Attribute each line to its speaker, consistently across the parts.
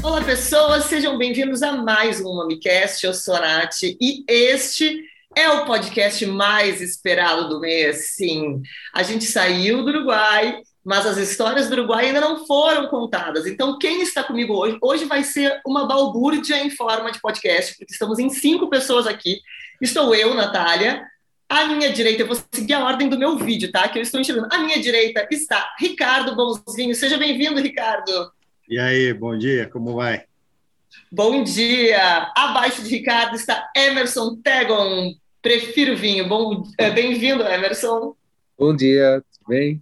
Speaker 1: Olá, pessoas, sejam bem-vindos a mais um MamiCast. Eu sou a Nath e este é o podcast mais esperado do mês. Sim, a gente saiu do Uruguai, mas as histórias do Uruguai ainda não foram contadas. Então, quem está comigo hoje? Hoje vai ser uma balbúrdia em forma de podcast, porque estamos em cinco pessoas aqui. Estou eu, Natália. À minha direita, eu vou seguir a ordem do meu vídeo, tá? Que eu estou enxergando. À minha direita está Ricardo Bonzinho. Seja bem-vindo, Ricardo.
Speaker 2: E aí, bom dia, como vai?
Speaker 1: Bom dia! Abaixo de Ricardo está Emerson Tegon. Prefiro vinho. Bom, é, bem-vindo, Emerson.
Speaker 3: Bom dia, tudo bem?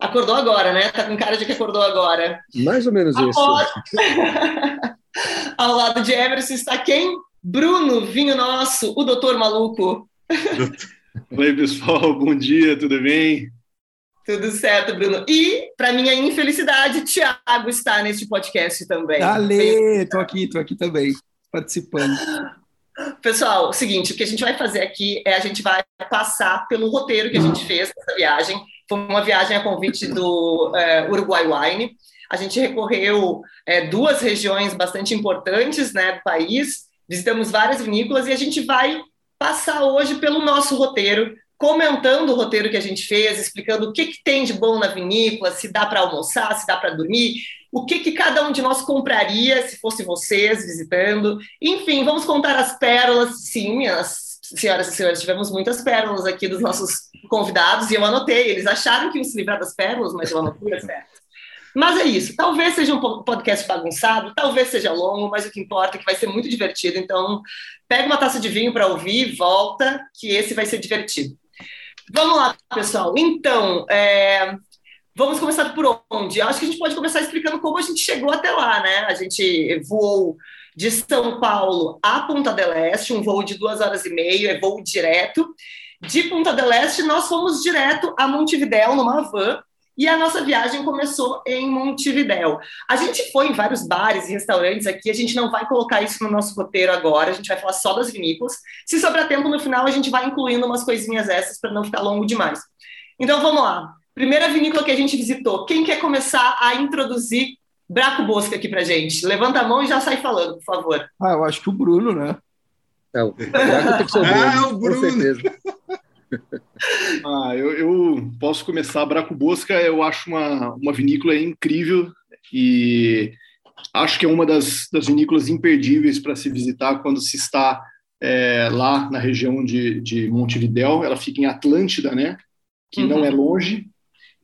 Speaker 1: Acordou agora, né? Tá com cara de que acordou agora.
Speaker 3: Mais ou menos isso.
Speaker 1: Ao lado de Emerson está quem? Bruno, vinho nosso, o doutor maluco.
Speaker 4: Oi, pessoal, bom dia, tudo bem?
Speaker 1: Tudo certo, Bruno. E, para minha infelicidade, Tiago está neste podcast também.
Speaker 5: Ale, tô aqui, tô aqui também, participando.
Speaker 1: Pessoal, o seguinte, o que a gente vai fazer aqui é a gente vai passar pelo roteiro que a gente fez nessa viagem. Foi uma viagem a convite do é, Uruguai Wine. A gente recorreu é, duas regiões bastante importantes né, do país, visitamos várias vinícolas e a gente vai passar hoje pelo nosso roteiro, comentando o roteiro que a gente fez, explicando o que, que tem de bom na vinícola, se dá para almoçar, se dá para dormir, o que, que cada um de nós compraria se fosse vocês visitando. Enfim, vamos contar as pérolas. Sim, minhas senhoras e senhores, tivemos muitas pérolas aqui dos nossos convidados e eu anotei. Eles acharam que iam se livrar das pérolas, mas eu anotei as pérolas. Mas é isso. Talvez seja um podcast bagunçado, talvez seja longo, mas o que importa é que vai ser muito divertido. Então, pega uma taça de vinho para ouvir, volta, que esse vai ser divertido. Vamos lá, pessoal. Então, é... vamos começar por onde? Eu acho que a gente pode começar explicando como a gente chegou até lá, né? A gente voou de São Paulo a Punta del Este, um voo de duas horas e meia, é voo direto. De Punta del Este, nós fomos direto a Montevidéu numa van e a nossa viagem começou em Montevidéu. A gente foi em vários bares e restaurantes aqui, a gente não vai colocar isso no nosso roteiro agora, a gente vai falar só das vinícolas. Se sobrar tempo no final, a gente vai incluindo umas coisinhas essas para não ficar longo demais. Então vamos lá. Primeira vinícola que a gente visitou. Quem quer começar a introduzir Braco Bosca aqui pra gente? Levanta a mão e já sai falando, por favor.
Speaker 5: Ah, eu acho que o Bruno, né?
Speaker 3: É, o Braco tem que ser o Bruno, ah, o Bruno.
Speaker 4: Ah, eu, eu, posso começar. Braco Bosca, eu acho uma, uma vinícola incrível e acho que é uma das, das vinícolas imperdíveis para se visitar quando se está é, lá na região de, de Montevidéu. Ela fica em Atlântida, né? Que uhum. não é longe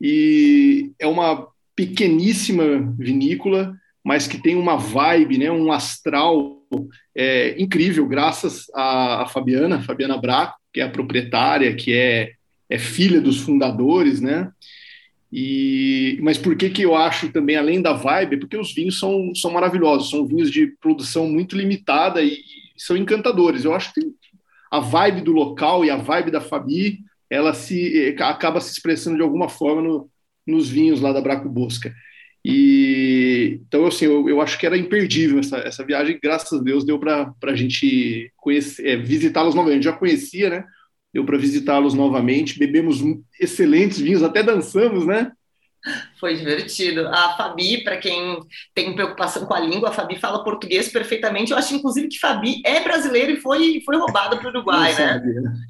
Speaker 4: e é uma pequeníssima vinícola, mas que tem uma vibe, né? Um astral é, incrível, graças a Fabiana, Fabiana Braco que é a proprietária, que é, é filha dos fundadores, né? E, mas por que, que eu acho também, além da vibe, porque os vinhos são, são maravilhosos, são vinhos de produção muito limitada e, são encantadores. Eu acho que a vibe do local e a vibe da Fabi, ela se acaba se expressando de alguma forma no, nos vinhos lá da Braco Bosca. E então assim, eu, eu acho que era imperdível essa, essa viagem, graças a Deus deu para a gente conhecer, é, visitá-los novamente. Já conhecia, né? Deu para visitá-los novamente, bebemos excelentes vinhos, até dançamos, né?
Speaker 1: Foi divertido. A Fabi, para quem tem preocupação com a língua, a Fabi fala português perfeitamente. Eu acho, inclusive, que Fabi é brasileira e foi, foi roubada para o Uruguai, né?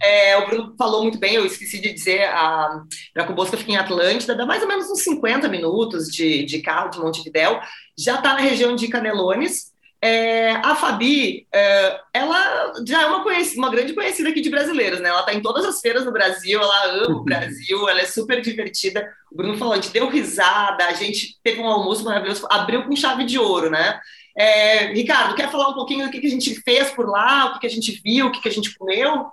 Speaker 1: É, o Bruno falou muito bem, eu esqueci de dizer, a Bracobosca fica em Atlântida, dá mais ou menos uns 50 minutos de, de carro de Montevidéu. Já está na região de Canelones, é, a Fabi, é, ela já é uma, uma, grande conhecida aqui de brasileiros, né? Ela tá em todas as feiras no Brasil, ela ama o Brasil, ela é super divertida. O Bruno falou, a gente deu risada, a gente teve um almoço maravilhoso, abriu com chave de ouro, né? É, Ricardo, quer falar um pouquinho do que, que a gente fez por lá, o que, que a gente viu, o que, que a gente comeu?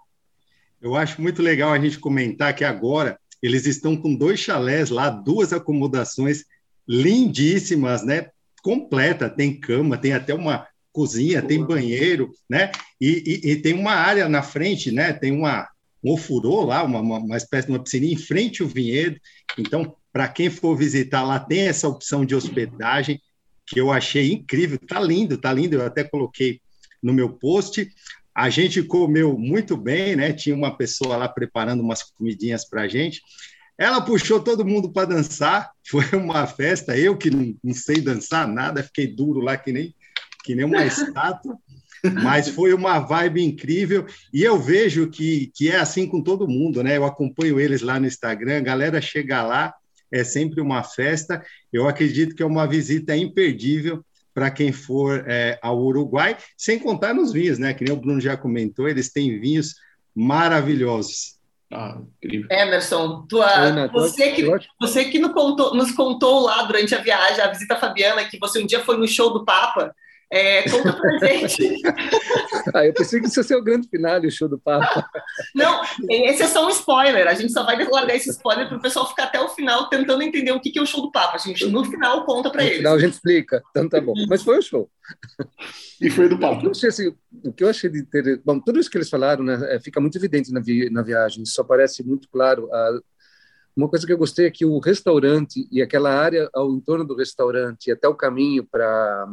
Speaker 2: Eu acho muito legal a gente comentar que agora eles estão com dois chalés lá, duas acomodações lindíssimas, né? Completa, tem cama, tem até uma cozinha, Boa. tem banheiro, né? E, e, e, tem uma área na frente, né? Tem uma um ofurô lá, uma, uma, uma espécie de uma piscininha em frente ao vinhedo. Então, para quem for visitar lá, tem essa opção de hospedagem que eu achei incrível. Tá lindo, tá lindo. Eu até coloquei no meu post. A gente comeu muito bem, né? Tinha uma pessoa lá preparando umas comidinhas para a gente. Ela puxou todo mundo para dançar, foi uma festa. Eu que não, não, sei dançar nada, fiquei duro lá que nem, que nem uma estátua. Mas foi uma vibe incrível e eu vejo que, que é assim com todo mundo, né? Eu acompanho eles lá no Instagram, a galera chega lá, é sempre uma festa. Eu acredito que é uma visita imperdível para quem for é, ao Uruguai, sem contar nos vinhos, né? Que nem o Bruno já comentou, eles têm vinhos maravilhosos.
Speaker 1: Ah, incrível. Emerson, tua, Ana, você, que, você que nos contou, nos contou lá durante a viagem, a visita Fabiana, que você um dia foi no show do Papa. É, conta pra gente.
Speaker 3: ah, eu pensei que isso ia ser o grande final, o show do Papa.
Speaker 1: Não, esse é só um spoiler. A gente só vai largar esse spoiler para o pessoal ficar até o final tentando entender o que é o show do Papa. A gente, no final, conta para eles. No
Speaker 3: final a gente explica. Então tá bom. Mas foi o show.
Speaker 4: E foi do Papa.
Speaker 3: Assim, o que eu achei de ter. Bom, tudo isso que eles falaram né, é, fica muito evidente na, vi... na viagem. Isso só parece muito claro. A... Uma coisa que eu gostei é que o restaurante e aquela área ao entorno do restaurante, até o caminho para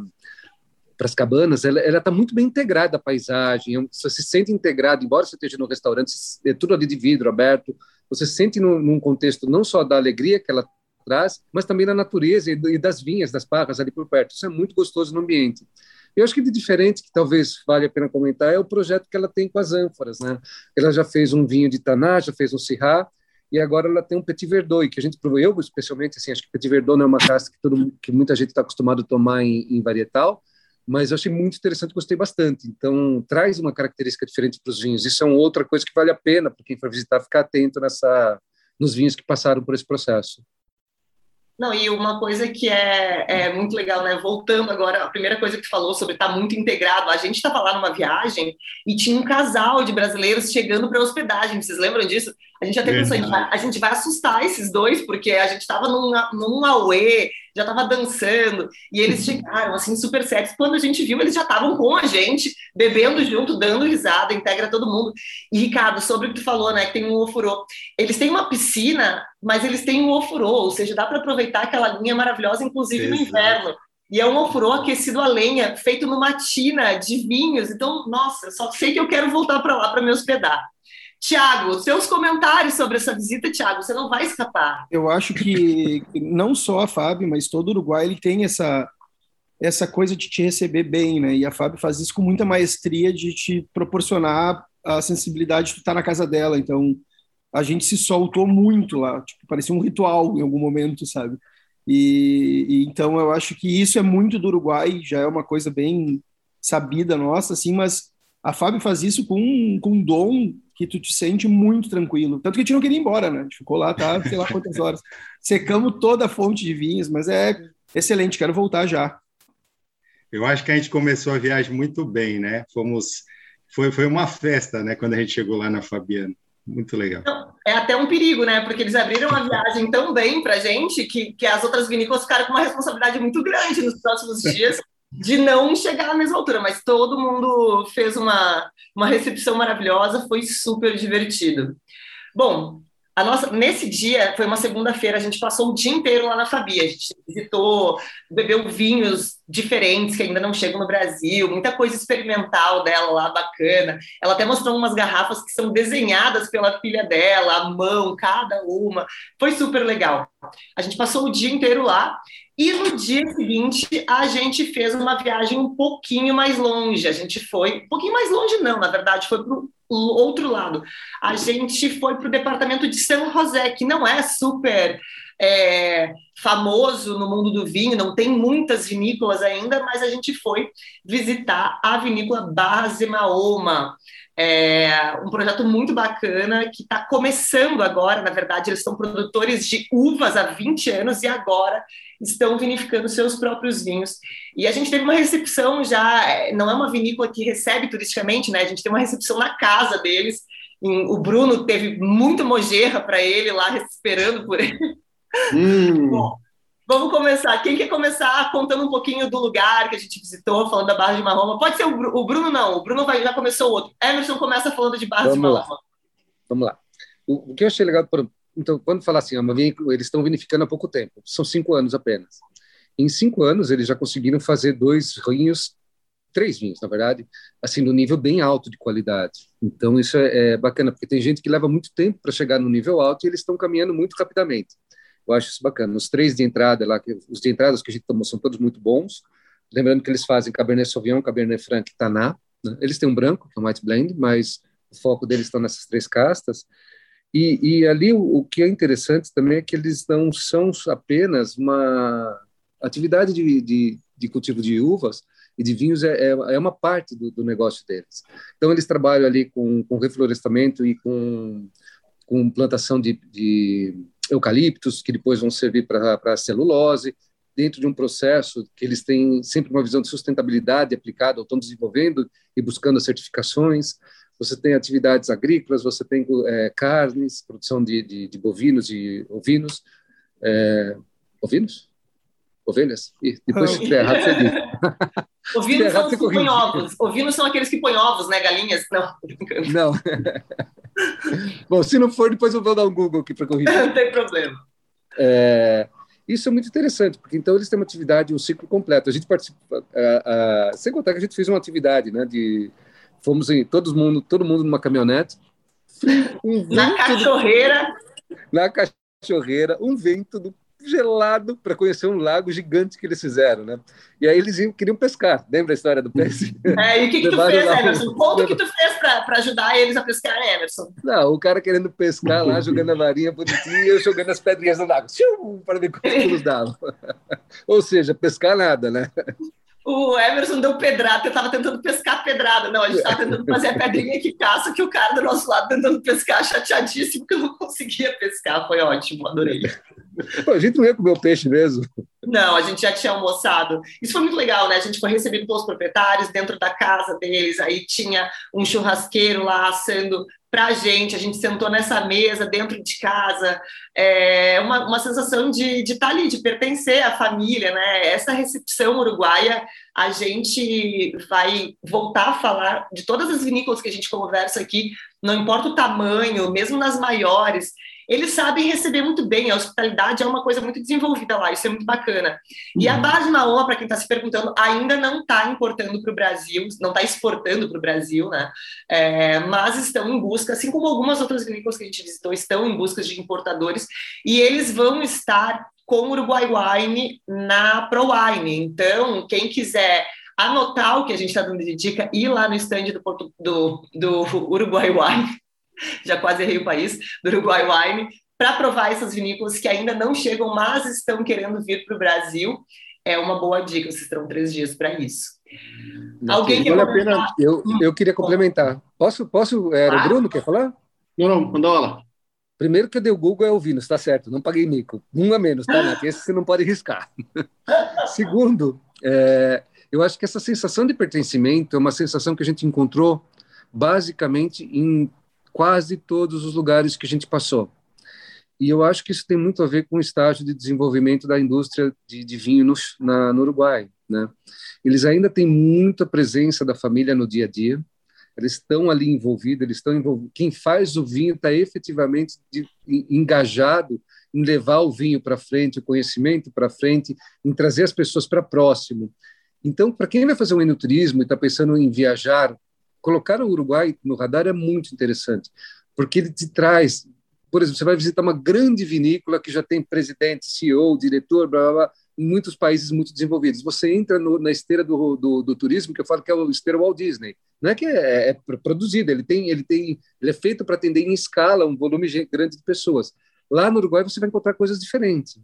Speaker 3: para as cabanas, ela está muito bem integrada à paisagem, é você se sente integrado, embora você esteja no restaurante, é tudo ali de vidro aberto, você se sente num, num contexto não só da alegria que ela traz, mas também da natureza e, das vinhas, das parras ali por perto. Isso é muito gostoso no ambiente. Eu acho que de diferente, que talvez vale a pena comentar, é o projeto que ela tem com as ânforas. Né? Ela já fez um vinho de Taná, já fez um Syrah, e agora ela tem um Petit Verdot, que a gente provou, eu especialmente, assim, acho que Petit Verdot não é uma casca que, todo, que muita gente está acostumado a tomar em, em varietal, mas eu achei muito interessante, gostei bastante. Então, traz uma característica diferente para os vinhos. Isso é outra coisa que vale a pena para quem for visitar ficar atento nessa nos vinhos que passaram por esse processo.
Speaker 1: Não, e uma coisa que é, é, muito legal, né? Voltando agora, a primeira coisa que falou sobre estar tá muito integrado. A gente estava lá numa viagem e tinha um casal de brasileiros chegando para hospedagem. Vocês lembram disso? A gente até pensou, a gente, vai, a gente vai assustar esses dois, porque a gente estava num, num auê, já estava dançando, e eles chegaram, assim, super sérios. Quando a gente viu, eles já estavam com a gente, bebendo junto, dando risada, integra todo mundo. E, Ricardo, sobre o que tu falou, né, que tem um ofurô. Eles têm uma piscina, mas eles têm um ofurô, ou seja, dá para aproveitar aquela linha maravilhosa, inclusive Exato. no inverno. E é um ofurô aquecido a lenha, feito numa tina de vinhos. Então, nossa, só sei que eu quero voltar para lá para me hospedar. Tiago, seus comentários sobre essa visita, Tiago, você não vai escapar.
Speaker 5: Eu acho que não só a Fábio, mas todo o Uruguai ele tem essa essa coisa de te receber bem, né? E a Fábio faz isso com muita maestria de te proporcionar a sensibilidade de estar tá na casa dela. Então, a gente se soltou muito lá, tipo, parecia um ritual em algum momento, sabe? E, e então eu acho que isso é muito do Uruguai, já é uma coisa bem sabida nossa, assim, mas a Fábio faz isso com, com um dom que tu te sente muito tranquilo. Tanto que a gente não queria ir embora, né? A gente ficou lá, tá, sei lá quantas horas. Secamos toda a fonte de vinhos, mas é excelente, quero voltar já.
Speaker 2: Eu acho que a gente começou a viagem muito bem, né? Fomos foi, foi uma festa, né, quando a gente chegou lá na Fabiana. Muito legal.
Speaker 1: é até um perigo, né? Porque eles abriram a viagem tão bem para gente que, que as outras vinícolas ficaram com uma responsabilidade muito grande nos próximos dias de não chegar à mesma altura, mas todo mundo fez uma, uma recepção maravilhosa, foi super divertido. Bom, a nossa, nesse dia, foi uma segunda-feira, a gente passou o dia inteiro lá na Fabi, a gente visitou, bebeu vinhos diferentes que ainda não chegam no Brasil, muita coisa experimental dela lá, bacana. Ela até mostrou umas garrafas que são desenhadas pela filha dela, à mão, cada uma. Foi super legal. A gente passou o dia inteiro lá e no dia seguinte, a gente fez uma viagem um pouquinho mais longe. A gente foi, um pouquinho mais longe, não, na verdade, foi para o outro lado. A gente foi para o departamento de São José, que não é super é, famoso no mundo do vinho, não tem muitas vinícolas ainda, mas a gente foi visitar a vinícola Base Mahoma. É um projeto muito bacana que está começando agora. Na verdade, eles são produtores de uvas há 20 anos e agora estão vinificando seus próprios vinhos. E a gente teve uma recepção já, é, não é uma vinícola que recebe turisticamente, né? A gente tem uma recepção na casa deles. O Bruno teve muito mojerra para ele lá, esperando por ele. Hum. Bom, vamos começar. Quem quer começar contando um pouquinho do lugar que a gente visitou, falando da Barra de Marroma? Pode ser o, Bruno, o Bruno, não. O Bruno vai, já começou outro. Emerson começa falando de Barra
Speaker 3: vamos
Speaker 1: de Marroma. Lá.
Speaker 3: Vamos lá. O, o, que eu achei legal, por, então, quando fala assim, eles estão vinificando há pouco tempo, são cinco anos apenas. Em cinco anos, eles já conseguiram fazer dois rinhos três vinhos, na verdade, assim, no nível bem alto de qualidade. Então, isso é, é bacana, porque tem gente que leva muito tempo para chegar no nível alto e eles estão caminhando muito rapidamente. Eu acho isso bacana. Os três de entrada lá, os de entradas que a gente tomou são todos muito bons. Lembrando que eles fazem Cabernet Sauvignon, Cabernet Franc e Taná. Né? Eles têm um branco, que é um white blend, mas o foco deles está nessas três castas. E, e ali o, o, que é interessante também é que eles não são apenas uma atividade de, de, de cultivo de uvas e de vinhos é, é, é uma parte do, do, negócio deles. Então eles trabalham ali com, com reflorestamento e com, com plantação de, de eucaliptos que depois vão servir para celulose dentro de um processo que eles têm sempre uma visão de sustentabilidade aplicada, estão desenvolvendo e buscando as certificações você tem atividades agrícolas, você tem é, carnes, produção de, de, de, bovinos e ovinos. É, ovinos? Ovelhas? E depois se tiver errado, você diz.
Speaker 1: Ovinos são os que põem ovos. Ovinos são aqueles que põem ovos, né? Galinhas? Não,
Speaker 3: Não. Bom, se não for, depois eu vou dar um Google aqui para corrigir.
Speaker 1: não tem problema.
Speaker 3: É, isso é muito interessante, porque então eles têm uma atividade, um ciclo completo. A gente participa, uh, uh, sem contar que a gente fez uma atividade né, de Fomos em todo mundo, todo mundo numa caminhonete.
Speaker 1: Um na cachorreira.
Speaker 3: na cachorreira, um vento do gelado para conhecer um lago gigante que eles fizeram, né? E aí eles iam, queriam pescar. Lembra a história do peixe?
Speaker 1: É, e o que, que tu fez, Emerson? Conta o que tu fez para ajudar eles a pescar, Emerson.
Speaker 3: Não, o cara querendo pescar lá, jogando a varinha bonitinha e eu jogando as pedrinhas no lago. Para ver quantos pulos davam. Ou seja, pescar nada, né?
Speaker 1: o Emerson deu pedrada, eu estava tentando pescar pedrada. Não, a gente estava tentando fazer a pedrinha que caça, que o cara do nosso lado tentando pescar, chateadíssimo que eu não conseguia pescar. Foi ótimo, adorei.
Speaker 3: A gente não ia comer o peixe mesmo.
Speaker 1: Não, a gente já tinha almoçado. Isso foi muito legal, né? A gente foi recebido pelos proprietários dentro da casa deles, aí tinha um churrasqueiro lá assando para a gente, a gente sentou nessa mesa dentro de casa, é uma, uma sensação de estar tá ali, de pertencer à família, né? Essa recepção uruguaia, a gente vai voltar a falar de todas as vinícolas que a gente conversa aqui, não importa o tamanho, mesmo nas maiores, eles sabem receber muito bem. A hospitalidade é uma coisa muito desenvolvida lá, isso é muito bacana. E a uhum. base Maoma, para quem está se perguntando, ainda não está importando para o Brasil, não está exportando para o Brasil, né? É, mas estão em busca, assim como algumas outras vinícolas que a gente visitou, estão em busca de importadores, e eles vão estar com o Uruguai Wine na Pro Wine. Então, quem quiser anotar o que a gente está dando de dica, ir lá no stand do, do, do Uruguai Wine já quase errei o país, do Uruguai Wine, para provar essas vinícolas que ainda não chegam, mas estão querendo vir para o Brasil. É uma boa dica, vocês terão três dias para isso.
Speaker 3: Alguém quer vale a pena, eu, eu queria complementar. Posso? Posso? Era o Bruno quer falar?
Speaker 4: Não, não, manda lá.
Speaker 3: Primeiro que eu dei o Google é ouvindo, está certo, não paguei mico. Um a menos, tá, Nath? Esse você não pode riscar. Segundo, é, eu acho que essa sensação de pertencimento é uma sensação que a gente encontrou basicamente em quase todos os lugares que a gente passou. E eu acho que isso tem muito a ver com o estágio de desenvolvimento da indústria de, de vinho no, na, no Uruguai. Né? Eles ainda têm muita presença da família no dia a dia, eles estão ali envolvidos, eles estão envolvidos. Quem faz o vinho está efetivamente de, engajado em levar o vinho para frente, o conhecimento para frente, em trazer as pessoas para próximo. Então, para quem vai fazer um enoturismo e está pensando em viajar colocar o Uruguai no radar é muito interessante, porque ele te traz, por exemplo, você vai visitar uma grande vinícola que já tem presidente, CEO, diretor, blá, blá, blá muitos países muito desenvolvidos. Você entra no, na esteira do, do, do, turismo, que eu falo que é o esteira Walt Disney. Não é que é, é produzido, ele tem, ele tem, ele é feito para atender em escala um volume grande de pessoas. Lá no Uruguai você vai encontrar coisas diferentes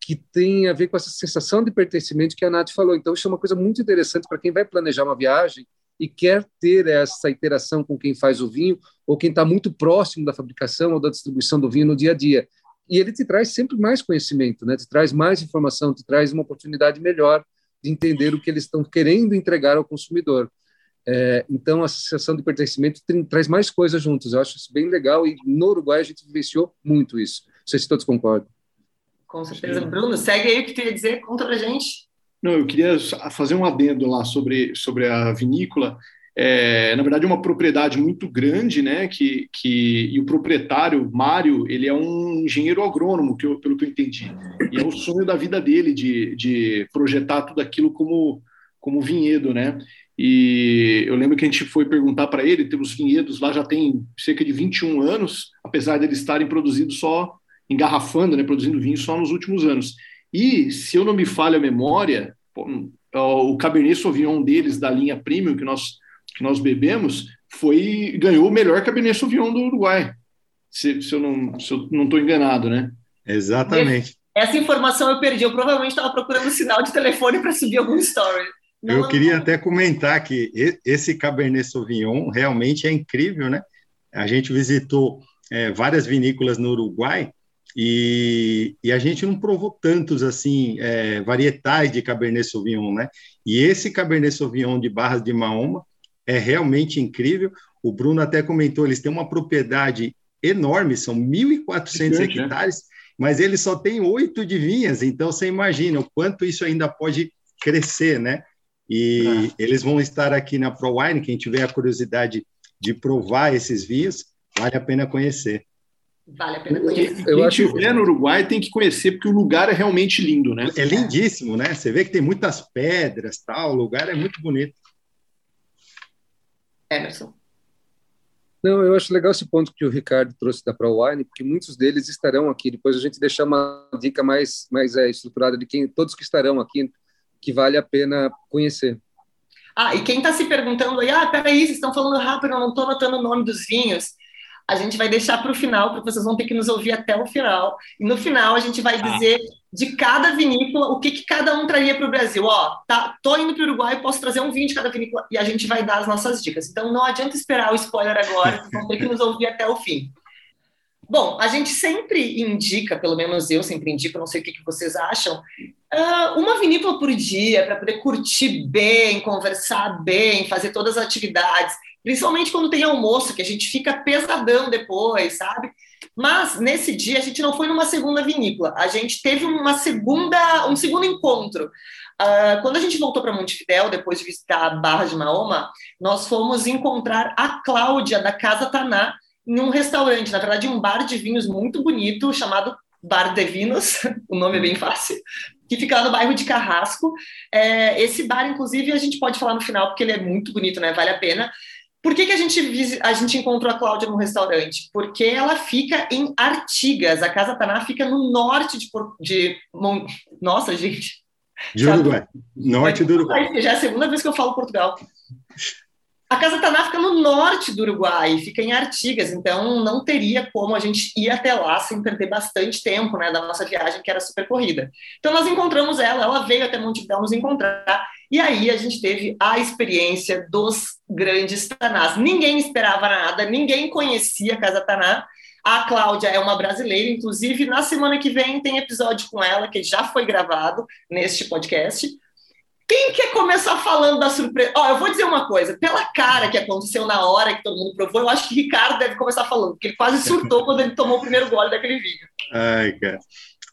Speaker 3: que tem a ver com essa sensação de pertencimento que a Nath falou. Então, isso é uma coisa muito interessante para quem vai planejar uma viagem e quer ter essa interação com quem faz o vinho ou quem está muito próximo da fabricação ou da distribuição do vinho no dia a dia. E ele te traz sempre mais conhecimento, né? te traz mais informação, te traz uma oportunidade melhor de entender o que eles estão querendo entregar ao consumidor. É, então, a sensação de pertencimento tem, traz mais coisas juntos. Eu acho isso bem legal e no Uruguai a gente vivenciou muito isso. Não sei se todos concordam.
Speaker 1: Com certeza. Bruno, segue aí o que tu ia dizer, conta pra gente.
Speaker 4: Não, eu queria fazer um adendo lá sobre, sobre a vinícola. É, na verdade, é uma propriedade muito grande, né? Que, que, e o proprietário, Mário, ele é um engenheiro agrônomo, que eu, pelo que eu entendi. E é o sonho da vida dele de, de projetar tudo aquilo como, como vinhedo, né? E eu lembro que a gente foi perguntar para ele, temos vinhedos lá já tem cerca de 21 anos, apesar de eles estarem produzidos só, engarrafando, né, produzindo vinho só nos últimos anos. E, se eu não me falha a memória, o Cabernet Sauvignon deles, da linha Premium, que nós, que nós bebemos, foi ganhou o melhor Cabernet Sauvignon do Uruguai, se, se eu não estou enganado, né?
Speaker 2: Exatamente.
Speaker 1: Essa informação eu perdi. Eu provavelmente estava procurando sinal de telefone para subir algum story.
Speaker 2: Não, eu queria até comentar que esse Cabernet Sauvignon realmente é incrível, né? A gente visitou é, várias vinícolas no Uruguai e, e, a gente não provou tantos assim é, varietais de Cabernet Sauvignon, né? E esse Cabernet Sauvignon de Barras de Mahoma é realmente incrível. O Bruno até comentou, eles têm uma propriedade enorme, são 1.400 né? hectares, mas eles só têm oito de vinhas, então você imagina o quanto isso ainda pode crescer, né? E ah. eles vão estar aqui na ProWine, quem tiver a curiosidade de provar esses vinhos, vale a pena conhecer.
Speaker 1: Vale a pena conhecer.
Speaker 4: Eu Quem acho... estiver no Uruguai tem que conhecer, porque o lugar é realmente lindo, né?
Speaker 2: É lindíssimo, né? Você vê que tem muitas pedras, tal, o lugar é muito bonito.
Speaker 1: Emerson.
Speaker 3: Não, eu acho legal esse ponto que o Ricardo trouxe da ProWine, porque muitos deles estarão aqui. Depois a gente deixar uma dica mais, mais é, estruturada de quem todos que estarão aqui, que vale a pena conhecer.
Speaker 1: Ah, e quem está se perguntando aí, ah, peraí, vocês estão falando rápido, eu não estou anotando o nome dos vinhos a gente vai deixar para o final, porque vocês vão ter que nos ouvir até o final. E no final a gente vai ah. dizer de cada vinícola o que, que cada um traria para o Brasil. Ó, tá, tô indo para o Uruguai, posso trazer um vinho de cada vinícola e a gente vai dar as nossas dicas. Então não adianta esperar o spoiler agora, vocês vão ter que nos ouvir até o fim. Bom, a gente sempre indica, pelo menos eu sempre indico, não sei o que, que vocês acham, uh, uma vinícola por dia para poder curtir bem, conversar bem, fazer todas as atividades principalmente quando tem almoço, que a gente fica pesadão depois, sabe? Mas nesse dia a gente não foi numa segunda vinícola, a gente teve uma segunda, um segundo encontro. Uh, quando a gente voltou para Montevidéu, depois de visitar a Barra de Mahoma, nós fomos encontrar a Cláudia da Casa Taná em um restaurante, na verdade, um bar de vinhos muito bonito chamado Bar de Vinos, o nome é bem fácil, que fica lá no bairro de Carrasco. É, esse bar, inclusive, a gente pode falar no final, porque ele é muito bonito, né? Vale a pena. Por que, que a, gente, a gente encontrou a Cláudia no restaurante? Porque ela fica em Artigas. A Casa Taná fica no norte de. de nossa, gente.
Speaker 2: De Uruguai. Norte do Uruguai.
Speaker 1: Já é a segunda vez que eu falo Portugal. A Casa Taná fica no norte do Uruguai, fica em Artigas, então não teria como a gente ir até lá sem perder bastante tempo né, da nossa viagem, que era super corrida. Então nós encontramos ela, ela veio até Montevidéu nos encontrar, e aí a gente teve a experiência dos grandes Tanás. Ninguém esperava nada, ninguém conhecia a Casa Taná. A Cláudia é uma brasileira, inclusive na semana que vem tem episódio com ela, que já foi gravado neste podcast. Quem quer começar falando da surpresa? Ó, oh, eu vou dizer uma coisa, pela cara que aconteceu na hora que todo mundo provou, eu acho que Ricardo deve começar falando, porque ele quase surtou quando ele tomou o primeiro gole daquele vinho.
Speaker 2: Ai, cara.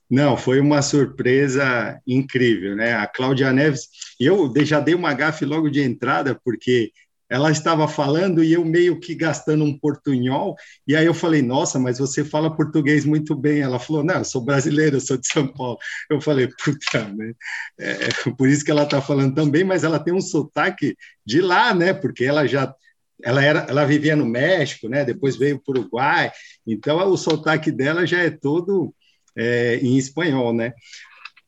Speaker 2: Não, foi uma surpresa incrível, né? A Cláudia Neves, eu já dei uma gafe logo de entrada, porque ela estava falando e eu meio que gastando um portunhol, e aí eu falei, nossa, mas você fala português muito bem. Ela falou, não, eu sou brasileiro, eu sou de São Paulo. Eu falei, puta, né? É, por isso que ela está falando também, mas ela tem um sotaque de lá, né? Porque ela já ela era, ela vivia no México, né? Depois veio para o Uruguai, então o sotaque dela já é todo é, em espanhol, né?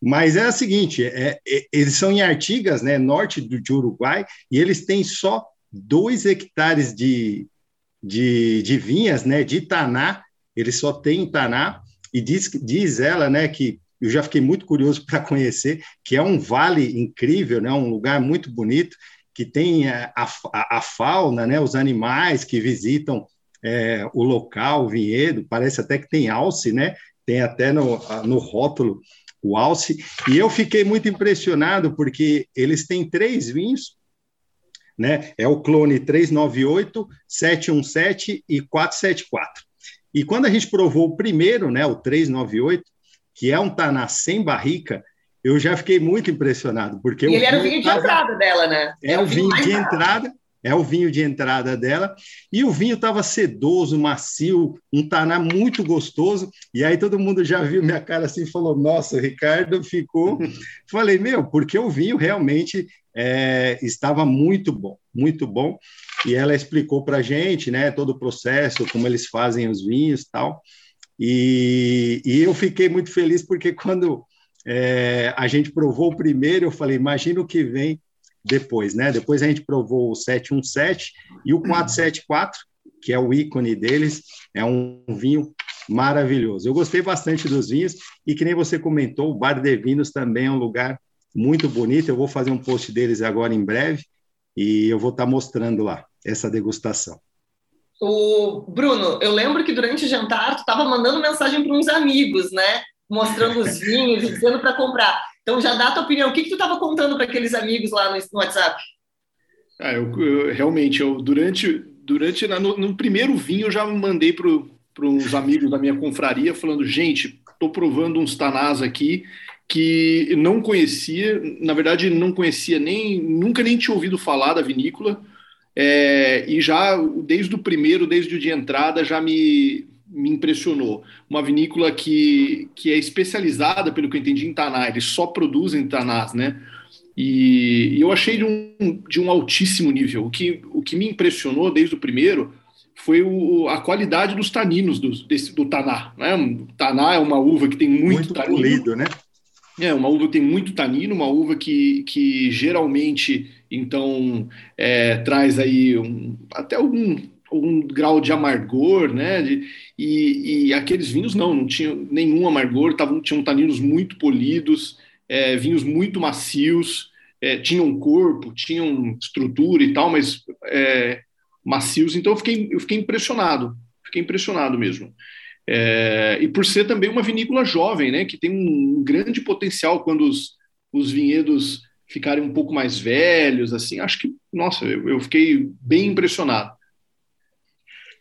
Speaker 2: Mas é o seguinte, é, é, eles são em Artigas, né, norte do, de Uruguai, e eles têm só dois hectares de, de, de vinhas, né, de Taná, eles só têm Taná, e diz, diz ela, né, que eu já fiquei muito curioso para conhecer, que é um vale incrível, né, um lugar muito bonito, que tem a, a, a fauna, né, os animais que visitam é, o local, o vinhedo, parece até que tem alce, né, tem até no, no rótulo o alce, e eu fiquei muito impressionado porque eles têm três vinhos, né? É o clone 398, 717 e 474. E quando a gente provou o primeiro, né, o 398, que é um Taná sem barrica, eu já fiquei muito impressionado, porque
Speaker 1: e ele era o vinho de entrada dela, né?
Speaker 2: Era é o vinho de entrada, é o vinho de entrada dela. E o vinho estava sedoso, macio, um taná muito gostoso. E aí todo mundo já viu minha cara assim e falou: Nossa, o Ricardo ficou. Falei, meu, porque o vinho realmente é, estava muito bom, muito bom. E ela explicou para a gente, né, todo o processo, como eles fazem os vinhos tal. E, e eu fiquei muito feliz porque quando é, a gente provou o primeiro, eu falei, imagina o que vem depois, né? Depois a gente provou o 717 e o 474, que é o ícone deles, é um vinho maravilhoso. Eu gostei bastante dos vinhos e que nem você comentou, o Bar de Vinhos também é um lugar muito bonito. Eu vou fazer um post deles agora em breve e eu vou estar mostrando lá essa degustação.
Speaker 1: O Bruno, eu lembro que durante o jantar tu estava mandando mensagem para uns amigos, né? Mostrando os vinhos e dizendo para comprar. Então já dá a tua opinião. O que, que tu estava contando para aqueles amigos lá no, no WhatsApp?
Speaker 4: Ah, eu, eu, realmente, eu durante, durante no, no primeiro vinho eu já mandei para uns amigos da minha confraria falando, gente, estou provando uns tanás aqui que não conhecia, na verdade não conhecia nem, nunca nem tinha ouvido falar da vinícola, é, e já desde o primeiro, desde o de entrada, já me, me impressionou. Uma vinícola que, que é especializada, pelo que eu entendi, em Taná, eles só produzem Tanás, né? E, e, eu achei de um, de um altíssimo nível. O que, o que me impressionou desde o primeiro foi o, a qualidade dos taninos do, desse, do Taná. Né? O Taná é uma uva que tem muito, muito tanino. Polido, né? É, uma uva que tem muito tanino, uma uva que, que geralmente, então, é, traz aí um, até algum, algum grau de amargor, né? De, e, e, aqueles vinhos não, não tinham nenhum amargor, tavam, tinham taninos muito polidos, é, vinhos muito macios, é, tinham corpo, tinham estrutura e tal, mas é, macios. Então eu fiquei, eu fiquei impressionado, fiquei impressionado mesmo. É, e por ser também uma vinícola jovem, né, que tem um grande potencial quando os, os vinhedos ficarem um pouco mais velhos, assim, acho que, nossa, eu, eu fiquei bem impressionado.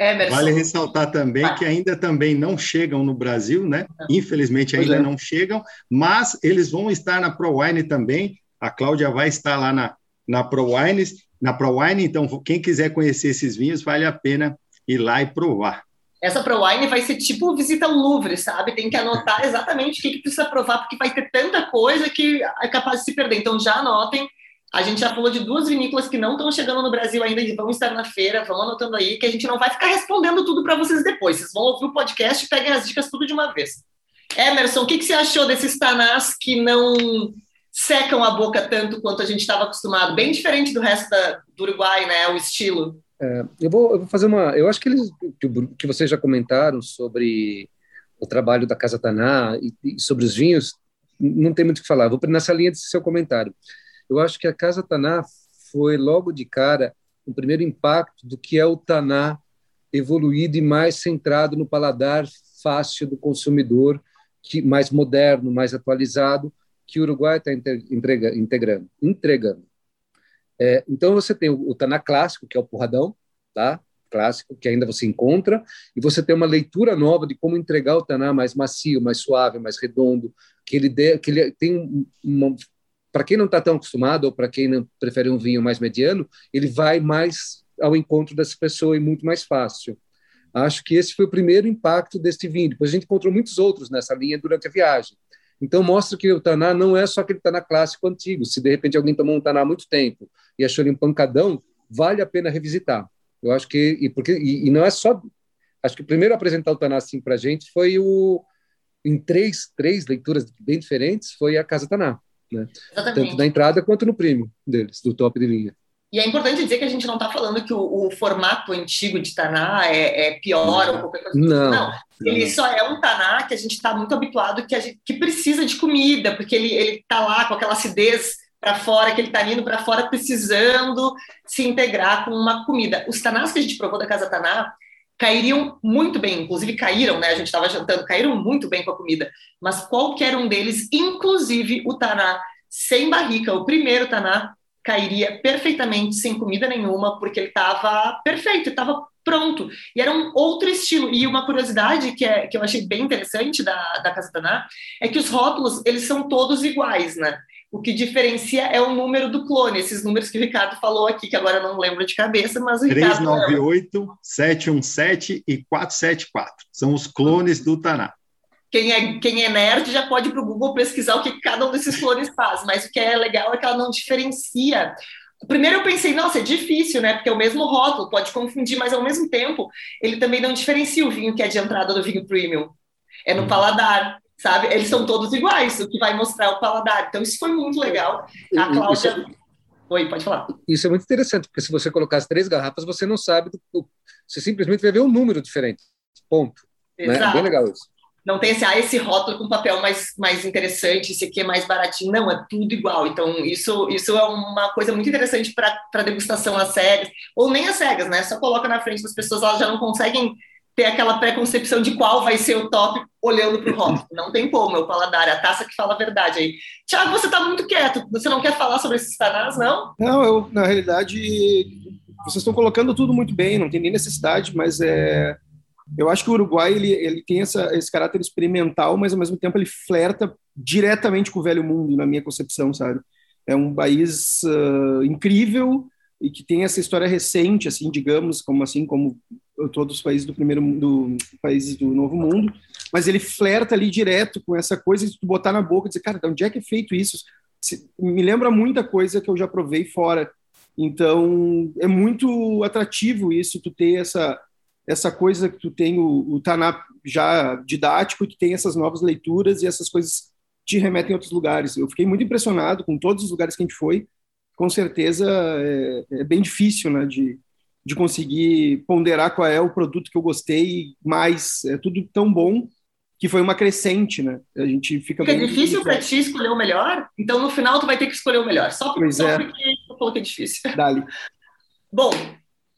Speaker 2: Emerson. Vale ressaltar também que ainda também não chegam no Brasil, né? Infelizmente ainda é. não chegam, mas eles vão estar na ProWine também. A Cláudia vai estar lá na, na ProWine, na ProWine, então quem quiser conhecer esses vinhos, vale a pena ir lá e provar.
Speaker 1: Essa ProWine vai ser tipo visita ao Louvre, sabe? Tem que anotar exatamente o que, que precisa provar, porque vai ter tanta coisa que é capaz de se perder. Então já anotem. A gente já falou de duas vinícolas que não estão chegando no Brasil ainda e vão estar na feira. Vão anotando aí, que a gente não vai ficar respondendo tudo para vocês depois. Vocês vão ouvir o podcast e peguem as dicas tudo de uma vez. Emerson, o que, que você achou desses tanás que não secam a boca tanto quanto a gente estava acostumado? Bem diferente do resto da, do Uruguai, né? O estilo.
Speaker 3: É, eu, vou, eu, vou, fazer uma. Eu acho que eles que, vocês já comentaram sobre o trabalho da Casa Taná e, e, sobre os vinhos, não tem muito o que falar. Vou nessa linha desse seu comentário. Eu acho que a Casa Taná foi logo de cara o primeiro impacto do que é o Taná evoluído e mais centrado no paladar fácil do consumidor, que mais moderno, mais atualizado, que o Uruguai está integrando. entregando. É, então você tem o, o Taná clássico, que é o porradão, tá? clássico, que ainda você encontra, e você tem uma leitura nova de como entregar o Taná mais macio, mais suave, mais redondo, que ele, que ele tem uma... Para quem não está tão acostumado, ou para quem não prefere um vinho mais mediano, ele vai mais ao encontro dessa pessoa e muito mais fácil. Acho que esse foi o primeiro impacto deste vinho. Depois a gente encontrou muitos outros nessa linha durante a viagem. Então mostra que o Taná não é só aquele Taná clássico antigo. Se de repente alguém tomou um Taná há muito tempo e achou ele um pancadão, vale a pena revisitar. Eu acho que e porque e, e não é só acho que o primeiro a apresentar o Taná assim para a gente foi o em três três leituras bem diferentes foi a Casa Taná, né? Tanto na entrada quanto no prêmio deles do top de linha.
Speaker 1: E é importante dizer que a gente não está falando que o, o, formato antigo de Taná é, é pior ou qualquer coisa.
Speaker 3: Não,
Speaker 1: não. Ele não. só é um Taná que a gente está muito habituado que, a gente, que precisa de comida, porque ele está lá com aquela acidez para fora, que ele está indo para fora precisando se integrar com uma comida. Os Tanás que a gente provou da Casa Taná cairiam muito bem, inclusive caíram, né? A gente estava jantando, caíram muito bem com a comida. Mas qualquer um deles, inclusive o Taná sem barrica, o primeiro Taná, cairia perfeitamente sem comida nenhuma, porque ele estava perfeito, estava pronto. E era um outro estilo. E uma curiosidade que, é, que eu achei bem interessante da, da Casa Taná é que os rótulos, eles são todos iguais, né? O que diferencia é o número do clone, esses números que o Ricardo falou aqui, que agora eu não lembro de cabeça, mas o Ricardo.
Speaker 2: 398, 717 e 474. São os clones do Taná.
Speaker 1: Quem é, quem é nerd já pode ir para o Google pesquisar o que cada um desses clones faz, mas o que é legal é que ela não diferencia. Primeiro eu pensei, nossa, é difícil, né? Porque é o mesmo rótulo, pode confundir, mas ao mesmo tempo ele também não diferencia o vinho que é de entrada do vinho premium. É no uhum. paladar sabe? Eles são todos iguais, o que vai mostrar o paladar. Então, isso foi muito legal. A Cláudia. É... Oi, pode falar.
Speaker 3: Isso é muito interessante, porque se você colocar as três garrafas, você não sabe. Do... Você simplesmente vai ver um número diferente. Ponto. Exato. Né? Bem legal isso.
Speaker 1: Não tem esse, ah, esse rótulo com papel mais, mais interessante, esse aqui é mais baratinho. Não, é tudo igual. Então, isso, isso é uma coisa muito interessante para degustação às cegas, ou nem às cegas, né? Só coloca na frente das pessoas, elas já não conseguem ter aquela preconcepção de qual vai ser o top olhando para o rótulo. Não tem como, meu paladar, é a taça que fala a verdade aí. Tiago, você está muito quieto, você não quer falar sobre esses tanás, não?
Speaker 5: Não, eu, na realidade, vocês estão colocando tudo muito bem, não tem nem necessidade, mas é... Eu acho que o Uruguai ele, ele tem essa, esse caráter experimental, mas ao mesmo tempo ele flerta diretamente com o velho mundo, na minha concepção, sabe? É um país uh, incrível e que tem essa história recente, assim, digamos, como assim como todos os países do primeiro do países do novo mundo, mas ele flerta ali direto com essa coisa de botar na boca e dizer, cara, de onde é que é feito isso? Me lembra muita coisa que eu já provei fora. Então, é muito atrativo isso, tu ter essa essa coisa que tu tem o, o Taná já didático, que tem essas novas leituras e essas coisas te remetem a outros lugares. Eu fiquei muito impressionado com todos os lugares que a gente foi. Com certeza é, é bem difícil, né, de, de conseguir ponderar qual é o produto que eu gostei mais. É tudo tão bom que foi uma crescente, né? A gente fica.
Speaker 1: É difícil para ti escolher o melhor, então no final tu vai ter que escolher o melhor, só, porque, só é. porque eu coloquei difícil.
Speaker 5: Dali.
Speaker 1: Bom,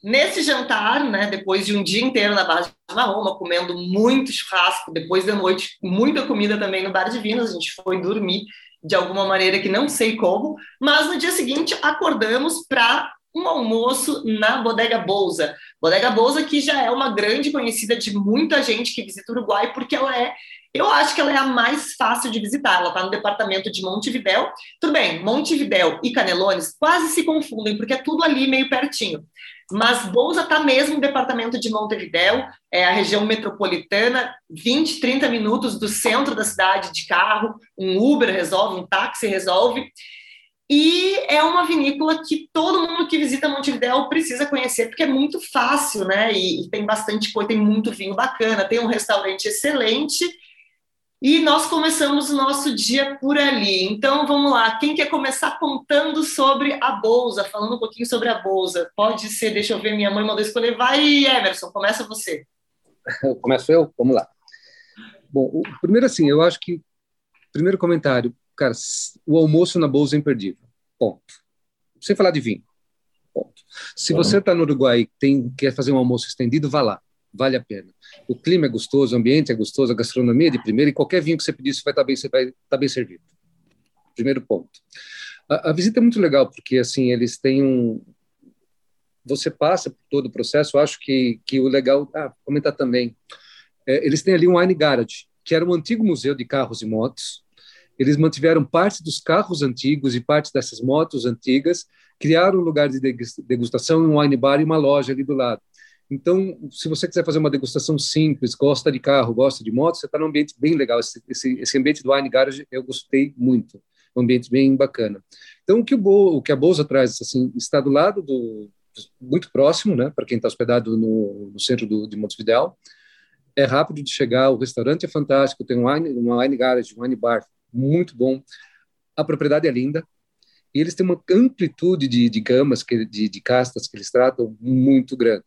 Speaker 1: nesse jantar, né, depois de um dia inteiro na base de Marroma, comendo muito churrasco, depois da noite, muita comida também no Bar de Vinos, a gente foi dormir de alguma maneira que não sei como, mas no dia seguinte acordamos para um almoço na Bodega Bolsa. Bodega Bolsa que já é uma grande conhecida de muita gente que visita o Uruguai, porque ela é, eu acho que ela é a mais fácil de visitar. Ela está no departamento de Montevidéu. Tudo bem, Montevidéu e Canelones quase se confundem, porque é tudo ali meio pertinho. Mas Bolsa está mesmo no departamento de Montevidéu, é a região metropolitana, 20, 30 minutos do centro da cidade de carro, um Uber resolve, um táxi resolve. E é uma vinícola que todo mundo que visita Montevidéu precisa conhecer, porque é muito fácil, né? E, e, tem bastante coisa, tem muito vinho bacana, tem um restaurante excelente. E nós começamos o nosso dia por ali. Então, vamos lá. Quem quer começar contando sobre a Bolsa, falando um pouquinho sobre a Bolsa? Pode ser, deixa eu ver, minha mãe mandou escolher. Vai, Emerson, começa você.
Speaker 3: Começo eu? Vamos lá. Bom, primeiro assim, eu acho que, primeiro comentário, cara, o almoço na bolsa é imperdível. Ponto. Sem falar de vinho. Ponto. Se você está no Uruguai e quer fazer um almoço estendido, vá lá. Vale a pena. O clima é gostoso, o ambiente é gostoso, a gastronomia é de primeira e qualquer vinho que você pedir, você vai estar tá bem, você vai estar tá bem servido. Primeiro ponto. A, a, visita é muito legal porque assim eles têm um, você passa por todo o processo. Acho que que o legal, ah, comentar também, é, eles têm ali um wine garage que era um antigo museu de carros e motos eles mantiveram parte dos carros antigos e parte dessas motos antigas, criaram um lugar de degustação, um wine bar e uma loja ali do lado. Então, se você quiser fazer uma degustação simples, gosta de carro, gosta de moto, você está num ambiente bem legal. Esse, esse, esse, ambiente do Wine Garage eu gostei muito, um ambiente bem bacana. Então, o que, o, Bo, o, que a Bolsa traz, assim, está do lado do, muito próximo, né, para quem está hospedado no, no, centro do, de Montevideo. É rápido de chegar, o restaurante é fantástico, tem um wine, uma wine garage, um wine bar muito bom. A propriedade é linda. E eles têm uma amplitude de, de gamas, que, de, de castas que eles tratam muito grande.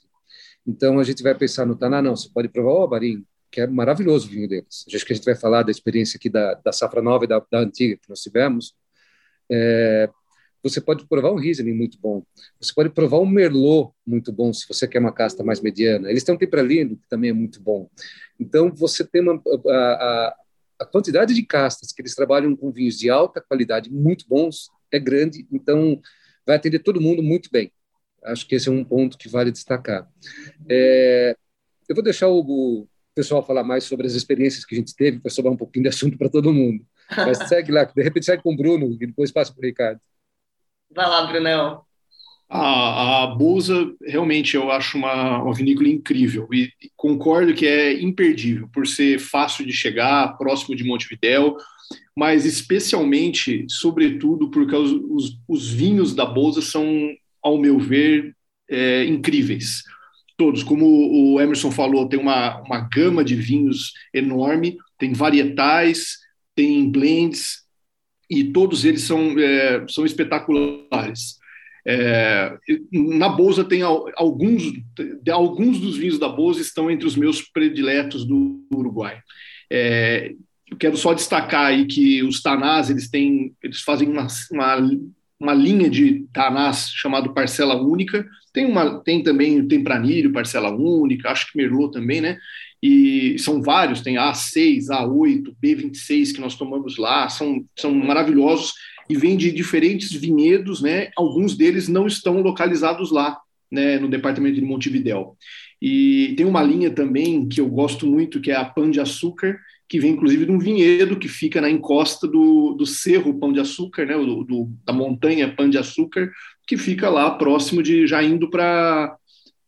Speaker 3: Então a gente vai pensar no Taná, não, você pode provar o Albarim, que é maravilhoso o vinho deles. Acho que a gente vai falar da experiência aqui da, da safra nova e da, da antiga que nós tivemos. É, você pode provar um Riesling muito bom. Você pode provar um Merlot muito bom, se você quer uma casta mais mediana. Eles têm um Tempralino, que também é muito bom. Então, você tem uma, a, a, a quantidade de castas que eles trabalham com vinhos de alta qualidade, muito bons, é grande, então vai atender todo mundo muito bem. Acho que esse é um ponto que vale destacar. É, eu vou deixar o, pessoal falar mais sobre as experiências que a gente teve, para sobrar um pouquinho de assunto para todo mundo. Mas segue lá, de repente segue com o Bruno e depois passa para o Ricardo.
Speaker 1: Vai lá, Brunão.
Speaker 4: A, a Bolsa, realmente, eu acho uma, uma vinícola incrível e concordo que é imperdível por ser fácil de chegar, próximo de Montevidéu, mas especialmente, sobretudo, porque os, os, os vinhos da Bolsa são, ao meu ver, é, incríveis. Todos, como o Emerson falou, tem uma, uma gama de vinhos enorme, tem varietais, tem blends, e todos eles são, é, são espetaculares. É, na Bolsa tem alguns, alguns dos vinhos da Bolsa estão entre os meus prediletos do Uruguai. É, eu quero só destacar aí que os Tanás eles têm, eles fazem uma, uma, uma linha de Tanás chamado parcela única. Tem uma, tem também o Tempranilho parcela única, acho que Merlot também, né? E são vários, tem A6, A8, B26 que nós tomamos lá, são, são maravilhosos e vem de diferentes vinhedos, né? Alguns deles não estão localizados lá, né, no departamento de Montevidéu. E tem uma linha também que eu gosto muito, que é a Pão de Açúcar, que vem inclusive de um vinhedo que fica na encosta do, do Cerro Pão de Açúcar, né, do, do da montanha Pão de Açúcar, que fica lá próximo de já indo para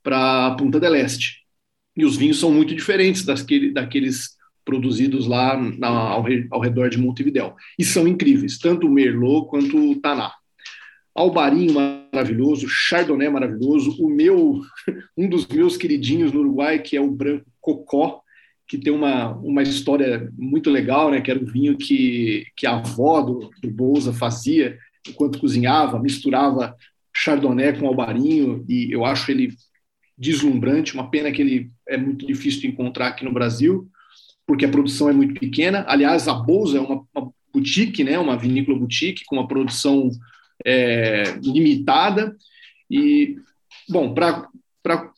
Speaker 4: para Punta del Este. E os vinhos são muito diferentes daquele, daqueles produzidos lá na, ao, ao, redor de Montevidéu. E são incríveis, tanto o Merlot quanto o Taná. Albarinho maravilhoso, Chardonnay maravilhoso, o meu, um dos meus queridinhos no Uruguai, que é o branco Cocó, que tem uma, uma história muito legal, né? Que era o vinho que, que a avó do, do Bolsa fazia enquanto cozinhava, misturava Chardonnay com Albarinho, e eu acho ele deslumbrante. Uma pena que ele é muito difícil de encontrar aqui no Brasil porque a produção é muito pequena. Aliás, a Bolsa é uma, uma boutique, né, uma vinícola boutique com uma produção é, limitada. E, bom, para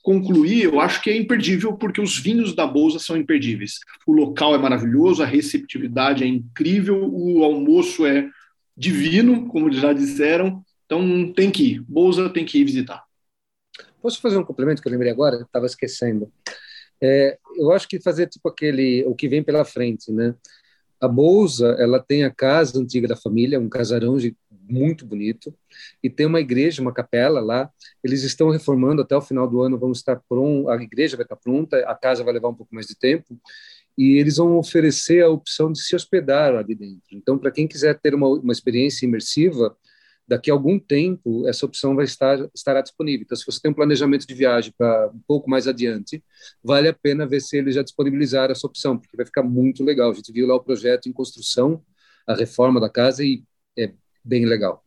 Speaker 4: concluir, eu acho que é imperdível porque os vinhos da Bolsa são imperdíveis. O local é maravilhoso, a receptividade é incrível, o almoço é divino, como já disseram. Então tem que ir, Bolsa tem que ir visitar.
Speaker 3: Posso fazer um complemento que eu lembrei agora? Estava esquecendo. É, eu acho que fazer tipo aquele o que vem pela frente, né? A Bolsa, ela tem a casa antiga da família, um casarão muito bonito, e tem uma igreja, uma capela lá. Eles estão reformando até o final do ano, vamos estar pronto, a igreja vai estar pronta, a casa vai levar um pouco mais de tempo, e eles vão oferecer a opção de se hospedar ali dentro. Então, para quem quiser ter uma, uma experiência imersiva, daqui a algum tempo essa opção vai estar estará disponível. Então, se você tem um planejamento de viagem para um pouco mais adiante, vale a pena ver se eles já disponibilizaram essa opção, porque vai ficar muito legal. A gente viu lá o projeto em construção, a reforma da casa e é bem legal.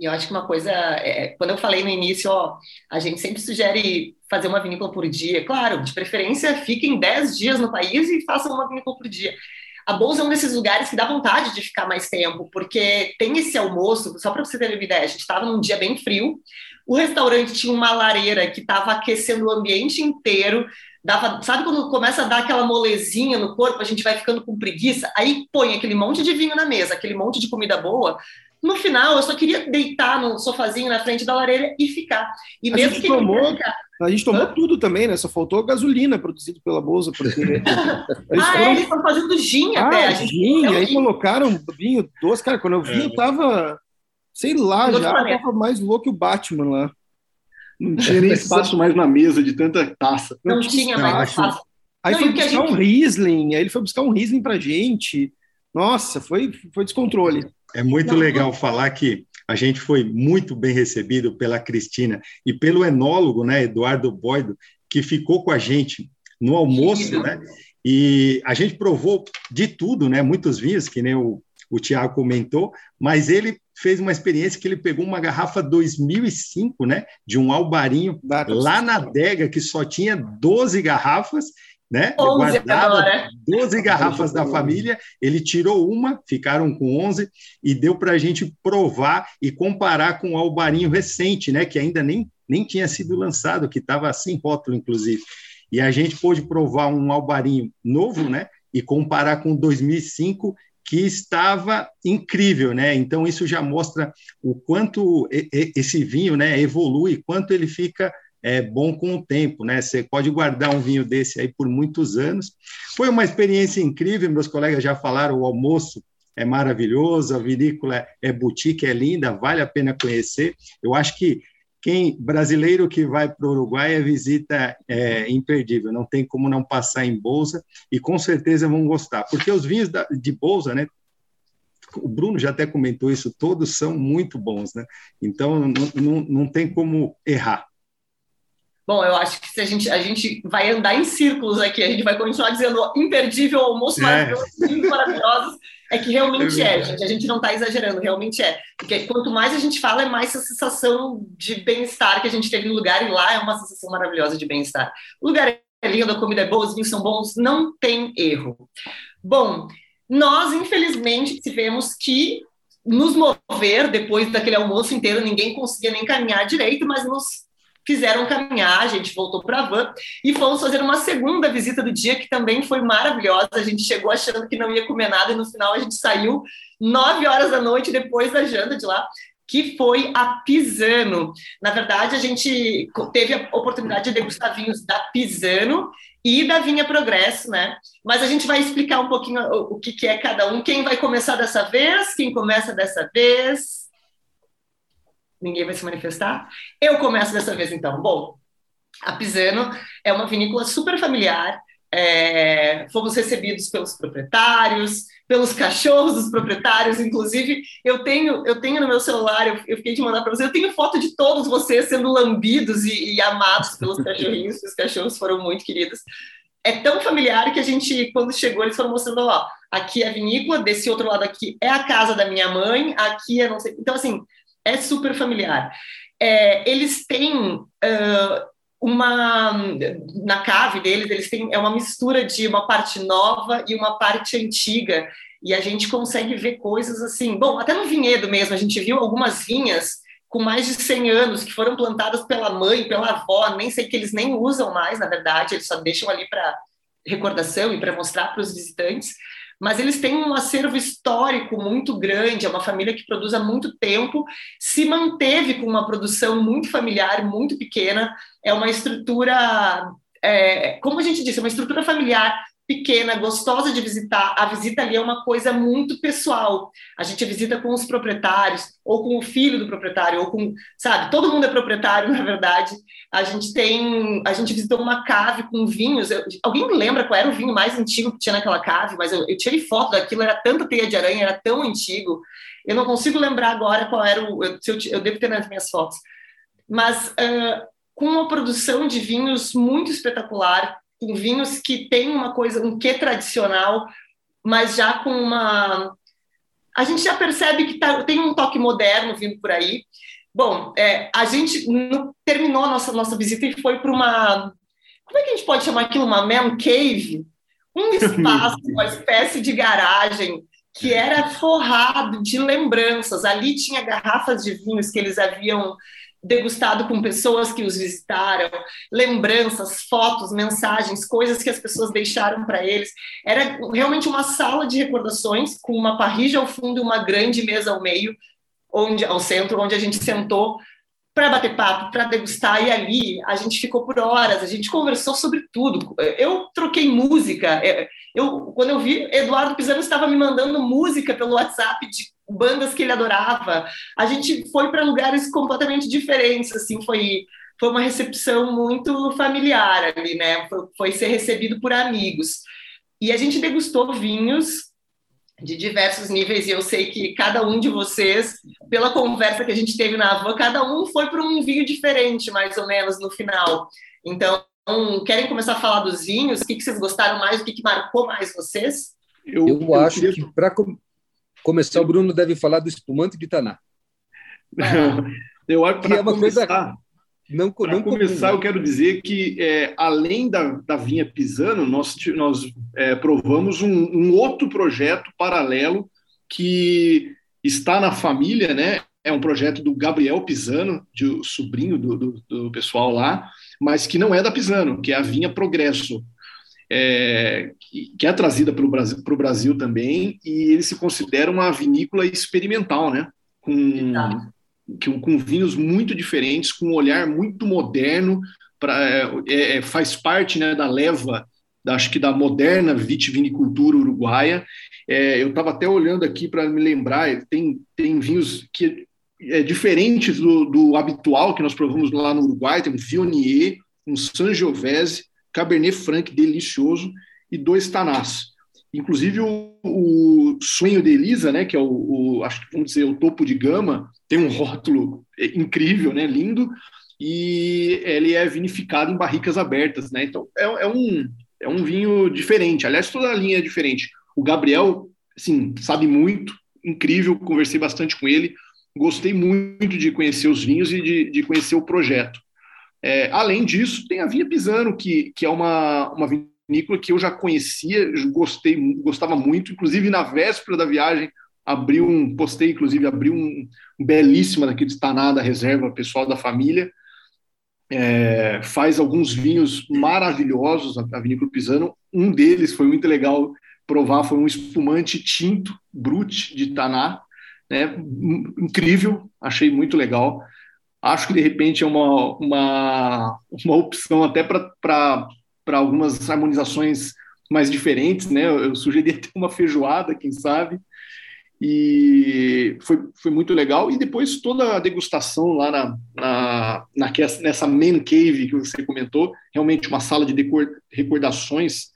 Speaker 1: E eu acho que uma coisa, é, quando eu falei no início, ó, a gente sempre sugere fazer uma vinícola por dia. Claro, de preferência, fiquem 10 dias no país e façam uma vinícola por dia a Bolsa é um desses lugares que dá vontade de ficar mais tempo, porque tem esse almoço, só para você ter uma ideia, a gente estava num dia bem frio, o restaurante tinha uma lareira que estava aquecendo o ambiente inteiro, dava, sabe quando começa a dar aquela molezinha no corpo, a gente vai ficando com preguiça, aí põe aquele monte de vinho na mesa, aquele monte de comida boa, no final, eu só queria deitar no sofazinho na frente da lareira e ficar. E mesmo que
Speaker 5: tomou, a gente tomou tudo também, né? Só faltou gasolina produzido pela Bolsa. Porque
Speaker 1: eles ah, foram... é, eles estão fazendo gin
Speaker 5: ah,
Speaker 1: até.
Speaker 5: Gin, aí gin. colocaram vinho doce. Cara, quando eu vi, é. eu tava, sei lá, já tava mais louco que o Batman lá.
Speaker 4: Não tinha nem espaço mais na mesa de tanta taça.
Speaker 1: Não, não tinha mais espaço.
Speaker 5: Aí não, foi buscar gente... um Riesling, aí ele foi buscar um Riesling pra gente. Nossa, foi, foi descontrole.
Speaker 2: É muito legal falar que a gente foi muito bem recebido pela Cristina e pelo enólogo, né, Eduardo Boido, que ficou com a gente no almoço, né? E a gente provou de tudo, né? Muitos vinhos, que nem o, o Tiago comentou, mas ele fez uma experiência que ele pegou uma garrafa 2005, né, de um albarinho lá na adega que só tinha 12 garrafas né?
Speaker 1: 11 agora.
Speaker 2: 12 garrafas da família, ele tirou uma, ficaram com 11 e deu para a gente provar e comparar com o Albarinho recente, né? Que ainda nem, nem tinha sido lançado, que estava sem rótulo, inclusive. E a gente pôde provar um Albarinho novo, né? E comparar com 2005 que estava incrível, né? Então isso já mostra o quanto esse vinho, né, evolui, quanto ele fica é bom com o tempo, né? Você pode guardar um vinho desse aí por muitos anos. Foi uma experiência incrível, meus colegas já falaram, o almoço é maravilhoso, a vinícola é boutique, é linda, vale a pena conhecer. Eu acho que quem brasileiro que vai para o Uruguai a visita é imperdível, não tem como não passar em Bolsa e com certeza vão gostar, porque os vinhos da, de Bolsa, né? O Bruno já até comentou isso, todos são muito bons, né? Então não, tem como errar.
Speaker 1: Bom, eu acho que se a gente, a gente vai andar em círculos aqui, a gente vai continuar dizendo imperdível, almoço é. maravilhoso, maravilhosos, é que realmente é, é, gente. A gente não está exagerando, realmente é. Porque quanto mais a gente fala, é mais essa sensação de bem-estar que a gente teve no lugar, e lá é uma sensação maravilhosa de bem-estar. O lugar é lindo, a comida é boa, os vinhos são bons, não tem erro. Bom, nós, infelizmente, tivemos que nos mover depois daquele almoço inteiro, ninguém conseguia nem caminhar direito, mas nos fizeram caminhar, a gente voltou para a van e fomos fazer uma segunda visita do dia que também foi maravilhosa. A gente chegou achando que não ia comer nada e no final a gente saiu nove horas da noite depois da janta de lá que foi a Pisano. Na verdade, a gente teve a oportunidade de degustar vinhos da Pisano e da Vinha Progresso, né? Mas a gente vai explicar um pouquinho o que é cada um. Quem vai começar dessa vez? Quem começa dessa vez? Ninguém vai se manifestar. Eu começo dessa vez, então. Bom, a Pisano é uma vinícola super familiar. É, fomos recebidos pelos proprietários, pelos cachorros dos proprietários, inclusive eu tenho eu tenho no meu celular, eu, eu fiquei de mandar para vocês, eu tenho foto de todos vocês sendo lambidos e, e amados pelos cachorrinhos, os cachorros foram muito queridos. É tão familiar que a gente, quando chegou, eles foram mostrando, ó, aqui é a vinícola, desse outro lado aqui é a casa da minha mãe, aqui é não sei. Então, assim, é super familiar. É, eles têm uh, uma na cave deles eles têm é uma mistura de uma parte nova e uma parte antiga. E a gente consegue ver coisas assim. Bom até no vinhedo mesmo a gente viu algumas vinhas com mais de 100 anos que foram plantadas pela mãe pela avó nem sei que eles nem usam mais na verdade eles só deixam ali para recordação e para mostrar para os visitantes mas eles têm um acervo histórico muito grande, é uma família que produz há muito tempo, se manteve com uma produção muito familiar, muito pequena, é uma estrutura, é, como a gente disse, é uma estrutura familiar pequena, gostosa de visitar. A visita ali é uma coisa muito pessoal. A gente visita com os proprietários, ou com o filho do proprietário, ou com, sabe, todo mundo é proprietário, na verdade. A gente tem, a gente visitou uma cave com vinhos. Eu, alguém lembra qual era o vinho mais antigo que tinha naquela cave? Mas eu, eu tirei foto daquilo, era tanta teia de aranha, era tão antigo. Eu não consigo lembrar agora qual era o. Eu, eu, eu devo ter nas minhas fotos. Mas uh, com uma produção de vinhos muito espetacular, com vinhos que tem uma coisa, um quê tradicional, mas já com uma. A gente já percebe que tá, tem um toque moderno vindo por aí. Bom, é, a gente no, terminou a nossa, nossa visita e foi para uma. Como é que a gente pode chamar aquilo? Uma man cave? Um espaço, uma espécie de garagem que era forrado de lembranças. Ali tinha garrafas de vinhos que eles haviam degustado com pessoas que os visitaram, lembranças, fotos, mensagens, coisas que as pessoas deixaram para eles. Era realmente uma sala de recordações com uma parrilla ao fundo e uma grande mesa ao meio, onde ao centro, onde a gente sentou para bater papo, para degustar, e ali a gente ficou por horas, a gente conversou sobre tudo. Eu troquei música, é, eu, quando eu vi, Eduardo Pisano estava me mandando música pelo WhatsApp de bandas que ele adorava. A gente foi para lugares completamente diferentes, assim, foi foi uma recepção muito familiar ali, né? Foi, foi ser recebido por amigos. E a gente degustou vinhos de diversos níveis, e eu sei que cada um de vocês, pela conversa que a gente teve na van, cada um foi para um vinho diferente, mais ou menos, no final. Então, querem começar a falar dos vinhos? O que, que vocês gostaram mais? O que, que marcou mais vocês?
Speaker 3: Eu, eu, acho queria... que, para começar, o Bruno deve falar do espumante de Taná.
Speaker 4: eu acho que é uma começar, coisa não, para começar, comum. eu quero dizer que, é, além da, da vinha Pisano, nós, nós é, provamos um, um, outro projeto paralelo que está na família, né? É um projeto do Gabriel Pisano, de, sobrinho do, do, do pessoal lá, mas que não é da Pisano, que é a vinha Progresso é, que, é trazida para o Brasil, Brasil, também, e ele se considera uma vinícola experimental, né? Com, que, com vinhos muito diferentes, com um olhar muito moderno, pra, é, é, faz parte né, da leva, da, acho que da moderna vitivinicultura uruguaia. É, eu estava até olhando aqui para me lembrar, tem, tem vinhos que é, diferentes do, do, habitual que nós provamos lá no Uruguai, tem um Viognier, um Sangiovese, Cabernet Franc delicioso e dois Tanás. Inclusive o, o Sonho de Elisa, né, que é o, o, acho que vamos dizer o topo de gama, tem um rótulo incrível, né, lindo, e ele é vinificado em barricas abertas, né? Então é, é um é um vinho diferente. Aliás, toda a linha é diferente. O Gabriel, assim, sabe muito, incrível. Conversei bastante com ele. Gostei muito de conhecer os vinhos e de, de conhecer o projeto. É, além disso, tem a Vinha Pisano, que, que é uma, uma vinícola que eu já conhecia, gostei, gostava muito. Inclusive, na véspera da viagem, abri um, postei, inclusive, abri um, um belíssima daquele Taná da reserva pessoal da família. É, faz alguns vinhos maravilhosos, a Vinícola Pisano. Um deles foi muito legal provar, foi um espumante tinto, Brut, de Taná, né? Incrível, achei muito legal. Acho que de repente é uma, uma, uma opção até para algumas harmonizações mais diferentes, né? Eu, eu sugeri até uma feijoada, quem sabe. E foi, foi muito legal. E depois toda a degustação lá na, na, na nessa man cave que você comentou, realmente uma sala de recordações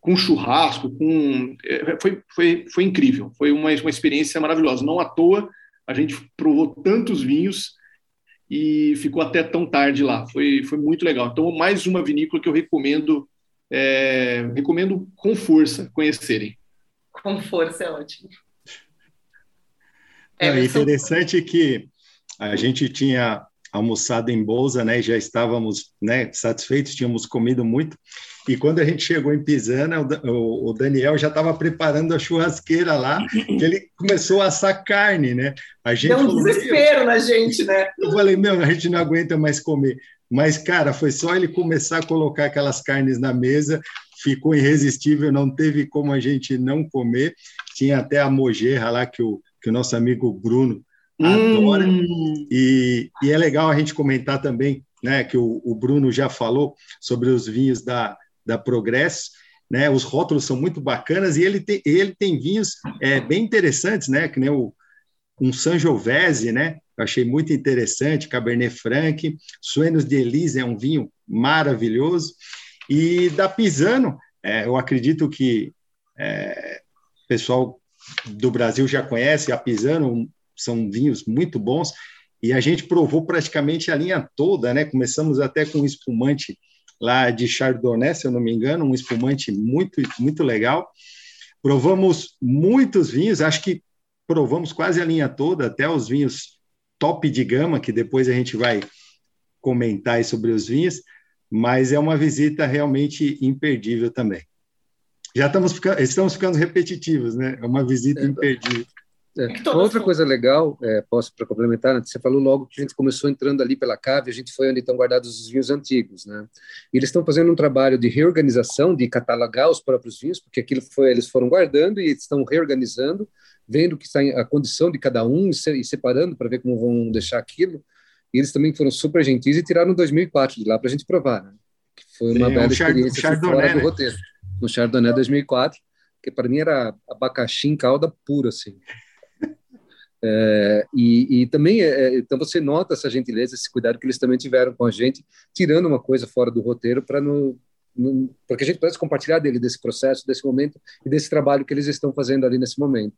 Speaker 4: com churrasco, com é, foi, foi, foi incrível, foi uma, uma experiência maravilhosa. Não à toa a gente provou tantos vinhos e ficou até tão tarde lá. Foi, foi muito legal. Então, mais uma vinícola que eu recomendo, é, recomendo com força conhecerem.
Speaker 1: Com força é ótimo.
Speaker 2: É, é interessante que a gente tinha almoçado em Bolsa, né? Já estávamos, né, satisfeitos, tínhamos comido muito. E quando a gente chegou em Pisana, o, Daniel já estava preparando a churrasqueira lá, que ele começou a assar carne, né?
Speaker 1: A gente Deu um falou, desespero na gente, né?
Speaker 2: Eu falei, meu, a gente não aguenta mais comer. Mas, cara, foi só ele começar a colocar aquelas carnes na mesa, ficou irresistível, não teve como a gente não comer. Tinha até a mojerra lá que o, que o nosso amigo Bruno adora. Hum. E, e, é legal a gente comentar também, né, que o, o Bruno já falou sobre os vinhos da, da Progresso, né? Os rótulos são muito bacanas e ele tem, ele tem vinhos é, bem interessantes, né? Que nem o um Sangiovese, né? Eu achei muito interessante, Cabernet Franc, Suenos de Elise é um vinho maravilhoso e da Pisano, é, eu acredito que é, o pessoal do Brasil já conhece a Pisano, são vinhos muito bons e a gente provou praticamente a linha toda, né? Começamos até com espumante lá de Chardonnay, se eu não me engano, um espumante muito, muito legal. Provamos muitos vinhos, acho que provamos quase a linha toda, até os vinhos top de gama, que depois a gente vai comentar sobre os vinhos, mas é uma visita realmente imperdível também. Já estamos ficando, estamos ficando repetitivos, né? É uma visita é, imperdível.
Speaker 3: É. Outra coisa legal, é, posso para complementar, né? você falou logo que a gente começou entrando ali pela cave, a gente foi onde estão guardados os vinhos antigos, né? E eles estão fazendo um trabalho de reorganização, de catalogar os próprios vinhos, porque aquilo foi, eles foram guardando e estão reorganizando, vendo que está a condição de cada um e separando para ver como vão deixar aquilo. E eles também foram super gentis e tiraram 2004 de lá para a gente provar, né? Que foi uma Sim, bela um experiência Chardonnay, fora né? do roteiro. No Chardonnay 2004, que para mim era abacaxi em calda pura, assim. É, e, e, também, é, é, então você nota essa gentileza, esse cuidado que eles também tiveram com a gente, tirando uma coisa fora do roteiro para no, no, a gente pudesse compartilhar dele desse processo, desse momento e desse trabalho que eles estão fazendo ali nesse momento.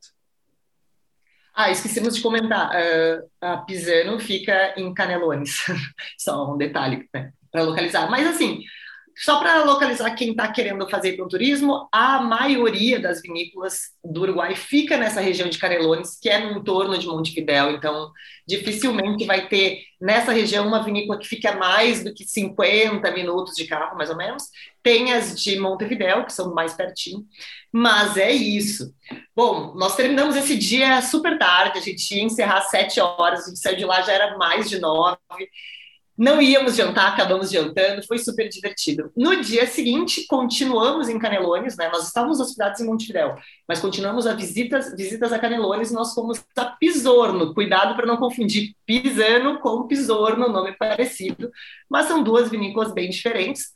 Speaker 1: Ah, esquecemos de comentar, uh, a Pisano fica em Canelones, só um detalhe né, para localizar. Mas assim, só para localizar quem está querendo fazer turismo, a maioria das vinícolas do Uruguai fica nessa região de Canelones, que é no entorno de Montevidéu, então dificilmente vai ter nessa região uma vinícola que fica mais do que 50 minutos de carro, mais ou menos. Tem as de Montevidéu, que são mais pertinho, mas é isso. Bom, nós terminamos esse dia super tarde, a gente ia encerrar às 7 horas, a gente saiu de lá já era mais de nove Não íamos jantar, acabamos jantando, foi super divertido. No dia seguinte, continuamos em Canelones, né? Nós estávamos hospedados em Montevidéu, mas continuamos a visitas, visitas a Canelones nós fomos a Pisorno. Cuidado para não confundir Pisano com Pisorno, nome parecido, mas são duas vinícolas bem diferentes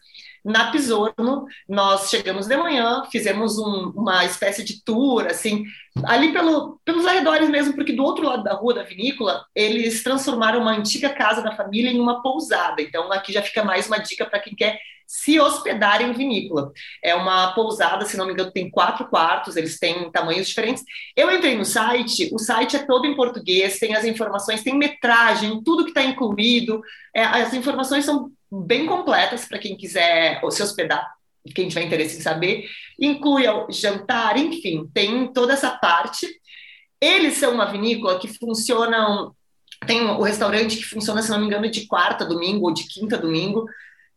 Speaker 1: na Pisorno, nós chegamos de manhã, fizemos um, uma espécie de tour, assim, ali pelo, pelos arredores mesmo, porque do outro lado da rua da vinícola, eles transformaram uma antiga casa da família em uma pousada. Então, aqui já fica mais uma dica para quem quer se hospedar em vinícola. É uma pousada, se não me engano, tem quatro quartos, eles têm tamanhos diferentes. Eu entrei no site, o site é todo em português, tem as informações, tem metragem, tudo que está incluído. É, as informações são bem completas para quem quiser se hospedar, quem tiver interesse em saber. Inclui o jantar, enfim, tem toda essa parte. Eles são uma vinícola que funcionam. Tem o restaurante que funciona, se não me engano, de quarta domingo ou de quinta domingo.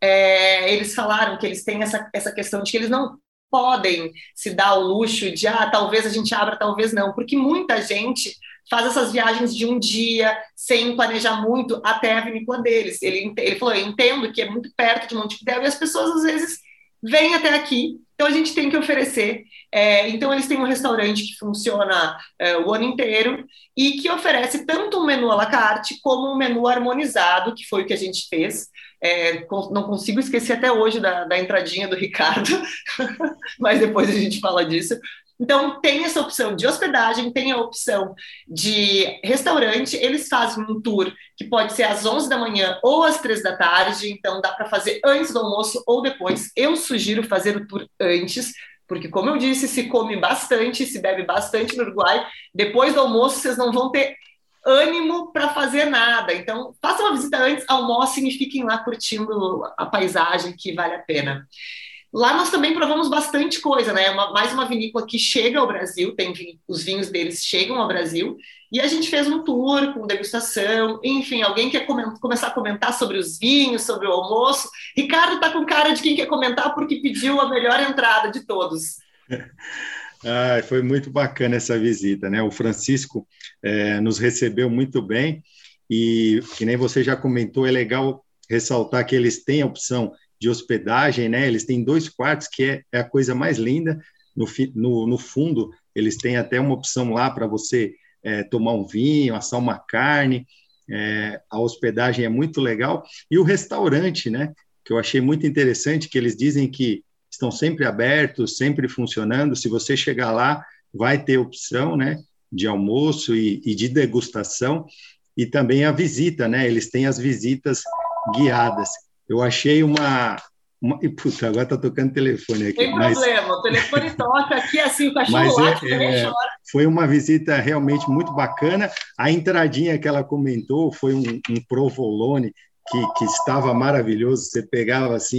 Speaker 1: É, eles falaram que eles têm essa, essa questão de que eles não podem se dar o luxo de, ah, talvez a gente abra, talvez não, porque muita gente faz essas viagens de um dia, sem planejar muito, até a vinícola deles. Ele, ele falou: Eu entendo que é muito perto de Montevidéu e as pessoas às vezes vêm até aqui, então a gente tem que oferecer. É, então, eles têm um restaurante que funciona é, o ano inteiro e que oferece tanto um menu à la carte como um menu harmonizado, que foi o que a gente fez. É, não consigo esquecer até hoje da, da entradinha do Ricardo, mas depois a gente fala disso. Então, tem essa opção de hospedagem, tem a opção de restaurante. Eles fazem um tour que pode ser às 11 da manhã ou às 3 da tarde, então dá para fazer antes do almoço ou depois. Eu sugiro fazer o tour antes, porque, como eu disse, se come bastante, se bebe bastante no Uruguai. Depois do almoço, vocês não vão ter ânimo para fazer nada. Então, façam uma visita antes, almocem e fiquem lá curtindo a paisagem, que vale a pena. Lá nós também provamos bastante coisa, né? Uma, mais uma vinícola que chega ao Brasil, tem os vinhos deles chegam ao Brasil, e a gente fez um tour com degustação, enfim, alguém quer começar a comentar sobre os vinhos, sobre o almoço. Ricardo está com cara de quem quer comentar porque pediu a melhor entrada de todos.
Speaker 2: Ah, foi muito bacana essa visita, né? O Francisco é, nos recebeu muito bem e, que nem você já comentou, é legal ressaltar que eles têm a opção de hospedagem, né? Eles têm dois quartos, que é, é a coisa mais linda. No, no, no, fundo, eles têm até uma opção lá para você é, tomar um vinho, assar uma carne. É, a hospedagem é muito legal. E o restaurante, né? Que eu achei muito interessante, que eles dizem que estão sempre abertos, sempre funcionando. Se você chegar lá, vai ter opção, né? De almoço e, e de degustação. E também a visita, né? Eles têm as visitas guiadas eu achei uma. uma e, puta, agora está tocando telefone aqui.
Speaker 1: Tem mas... problema, o telefone toca aqui assim, o cachorro late, é, é,
Speaker 2: Foi uma visita realmente muito bacana. A entradinha que ela comentou foi um, um provolone que, que estava maravilhoso. Você pegava assim,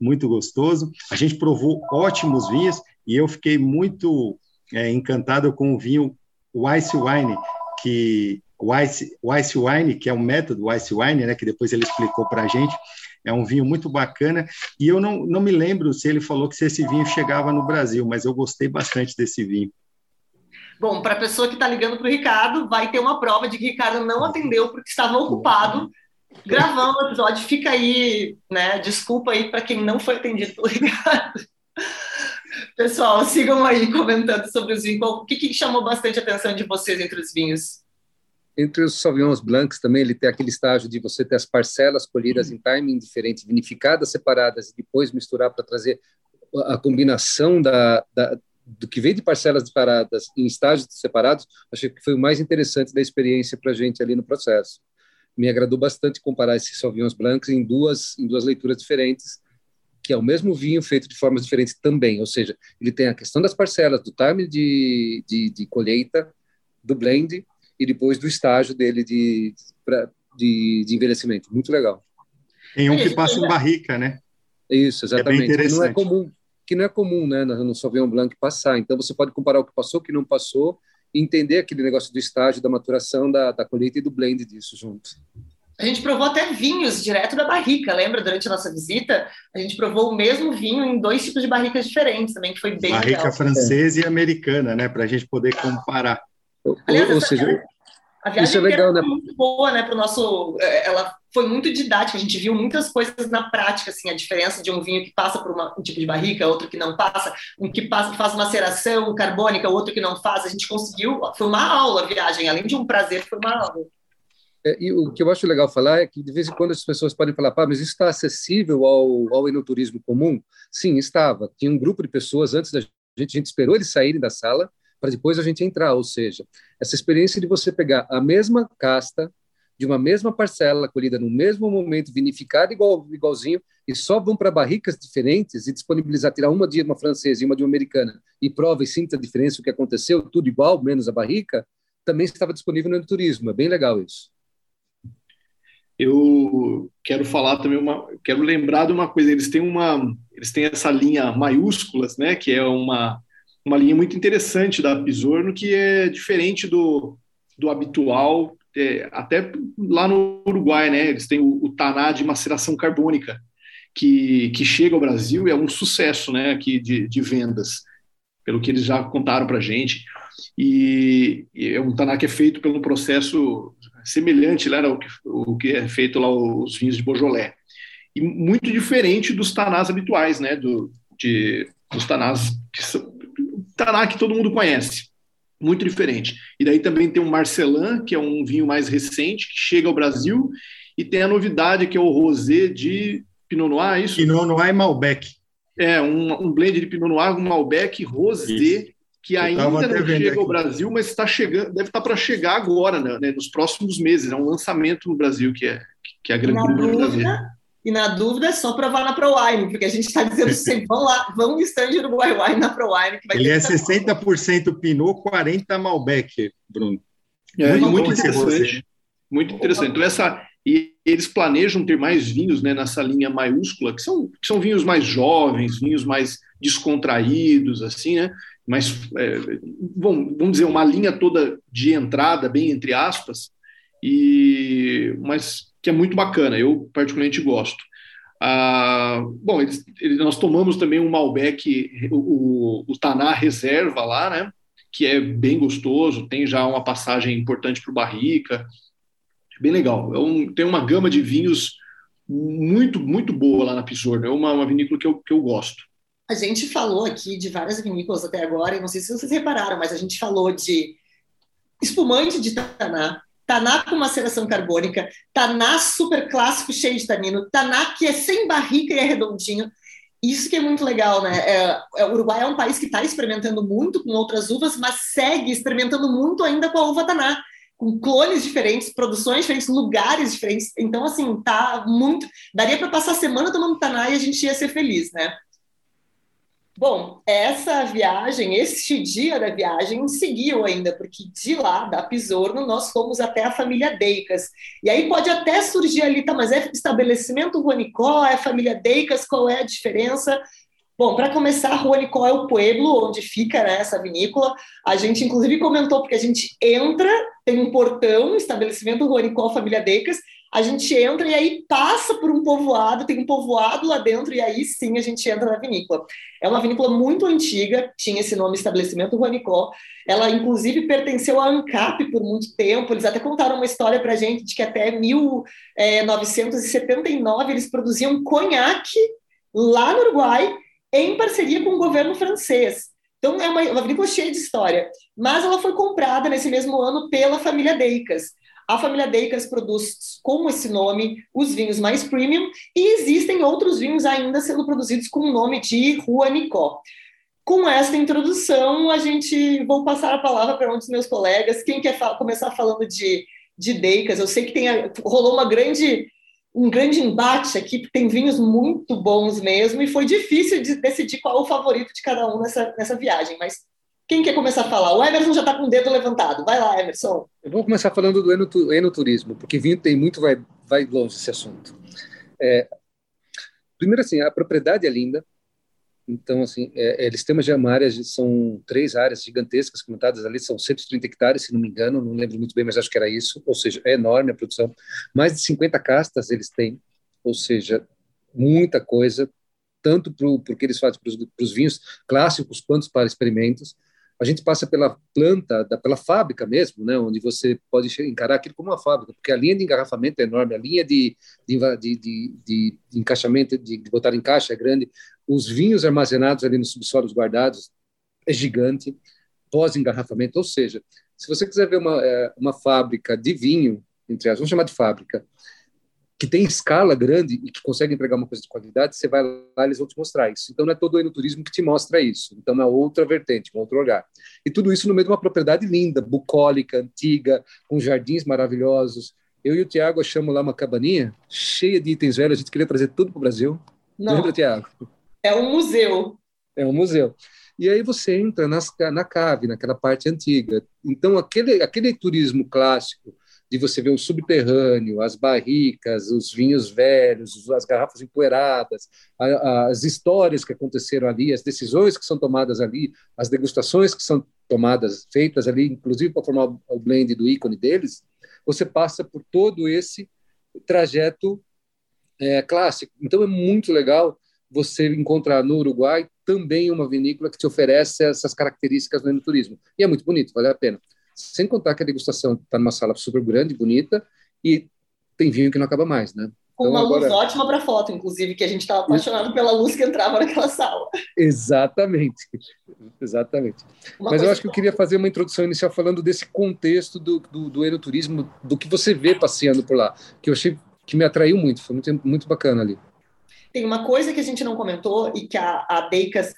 Speaker 2: muito gostoso. A gente provou ótimos vinhos e eu fiquei muito é, encantado com o vinho Weiss Wine, que o Ice, o Ice Wine, que é o método Ice Wine, né, que depois ele explicou para a gente, é um vinho muito bacana. E eu não, não me lembro se ele falou que se esse vinho chegava no Brasil, mas eu gostei bastante desse vinho.
Speaker 1: Bom, para a pessoa que está ligando para o Ricardo, vai ter uma prova de que Ricardo não atendeu porque estava ocupado gravando o episódio. Fica aí, né? Desculpa aí para quem não foi atendido pelo Ricardo. Pessoal, sigam aí comentando sobre os vinhos. O que, que chamou bastante a atenção de vocês entre os vinhos?
Speaker 3: Entre os Sauvignons Blancs também ele tem aquele estágio de você ter as parcelas colhidas em timing diferente, vinificadas separadas e depois misturar para trazer a combinação da, da, do que vem de parcelas separadas em estágios separados, acho que foi o mais interessante da experiência para a gente ali no processo. Me agradou bastante comparar esses Sauvignons Blancs em duas, em duas leituras diferentes, que é o mesmo vinho feito de formas diferentes também, ou seja, ele tem a questão das parcelas, do time de, de, de colheita, do blend, e depois do estágio dele de, pra, de, de, envelhecimento. Muito legal.
Speaker 2: Tem um que passa em barrica, né?
Speaker 3: Isso, exatamente. É que não é comum, que não é comum, né, no Sauvignon Blanc passar. Então você pode comparar o que passou, o que não passou, e entender aquele negócio do estágio, da maturação, da, da colheita e do blend disso junto.
Speaker 1: A gente provou até vinhos direto da barrica, lembra? Durante a nossa visita, a gente provou o mesmo vinho em dois tipos de barricas diferentes também, que foi bem
Speaker 2: barrica
Speaker 1: legal.
Speaker 2: francesa é. e americana, né? Para a gente poder comparar.
Speaker 3: Aliás, ou, ou seja,
Speaker 1: A viagem Isso é legal, né? foi muito boa, né, para o nosso. É, ela foi muito didática, a gente viu muitas coisas na prática, assim, a diferença de um vinho que passa por uma, um tipo de barrica, outro que não passa, um que passa, faz maceração carbônica, outro que não faz. A gente conseguiu, foi uma aula a viagem, além de um prazer, foi uma aula.
Speaker 3: É, e o que eu acho legal falar é que de vez em quando as pessoas podem falar, pá, mas isso está acessível ao, ao enoturismo comum? Sim, estava. Tinha um grupo de pessoas antes da gente, a gente esperou eles saírem da sala para depois a gente entrar, ou seja, essa experiência de você pegar a mesma casta de uma mesma parcela colhida no mesmo momento, vinificada igual, igualzinho, e só vão para barricas diferentes e disponibilizar, tirar uma de uma francesa e uma de uma americana, e prova e sinta a diferença, o que aconteceu, tudo igual, menos a barrica, também estava disponível no turismo. É bem legal isso.
Speaker 4: Eu quero falar também uma, quero lembrar de uma coisa. Eles têm uma, eles têm essa linha maiúsculas, né? Que é uma uma linha muito interessante da Pisorno, que é diferente do, do habitual, é, até lá no Uruguai, né? Eles têm o, o taná de maceração carbônica, que, que chega ao Brasil e é um sucesso, né? Aqui de, de vendas, pelo que eles já contaram para gente. E, e, é um taná que é feito pelo processo semelhante lá ao que, o que é feito lá os vinhos de Beaujolais. E muito diferente dos tanás habituais, né? Do, de, dos tanás que são, taná que todo mundo conhece. Muito diferente. E daí também tem o Marcelin, que é um vinho mais recente, que chega ao Brasil, e tem a novidade que é o rosé de Pinot Noir, é isso?
Speaker 2: Pinot Noir e Malbec.
Speaker 4: É, um, um blend de Pinot Noir com Malbec rosé, isso. que ainda não chega aqui. ao Brasil, mas está chegando, deve estar para chegar agora, né, né, nos próximos meses. É um lançamento no Brasil que é, que é a grande
Speaker 1: novidade. E na dúvida é só provar na ProWine, porque a gente está dizendo sempre, vão lá, vão no stand Uruguai Wine na ProWine.
Speaker 2: Ele é 60% Pinot, 40% Malbec, Bruno.
Speaker 4: É, muito, muito interessante. Muito interessante. Então, essa, e eles planejam ter mais vinhos né, nessa linha maiúscula, que são, que são vinhos mais jovens, vinhos mais descontraídos, assim, né? Mas, é, vamos, vamos dizer, uma linha toda de entrada, bem entre aspas, e mas que é muito bacana, eu particularmente gosto. Ah, bom, eles, eles, nós tomamos também um Malbec, o, o, o Taná Reserva lá, né? Que é bem gostoso, tem já uma passagem importante para o Barrica, bem legal. É um, tem uma gama de vinhos muito, muito boa lá na Pisorno, é uma, uma vinícola que eu, que eu gosto.
Speaker 1: A gente falou aqui de várias vinícolas até agora, e não sei se vocês repararam, mas a gente falou de espumante de Taná, Taná com maceração carbônica, Taná super clássico, cheio de tanino, Taná que é sem barrica e é redondinho. Isso que é muito legal, né? É, é, o Uruguai é um país que está experimentando muito com outras uvas, mas segue experimentando muito ainda com a uva Taná, com clones diferentes, produções diferentes, lugares diferentes. Então, assim, tá muito. Daria para passar a semana tomando Taná e a gente ia ser feliz, né? Bom, essa viagem, este dia da viagem, seguiu ainda, porque de lá, da Pisorno, nós fomos até a família Deicas. E aí pode até surgir ali, tá, mas é estabelecimento Juanicó, é família Deicas, qual é a diferença? Bom, para começar, Juanicó é o pueblo onde fica né, essa vinícola. A gente, inclusive, comentou, porque a gente entra, tem um portão, estabelecimento Juanicó, família Deicas, a gente entra e aí passa por um povoado, tem um povoado lá dentro, e aí sim a gente entra na vinícola. É uma vinícola muito antiga, tinha esse nome Estabelecimento Juanicó. Ela, inclusive, pertenceu à ANCAP por muito tempo. Eles até contaram uma história para gente de que até 1979 eles produziam conhaque lá no Uruguai, em parceria com o governo francês. Então, é uma, uma vinícola cheia de história. Mas ela foi comprada nesse mesmo ano pela família Deicas. A família Deicas produz com esse nome os vinhos mais premium e existem outros vinhos ainda sendo produzidos com o nome de Rua Nicó. Com esta introdução, a gente vou passar a palavra para um dos meus colegas. Quem quer fa começar falando de, de Deicas? Eu sei que tem, rolou uma grande um grande embate aqui, porque tem vinhos muito bons mesmo, e foi difícil de decidir qual o favorito de cada um nessa, nessa viagem, mas quem quer começar a falar? O Emerson já está com o dedo levantado. Vai lá, Emerson.
Speaker 3: Eu vou começar falando do enoturismo, porque vinho tem muito, vai, vai longe esse assunto. É, primeiro, assim, a propriedade é linda. Então, assim, é, eles têm uma área, são três áreas gigantescas comentadas ali, são 130 hectares, se não me engano, não lembro muito bem, mas acho que era isso. Ou seja, é enorme a produção. Mais de 50 castas eles têm, ou seja, muita coisa, tanto para o que eles fazem para os vinhos clássicos quanto para experimentos. A gente passa pela planta, da, pela fábrica mesmo, né, onde você pode encarar aquilo como uma fábrica, porque a linha de engarrafamento é enorme, a linha de, de, de, de, encaixamento, de, botar em caixa é grande, os vinhos armazenados ali nos subsolos guardados é gigante, pós-engarrafamento, ou seja, se você quiser ver uma, é, uma fábrica de vinho, entre as, vamos chamar de fábrica, que tem escala grande e que consegue entregar uma coisa de qualidade, você vai lá eles vão te mostrar isso. Então não é todo o enoturismo que te mostra isso. Então é outra vertente, um outro olhar. E tudo isso no meio de uma propriedade linda, bucólica, antiga, com jardins maravilhosos. Eu e o Tiago achamos lá uma cabaninha cheia de itens velhos, a gente queria trazer tudo para o Brasil. Não. Lembra, Tiago?
Speaker 1: É um museu.
Speaker 3: É um museu. E aí você entra nas, na cave, naquela parte antiga. Então aquele, aquele turismo clássico, de você ver o subterrâneo, as barricas, os vinhos velhos, as garrafas empoeiradas, as histórias que aconteceram ali, as decisões que são tomadas ali, as degustações que são tomadas, feitas ali, inclusive para formar o blend do ícone deles, você passa por todo esse trajeto é, clássico. Então é muito legal você encontrar no Uruguai também uma vinícola que te oferece essas características do turismo. E é muito bonito, vale a pena. Sem contar que a degustação está numa sala super grande, bonita, e tem vinho que não acaba mais, né?
Speaker 1: Com então, uma agora... luz ótima para foto, inclusive, que a gente estava apaixonado pela luz que entrava naquela sala.
Speaker 3: Exatamente, exatamente. Uma Mas eu acho que eu queria fazer uma introdução inicial falando desse contexto do, do, do enoturismo, do que você vê passeando por lá, que eu achei que me atraiu muito, foi muito, muito bacana ali.
Speaker 1: Tem uma coisa que a gente não comentou e que a, a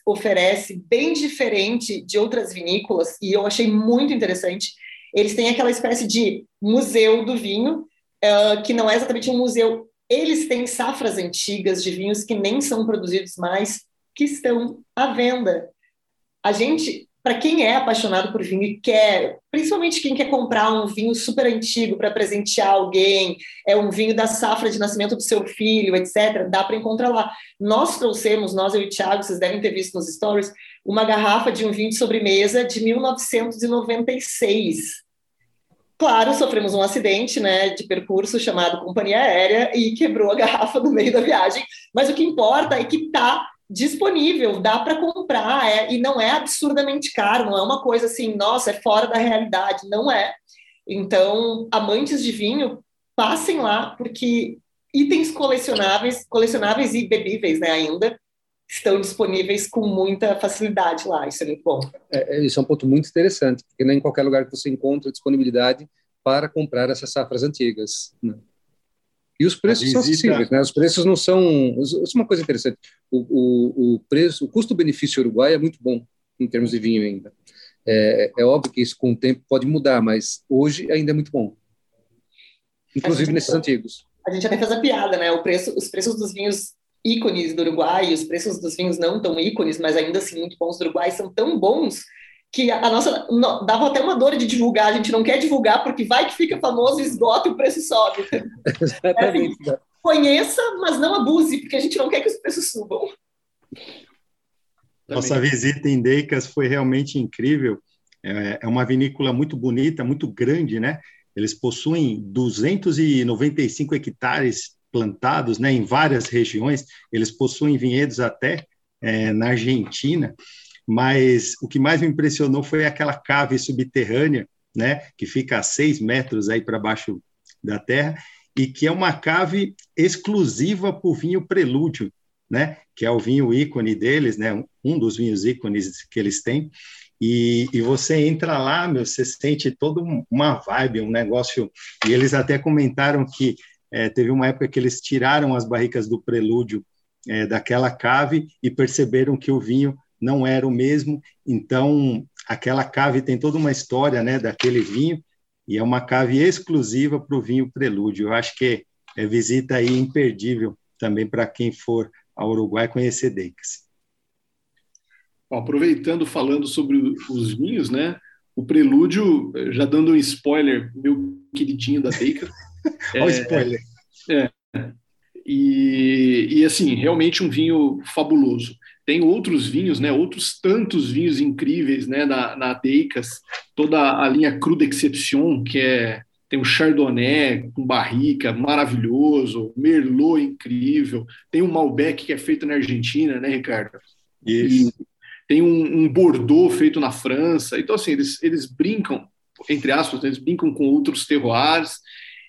Speaker 1: oferece bem diferente de outras vinícolas, e eu achei muito interessante. Eles têm aquela espécie de museu do vinho, uh, que não é exatamente um museu. Eles têm safras antigas de vinhos que nem são produzidos mais, que estão à venda. A gente para quem é apaixonado por vinho e quer, principalmente quem quer comprar um vinho super antigo para presentear alguém, é um vinho da safra de nascimento do seu filho, etc., dá para encontrar lá. Nós trouxemos, nós eu e o Thiago, vocês devem ter visto nos stories, uma garrafa de um vinho de sobremesa de 1996. Claro, sofremos um acidente né, de percurso chamado companhia aérea e quebrou a garrafa no meio da viagem, mas o que importa é que está disponível, dá para comprar, é, e não é absurdamente caro, não é uma coisa assim, nossa, é fora da realidade, não é. Então, amantes de vinho, passem lá, porque itens colecionáveis, colecionáveis e bebíveis, né, ainda, estão disponíveis com muita facilidade lá, isso é muito bom.
Speaker 3: É, é isso é um ponto muito interessante, porque nem em qualquer lugar que você encontra disponibilidade para comprar essas safras antigas. Né? E os preços visita... são acessíveis, né? Os preços não são. Isso é uma coisa interessante. O, o, o preço, o custo-benefício uruguai é muito bom em termos de vinho ainda. É, é, óbvio que isso com o tempo pode mudar, mas hoje ainda é muito bom. Inclusive nesses antigos.
Speaker 1: A gente até fez a piada, né? O preço, os preços dos vinhos ícones do Uruguai, os preços dos vinhos não tão ícones, mas ainda assim muito bons do Uruguai, são tão bons que a, nossa no, dava até uma dor de divulgar, a gente não quer divulgar porque vai que fica famoso, esgota e o preço sobe. Exatamente. É, assim, conheça, mas não abuse, porque a gente não quer que os preços subam.
Speaker 2: Nossa visita em Deicas foi realmente incrível. É, é uma vinícola muito bonita, muito grande, né? Eles possuem 295 hectares plantados, né, em várias regiões. Eles possuem vinhedos até é, na Argentina mas o que mais me impressionou foi aquela cave subterrânea, né, que fica a seis metros aí para baixo da terra, e que é uma cave exclusiva para o vinho Prelúdio, né, que é o vinho ícone deles, né, um dos vinhos ícones que eles têm, e, e, você entra lá, meu, você sente toda uma vibe, um negócio. E eles até comentaram que é, teve uma época que eles tiraram as barricas do prelúdio é, daquela cave e perceberam que o vinho não era o mesmo. Então, aquela cave tem toda uma história né, daquele vinho, e é uma cave exclusiva para o vinho Prelúdio. Eu acho que é visita aí imperdível também para quem for ao Uruguai conhecer Deicas.
Speaker 4: Aproveitando, falando sobre os vinhos, né? O Prelúdio, já dando um spoiler, meu queridinho da Deicas.
Speaker 2: Olha é, o spoiler. É,
Speaker 4: e, e, assim, realmente um vinho fabuloso. Tem outros vinhos, né? Outros tantos vinhos incríveis, né? Na, na Deicas, toda a linha Cruda Exception, que é tem o Chardonnay com barrica, maravilhoso, Merlot incrível, tem o Malbec que é feito na Argentina, né, Ricardo?
Speaker 2: Isso.
Speaker 4: E tem um, um Bordeaux feito na França. Então, assim, eles, eles brincam, entre aspas, eles brincam com outros terroirs.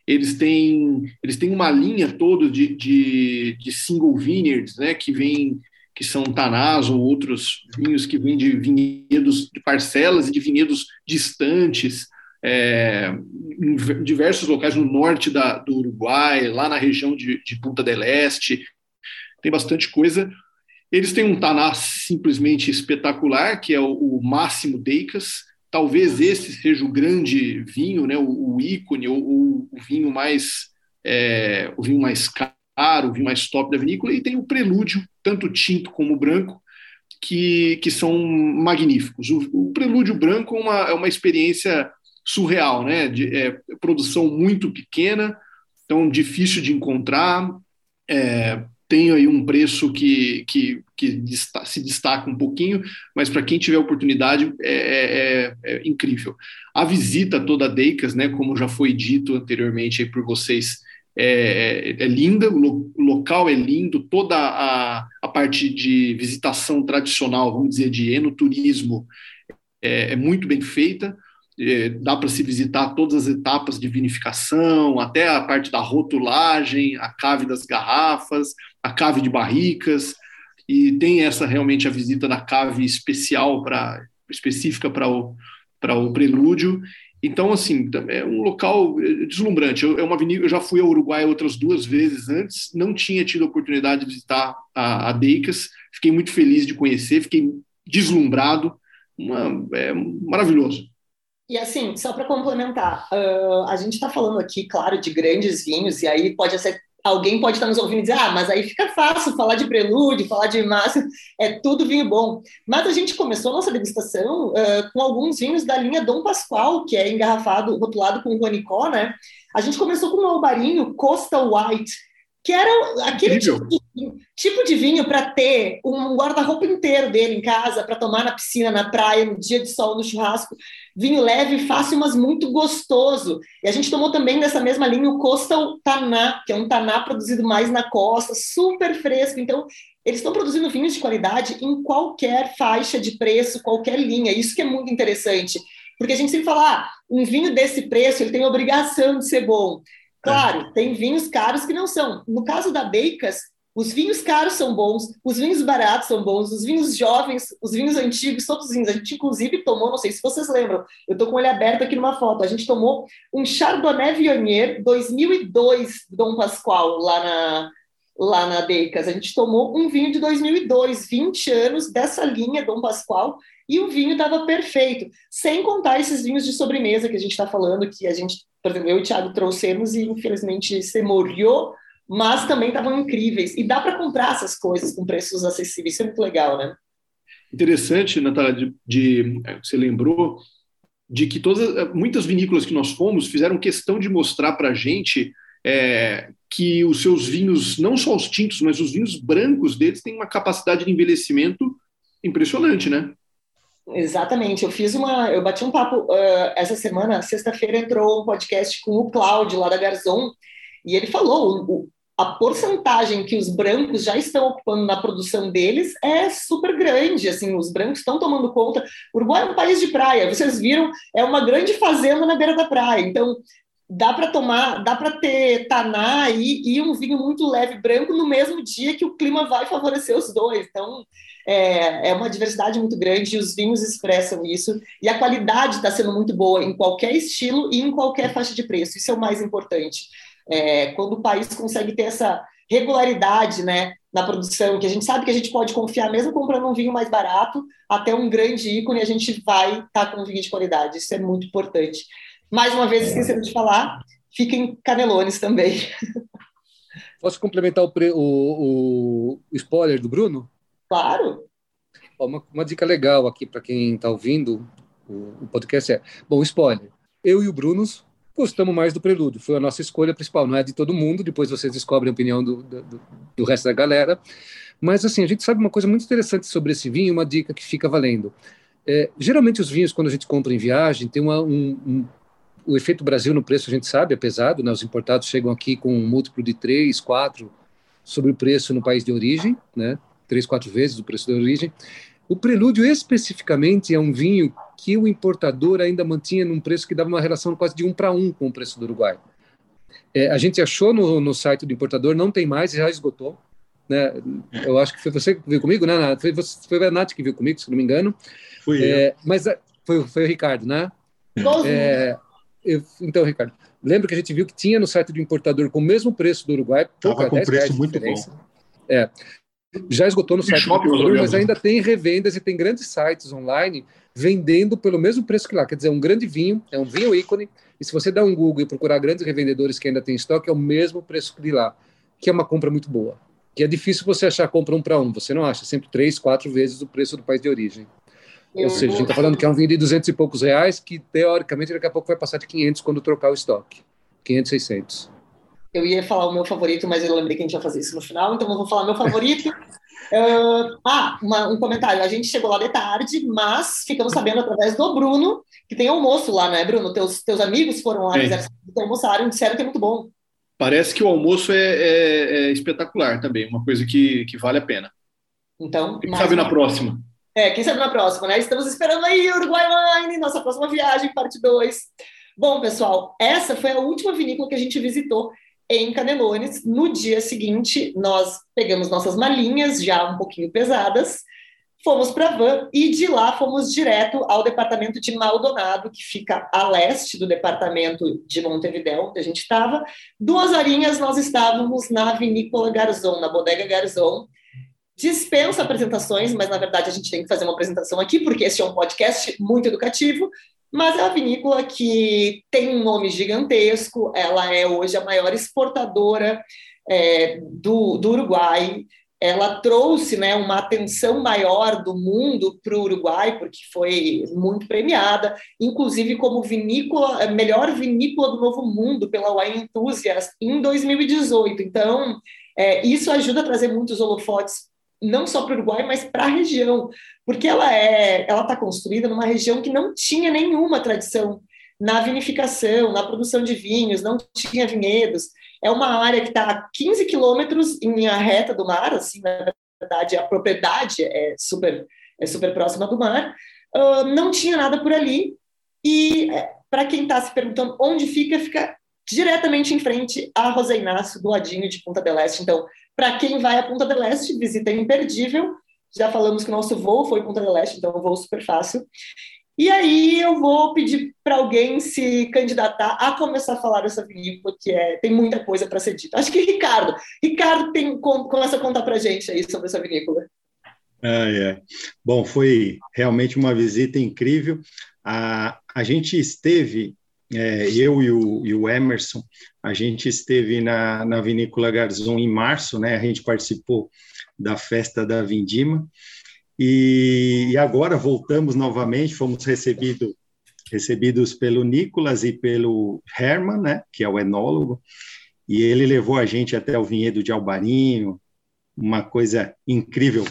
Speaker 4: Eles têm, eles têm uma linha toda de, de, de single vineyards, né, que vem que são tanás ou outros vinhos que vêm de vinhedos de parcelas e de vinhedos distantes, é, em diversos locais no norte da, do Uruguai, lá na região de, de Punta del Este, tem bastante coisa. Eles têm um taná simplesmente espetacular, que é o, o Máximo Deicas. Talvez esse seja o grande vinho, né, o, o ícone, ou o, o, vinho mais é, o vinho mais caro, o vinho mais top da vinícola. E tem o Prelúdio, tanto tinto como branco, que, que são magníficos. O, o Prelúdio branco é uma, é uma experiência surreal, né? De, é, produção muito pequena, então difícil de encontrar. É, tem aí um preço que, que, que se destaca um pouquinho, mas para quem tiver oportunidade é, é, é, é, incrível. A visita toda a Deicas, né, como já foi dito anteriormente por vocês, é, é, é linda, o, local é lindo, toda a, a parte de visitação tradicional, vamos dizer, de enoturismo, é, é muito bem feita. É, dá para se visitar todas as etapas de vinificação, até a parte da rotulagem, a cave das garrafas, a cave de barricas, e tem essa realmente a visita da cave especial para específica para o para o prelúdio. Então, assim, é um local é, deslumbrante. Eu, é uma avenida, eu já fui ao Uruguai outras duas vezes antes, não tinha tido a oportunidade de visitar a, a Deicas, fiquei muito feliz de conhecer, fiquei deslumbrado, uma, é maravilhoso.
Speaker 1: E assim, só para complementar, uh, a gente está falando aqui, claro, de grandes vinhos, e aí pode ser alguém pode estar nos ouvindo e dizer, ah, mas aí fica fácil falar de prelúdio, falar de massa, é tudo vinho bom. Mas a gente começou a nossa degustação uh, com alguns vinhos da linha Dom Pascoal, que é engarrafado, rotulado com Ronicó, né? A gente começou com um albarinho Costa White, que era aquele tipo de, tipo de, vinho para ter um guarda-roupa inteiro dele em casa, para tomar na piscina, na praia, no dia de sol, no churrasco. Vinho leve, fácil, mas muito gostoso. E a gente tomou também dessa mesma linha o Coastal Taná, que é um taná produzido mais na costa, super fresco. Então, eles estão produzindo vinhos de qualidade em qualquer faixa de preço, qualquer linha. Isso que é muito interessante. Porque a gente sempre fala, ah, um vinho desse preço, ele tem obrigação de ser bom. Claro, é. tem vinhos caros que não são. No caso da Beicas, os vinhos caros são bons, os vinhos baratos são bons, os vinhos jovens, os vinhos antigos, todos os vinhos. A gente, inclusive, tomou, não sei se vocês lembram, eu estou com ele aberto aqui numa foto. A gente tomou um Chardonnay Viognier 2002 Dom Pascoal lá na, lá na Beicas. A gente tomou um vinho de 2002, 20 anos dessa linha Dom Pascoal, e o vinho estava perfeito. Sem contar esses vinhos de sobremesa que a gente está falando, que a gente por exemplo, eu e o Thiago trouxemos e infelizmente se morreu, mas também estavam incríveis. E dá para comprar essas coisas com preços acessíveis, isso é muito legal, né?
Speaker 4: Interessante, Natália, de, de, é, você lembrou de que todas, muitas vinícolas que nós fomos fizeram questão de mostrar para a gente é, que os seus vinhos, não só os tintos, mas os vinhos brancos deles têm uma capacidade de envelhecimento impressionante, né?
Speaker 1: Exatamente, eu fiz uma, eu bati um papo uh, essa semana, sexta-feira entrou um podcast com o Cláudio lá da Garzon e ele falou o, a porcentagem que os brancos já estão ocupando na produção deles é super grande, assim, os brancos estão tomando conta. O Uruguai é um país de praia, vocês viram, é uma grande fazenda na beira da praia, então dá para tomar, dá para ter taná e, e um vinho muito leve branco no mesmo dia que o clima vai favorecer os dois. Então, é, é uma diversidade muito grande e os vinhos expressam isso. E a qualidade está sendo muito boa em qualquer estilo e em qualquer faixa de preço. Isso é o mais importante. É, quando o país consegue ter essa regularidade né, na produção, que a gente sabe que a gente pode confiar, mesmo comprando um vinho mais barato, até um grande ícone, a gente vai estar tá com um vinho de qualidade. Isso é muito importante. Mais uma vez, esquecendo de falar, fiquem canelones também.
Speaker 3: Posso complementar o, o, o spoiler do Bruno?
Speaker 1: Claro.
Speaker 3: Uma, uma dica legal aqui para quem está ouvindo o, o, podcast é: bom, spoiler. Eu e o Bruno gostamos mais do Prelúdio, foi a nossa escolha principal, não é de todo mundo, depois vocês descobrem a opinião do, do, do resto da galera. Mas, assim, a gente sabe uma coisa muito interessante sobre esse vinho, uma dica que fica valendo. É, geralmente, os vinhos, quando a gente compra em viagem, tem uma, um, um, o efeito Brasil no preço, a gente sabe, é pesado, né? os importados chegam aqui com um múltiplo de 3, 4 sobre o preço no país de origem, né? três, quatro vezes o preço da origem. O Prelúdio, especificamente, é um vinho que o importador ainda mantinha num preço que dava uma relação quase de um para um com o preço do Uruguai. É, a gente achou no, no site do importador, não tem mais, já esgotou. Né? Eu acho que foi você que viu comigo, né? Foi, você, foi a Nath que viu comigo, se não me engano.
Speaker 2: Fui
Speaker 3: é, Mas é, foi, foi o Ricardo, né? É, eu, então, Ricardo, lembra que a gente viu que tinha no site do importador com o mesmo preço do Uruguai?
Speaker 2: Estava com preço muito bom.
Speaker 3: É, já esgotou no site do importador, mas ainda tem revendas e tem grandes sites online vendendo pelo mesmo preço que lá. Quer dizer, um grande vinho, é um vinho ícone, e se você der um Google e procurar grandes revendedores que ainda tem estoque, é o mesmo preço que de lá, que é uma compra muito boa. Que é difícil você achar compra um para um, você não acha, sempre três, quatro vezes o preço do país de origem. Eu Ou seja, a gente está falando que é um vinho de 200 e poucos reais, que teoricamente daqui a pouco vai passar de 500 quando trocar o estoque. 500, 600.
Speaker 1: Eu ia falar o meu favorito, mas eu lembrei que a gente ia fazer isso no final, então eu vou falar meu favorito. uh, ah, uma, um comentário. A gente chegou lá de tarde, mas ficamos sabendo através do Bruno que tem almoço lá, né, Bruno? Teus, teus amigos foram lá, fizeram, almoçaram, disseram que é muito bom.
Speaker 4: Parece que o almoço é, é, é espetacular também, uma coisa que, que vale a pena.
Speaker 1: Então,
Speaker 4: quem sabe na próxima.
Speaker 1: É, quem sabe na próxima, né? Estamos esperando aí, Uruguai Wine, nossa próxima viagem, parte 2. Bom, pessoal, essa foi a última vinícola que a gente visitou em Canelones. No dia seguinte, nós pegamos nossas malinhas, já um pouquinho pesadas, fomos para Van e de lá fomos direto ao departamento de Maldonado, que fica a leste do departamento de Montevidéu, onde a gente estava. Duas horinhas nós estávamos na vinícola Garzon, na bodega Garzon. Dispensa apresentações, mas na verdade a gente tem que fazer uma apresentação aqui, porque esse é um podcast muito educativo. Mas é uma vinícola que tem um nome gigantesco, ela é hoje a maior exportadora é, do, do Uruguai, ela trouxe né, uma atenção maior do mundo para o Uruguai, porque foi muito premiada, inclusive como vinícola, melhor vinícola do Novo Mundo pela Wine Enthusiast em 2018. Então, é, isso ajuda a trazer muitos holofotes não só para o Uruguai, mas para a região, porque ela é, ela está construída numa região que não tinha nenhuma tradição na vinificação, na produção de vinhos, não tinha vinhedos. É uma área que está a 15 quilômetros em linha reta do mar, assim, na verdade, a propriedade é super, é super próxima do mar. Uh, não tinha nada por ali. E é, para quem está se perguntando onde fica, fica diretamente em frente a José Inácio, do ladinho de Punta del Este. Então, para quem vai a Punta del Este, visita é imperdível. Já falamos que o nosso voo foi Punta del Este, então é um voo super fácil. E aí eu vou pedir para alguém se candidatar a começar a falar dessa vinícola, que é, tem muita coisa para ser dita. Acho que Ricardo. Ricardo tem, com, começa a contar para a gente aí sobre essa vinícola.
Speaker 2: Ah, é. Bom, foi realmente uma visita incrível. A, a gente esteve é, eu e o, e o, Emerson, a gente esteve na, na Vinícola Garzon em março, né? A gente participou da festa da Vindima e, e agora voltamos novamente, fomos recebido, recebidos pelo Nicolas e pelo Herman, né? Que é o enólogo, e ele levou a gente até o vinhedo de Albarinho, uma coisa incrível,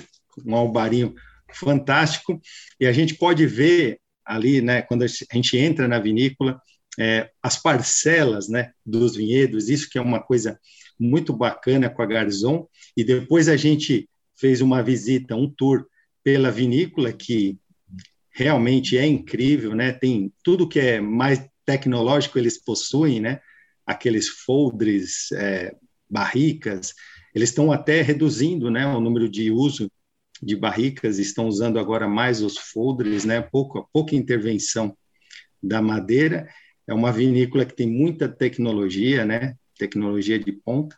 Speaker 2: um albarinho fantástico, e a gente pode ver ali, né, quando a gente entra na vinícola, é, as parcelas né, dos vinhedos, isso que é uma coisa muito bacana com a Garzon, e depois a gente fez uma visita, um tour pela vinícola, que realmente é incrível, né? tem tudo que é mais tecnológico eles possuem, né? aqueles foldres, é, barricas, eles estão até reduzindo né, o número de uso de barricas, estão usando agora mais os foldres, né, pouca, pouca intervenção da madeira, é uma vinícola que tem muita tecnologia, né? Tecnologia de ponta.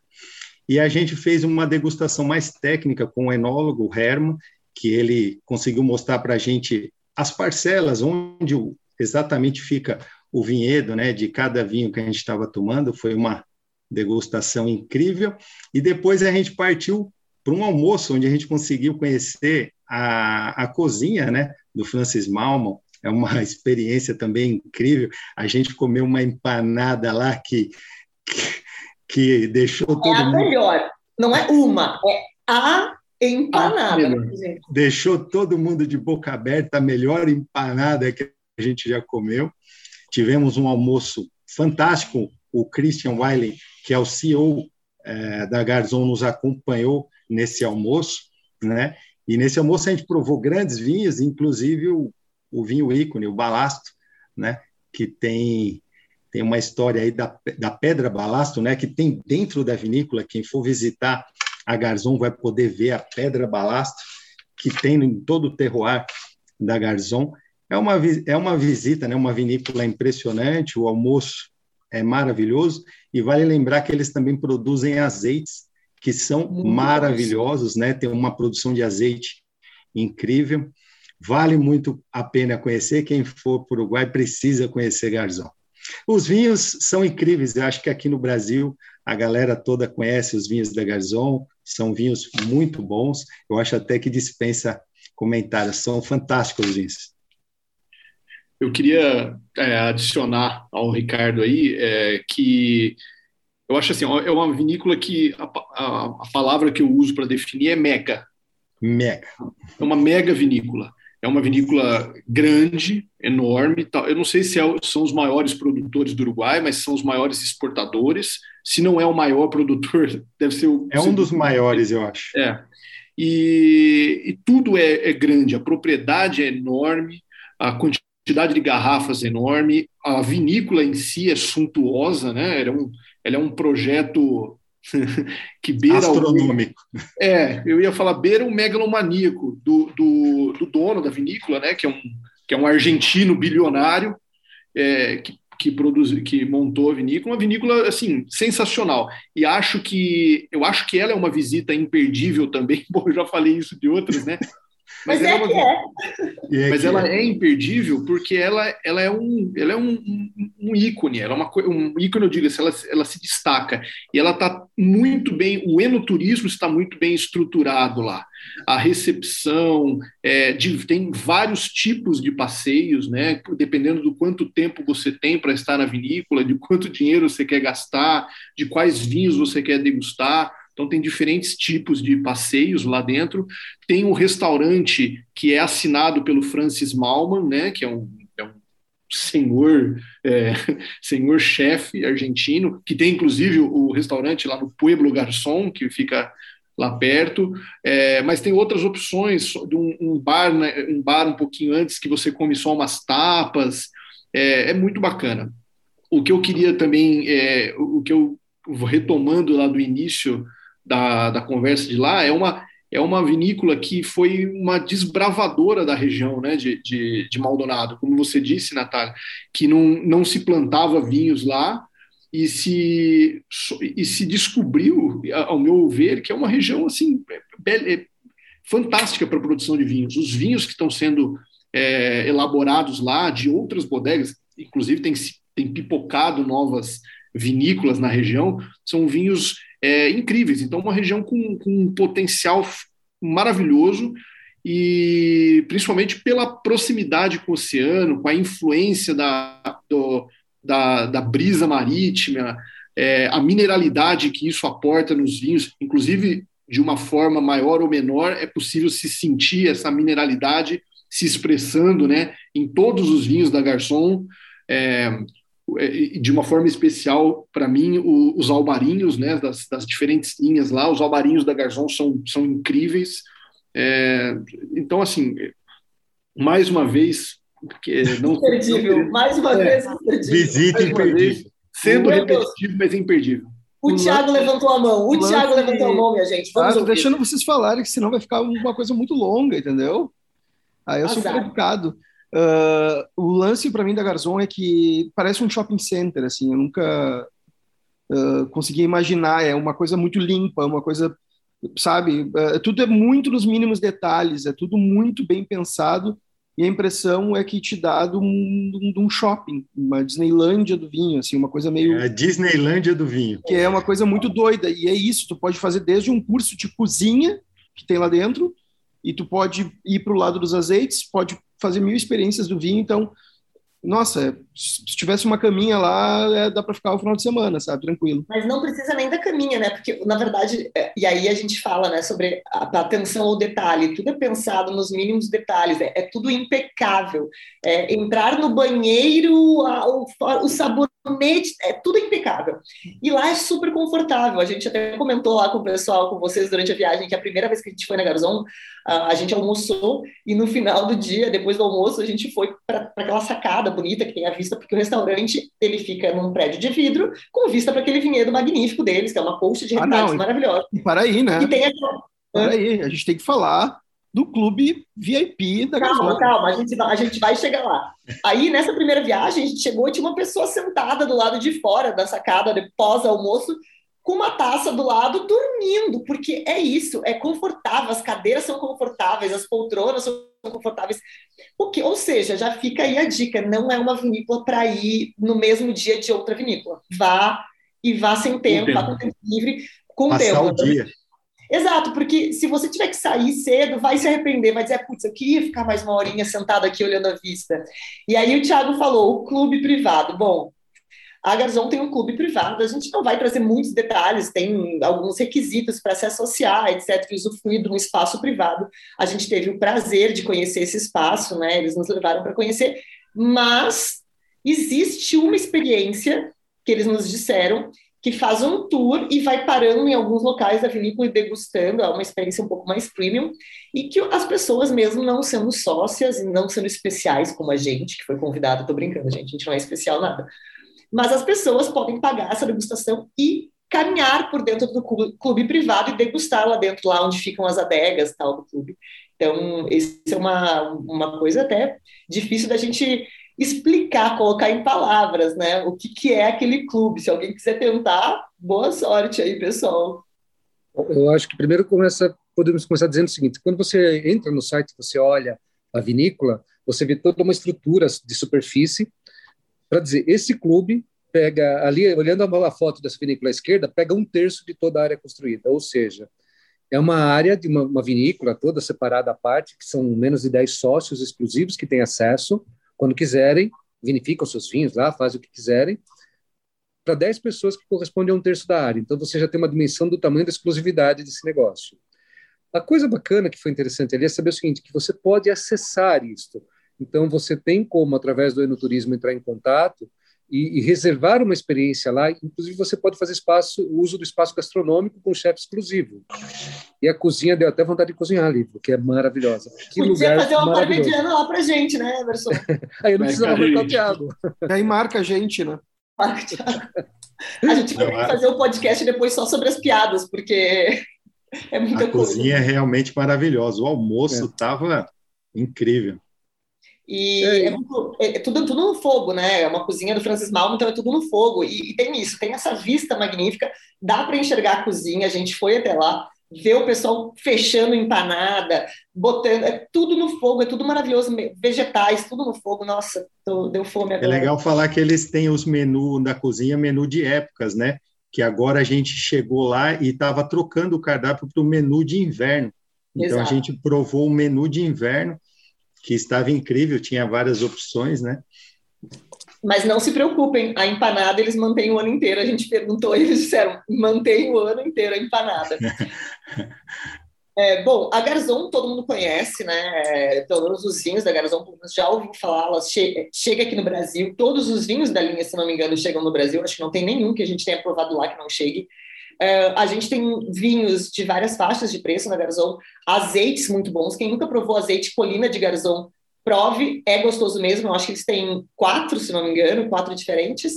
Speaker 2: E a gente fez uma degustação mais técnica com o enólogo Herman, que ele conseguiu mostrar para a gente as parcelas, onde exatamente fica o vinhedo, né? De cada vinho que a gente estava tomando. Foi uma degustação incrível. E depois a gente partiu para um almoço, onde a gente conseguiu conhecer a, a cozinha, né? Do Francis Malman, é uma experiência também incrível. A gente comeu uma empanada lá que, que, que deixou é todo
Speaker 1: é a
Speaker 2: mundo...
Speaker 1: melhor, não é uma, é a empanada.
Speaker 2: deixou todo mundo de boca aberta, a melhor empanada que a gente já comeu. Tivemos um almoço fantástico. O Christian Wiley, que é o CEO é, da Garzon, nos acompanhou nesse almoço, né? E nesse almoço a gente provou grandes vinhos, inclusive o, o vinho ícone, o Balasto, né? que tem, tem uma história aí da, da Pedra Balasto, né? que tem dentro da vinícola, quem for visitar a Garzon vai poder ver a Pedra Balasto, que tem em todo o terroir da Garzon. É uma, é uma visita, né? uma vinícola impressionante, o almoço é maravilhoso, e vale lembrar que eles também produzem azeites que são Muito maravilhosos, né? Tem uma produção de azeite incrível. Vale muito a pena conhecer. Quem for para o Uruguai precisa conhecer Garzão. Os vinhos são incríveis. Eu acho que aqui no Brasil a galera toda conhece os vinhos da Garzon. São vinhos muito bons. Eu acho até que dispensa comentários. São fantásticos os vinhos.
Speaker 4: Eu queria é, adicionar ao Ricardo aí é, que eu acho assim, é uma vinícola que a, a, a palavra que eu uso para definir é mega.
Speaker 2: Mega.
Speaker 4: É uma mega vinícola. É uma vinícola grande, enorme. Tal. Eu não sei se é, são os maiores produtores do Uruguai, mas são os maiores exportadores. Se não é o maior produtor, deve ser o.
Speaker 2: É um dos maiores, eu acho.
Speaker 4: É. E, e tudo é, é, grande, a propriedade é enorme, a quantidade de garrafas é enorme, a vinícola em si é suntuosa, né? Era um, ela é um projeto que beira
Speaker 2: astronômico.
Speaker 4: O, é, eu ia falar beira o megalomaníaco do, do, do, dono da vinícola, né, que é um que é um argentino bilionário é, que, que produz, que montou a vinícola, uma vinícola assim sensacional. E acho que eu acho que ela é uma visita imperdível também. Bom, eu já falei isso de outras, né?
Speaker 1: Mas, mas é, é, que é.
Speaker 4: é mas ela é. é imperdível porque ela, ela é, um, ela é um, um, um ícone, ela é uma, um ícone, eu digo assim, ela, ela se destaca. E ela está muito bem, o enoturismo está muito bem estruturado lá. A recepção, é, de, tem vários tipos de passeios, né? Dependendo do quanto tempo você tem para estar na vinícola, de quanto dinheiro você quer gastar, de quais vinhos você quer degustar. Então, tem diferentes tipos de passeios lá dentro. Tem um restaurante que é assinado pelo Francis Malman, né, que é um, é um senhor, é, senhor chefe argentino, que tem inclusive o restaurante lá no Pueblo Garçom, que fica lá perto, é, mas tem outras opções, um, um, bar, né, um bar um pouquinho antes que você come só umas tapas, é, é muito bacana. O que eu queria também, é, o que eu retomando lá do início da, da conversa de lá, é uma, é uma vinícola que foi uma desbravadora da região né, de, de, de Maldonado, como você disse, Natália, que não, não se plantava vinhos lá e se, e se descobriu, ao meu ver, que é uma região assim é, é, fantástica para a produção de vinhos. Os vinhos que estão sendo é, elaborados lá de outras bodegas, inclusive tem, tem pipocado novas vinícolas na região, são vinhos é, incríveis. Então, uma região com, com um potencial maravilhoso e principalmente pela proximidade com o oceano, com a influência da, do, da, da, brisa marítima, é, a mineralidade que isso aporta nos vinhos, inclusive de uma forma maior ou menor, é possível se sentir essa mineralidade se expressando né, em todos os vinhos da Garçom. É, de uma forma especial para mim o, os albarinhos né das, das, diferentes linhas lá os albarinhos da Garzon são, são incríveis é, então assim mais uma vez que
Speaker 1: não imperdível mais uma é, vez
Speaker 2: imperdível. visita imperdível
Speaker 4: sendo Meu repetitivo Deus. mas imperdível
Speaker 1: o, o Thiago lance, levantou a mão. O, Thiago levantou a mão, minha gente. Vamos
Speaker 5: ah, deixando vocês falarem, que senão vai ficar uma coisa muito longa, entendeu? Aí eu Azar. sou complicado. Uh, o lance para mim da Garzon é que parece um shopping center, assim, eu nunca uh, consegui imaginar, é uma coisa muito limpa, uma coisa, sabe, uh, tudo é muito nos mínimos detalhes, é tudo muito bem pensado, e a impressão é que te dá de um, de um shopping, uma Disneylândia do vinho, assim, uma coisa meio...
Speaker 2: É a Disneylândia do vinho.
Speaker 5: Que é uma coisa muito doida, e é isso, tu pode fazer desde um curso de cozinha, que tem lá dentro, e tu pode ir para o lado dos azeites, pode fazer mil experiências do vinho, então, nossa, se tivesse uma caminha lá, é, dá para ficar o final de semana, sabe, tranquilo.
Speaker 1: Mas não precisa nem da caminha, né, porque, na verdade, é, e aí a gente fala, né, sobre a, atenção ao detalhe, tudo é pensado nos mínimos detalhes, é, é tudo impecável, é, entrar no banheiro, a, o, o sabor é tudo impecável. E lá é super confortável. A gente até comentou lá com o pessoal, com vocês durante a viagem, que a primeira vez que a gente foi na Garzon, a gente almoçou e no final do dia, depois do almoço, a gente foi para aquela sacada bonita que tem a vista, porque o restaurante ele fica num prédio de vidro com vista para aquele vinhedo magnífico deles, que é uma colcha de retratos ah, maravilhosa.
Speaker 5: E para aí, né? E tem aquela... Para aí, a gente tem que falar do clube VIP da
Speaker 1: Calma, calma, a gente, vai, a gente vai chegar lá. Aí, nessa primeira viagem, a gente chegou e tinha uma pessoa sentada do lado de fora da sacada, de pós-almoço, com uma taça do lado, dormindo, porque é isso, é confortável, as cadeiras são confortáveis, as poltronas são confortáveis. O que, ou seja, já fica aí a dica, não é uma vinícola para ir no mesmo dia de outra vinícola. Vá e vá sem tempo, vá com tempo livre, com
Speaker 2: Passar
Speaker 1: tempo.
Speaker 2: O dia.
Speaker 1: Exato, porque se você tiver que sair cedo, vai se arrepender, vai dizer, putz, eu queria ficar mais uma horinha sentado aqui olhando a vista. E aí o Thiago falou, o clube privado. Bom, a Garzon tem um clube privado, a gente não vai trazer muitos detalhes, tem alguns requisitos para se associar, etc., e usufruir de um espaço privado. A gente teve o prazer de conhecer esse espaço, né? Eles nos levaram para conhecer, mas existe uma experiência que eles nos disseram que faz um tour e vai parando em alguns locais da vinícola e degustando, é uma experiência um pouco mais premium, e que as pessoas mesmo não sendo sócias e não sendo especiais como a gente, que foi convidada, tô brincando, gente, a gente não é especial nada, mas as pessoas podem pagar essa degustação e caminhar por dentro do clube, clube privado e degustar lá dentro, lá onde ficam as adegas tal do clube. Então, isso é uma, uma coisa até difícil da gente explicar, colocar em palavras, né? O que, que é aquele clube. Se alguém quiser tentar, boa sorte aí, pessoal.
Speaker 3: Eu acho que primeiro começa, podemos começar dizendo o seguinte: quando você entra no site, você olha a vinícola, você vê toda uma estrutura de superfície para dizer esse clube pega ali, olhando a foto dessa vinícola à esquerda, pega um terço de toda a área construída, ou seja, é uma área de uma, uma vinícola toda separada à parte, que são menos de 10 sócios exclusivos que têm acesso, quando quiserem, vinificam seus vinhos lá, fazem o que quiserem, para 10 pessoas que correspondem a um terço da área. Então você já tem uma dimensão do tamanho da exclusividade desse negócio. A coisa bacana que foi interessante ali é saber o seguinte, que você pode acessar isto. Então você tem como, através do enoturismo, entrar em contato e, e, reservar uma experiência lá. Inclusive, você pode fazer espaço, uso do espaço gastronômico com chefe exclusivo. E a cozinha deu até vontade de cozinhar ali, porque é maravilhosa.
Speaker 1: Que Podia lugar fazer uma parmegiana lá pra gente, né, Emerson?
Speaker 3: Aí eu não precisava marcar o Thiago.
Speaker 5: Aí marca a gente, né? Marca o
Speaker 1: Thiago. A gente vai fazer um podcast depois só sobre as piadas, porque é muita
Speaker 2: a coisa. A cozinha é realmente maravilhosa. O almoço estava é. incrível.
Speaker 1: E é, é, é, tudo, tudo no fogo, né? É uma cozinha do Francis Malmo, então é tudo no fogo. E, e tem isso, tem essa vista magnífica, dá para enxergar a cozinha. A gente foi até lá, ver o pessoal fechando empanada, botando, é tudo no fogo, é tudo maravilhoso, vegetais, tudo no fogo. Nossa, tô, deu fome é agora.
Speaker 2: É legal falar que eles têm os menus da cozinha, menu de épocas, né? Que agora a gente chegou lá e estava trocando o cardápio para o menu de inverno. Então Exato. a gente provou o menu de inverno que estava incrível, tinha várias opções, né?
Speaker 1: Mas não se preocupem, a empanada eles mantêm o ano inteiro. A gente perguntou, eles disseram, mantém o ano inteiro a empanada. é, bom, a Garzon todo mundo conhece, né? É, todos os vinhos da Garzon já ouviu falar, ela che chega aqui no Brasil. Todos os vinhos da linha, se não me engano, chegam no Brasil. Acho que não tem nenhum que a gente tenha provado lá que não chegue. Uh, a gente tem vinhos de várias faixas de preço na Garzon, azeites muito bons. Quem nunca provou azeite Colina de Garzon, prove, é gostoso mesmo. Eu acho que eles têm quatro, se não me engano, quatro diferentes.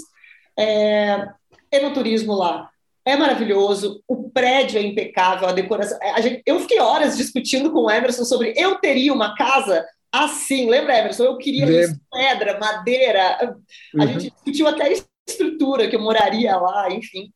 Speaker 1: É, enoturismo lá é maravilhoso, o prédio é impecável, a decoração. A gente, eu fiquei horas discutindo com o Emerson sobre eu teria uma casa assim. Lembra, Emerson? Eu queria isso, pedra, madeira. A uhum. gente discutiu até a estrutura que eu moraria lá, enfim.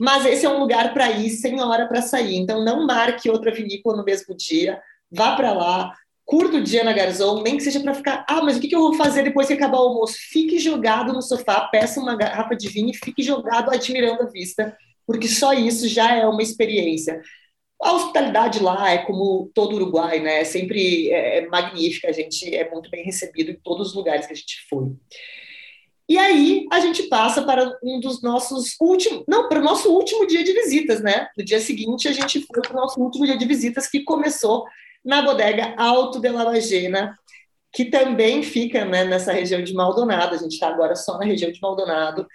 Speaker 1: Mas esse é um lugar para ir sem hora para sair. Então não marque outra vinícola no mesmo dia. Vá para lá, curta o dia na Garzon, nem que seja para ficar. Ah, mas o que, eu vou fazer depois que acabar o almoço? Fique jogado no sofá, peça uma garrafa de vinho e fique jogado admirando a vista, porque só isso já é uma experiência. A hospitalidade lá é como todo Uruguai, né? É sempre é, é magnífica, a gente é muito bem recebido em todos os lugares que a gente foi. E aí a gente passa para um dos nossos últimos, não, para o nosso último dia de visitas, né? No dia seguinte a gente foi para o nosso último dia de visitas que começou na bodega Alto de la Lagena, que também fica né, nessa região de Maldonado. A gente está agora só na região de Maldonado.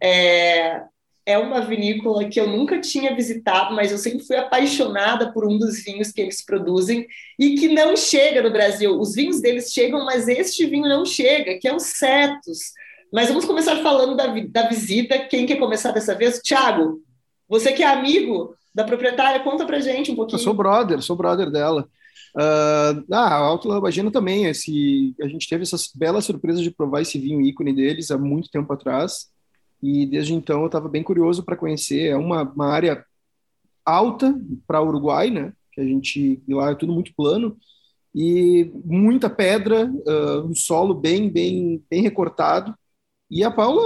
Speaker 1: É, é uma vinícola que eu nunca tinha visitado, mas eu sempre fui apaixonada por um dos vinhos que eles produzem e que não chega no Brasil. Os vinhos deles chegam, mas este vinho não chega, que é o Cetus. Mas vamos começar falando da, da visita. Quem quer começar dessa vez? Tiago, você que é amigo da proprietária, conta pra gente um pouquinho.
Speaker 5: Eu sou brother, sou brother dela. Uh, ah, a Alto Labagina também, esse, a gente teve essas belas surpresas de provar esse vinho ícone deles há muito tempo atrás, e desde então eu estava bem curioso para conhecer. É uma, uma área alta para Uruguai, né? Que a gente lá é tudo muito plano e muita pedra, uh, um solo bem, bem, bem recortado. E a Paula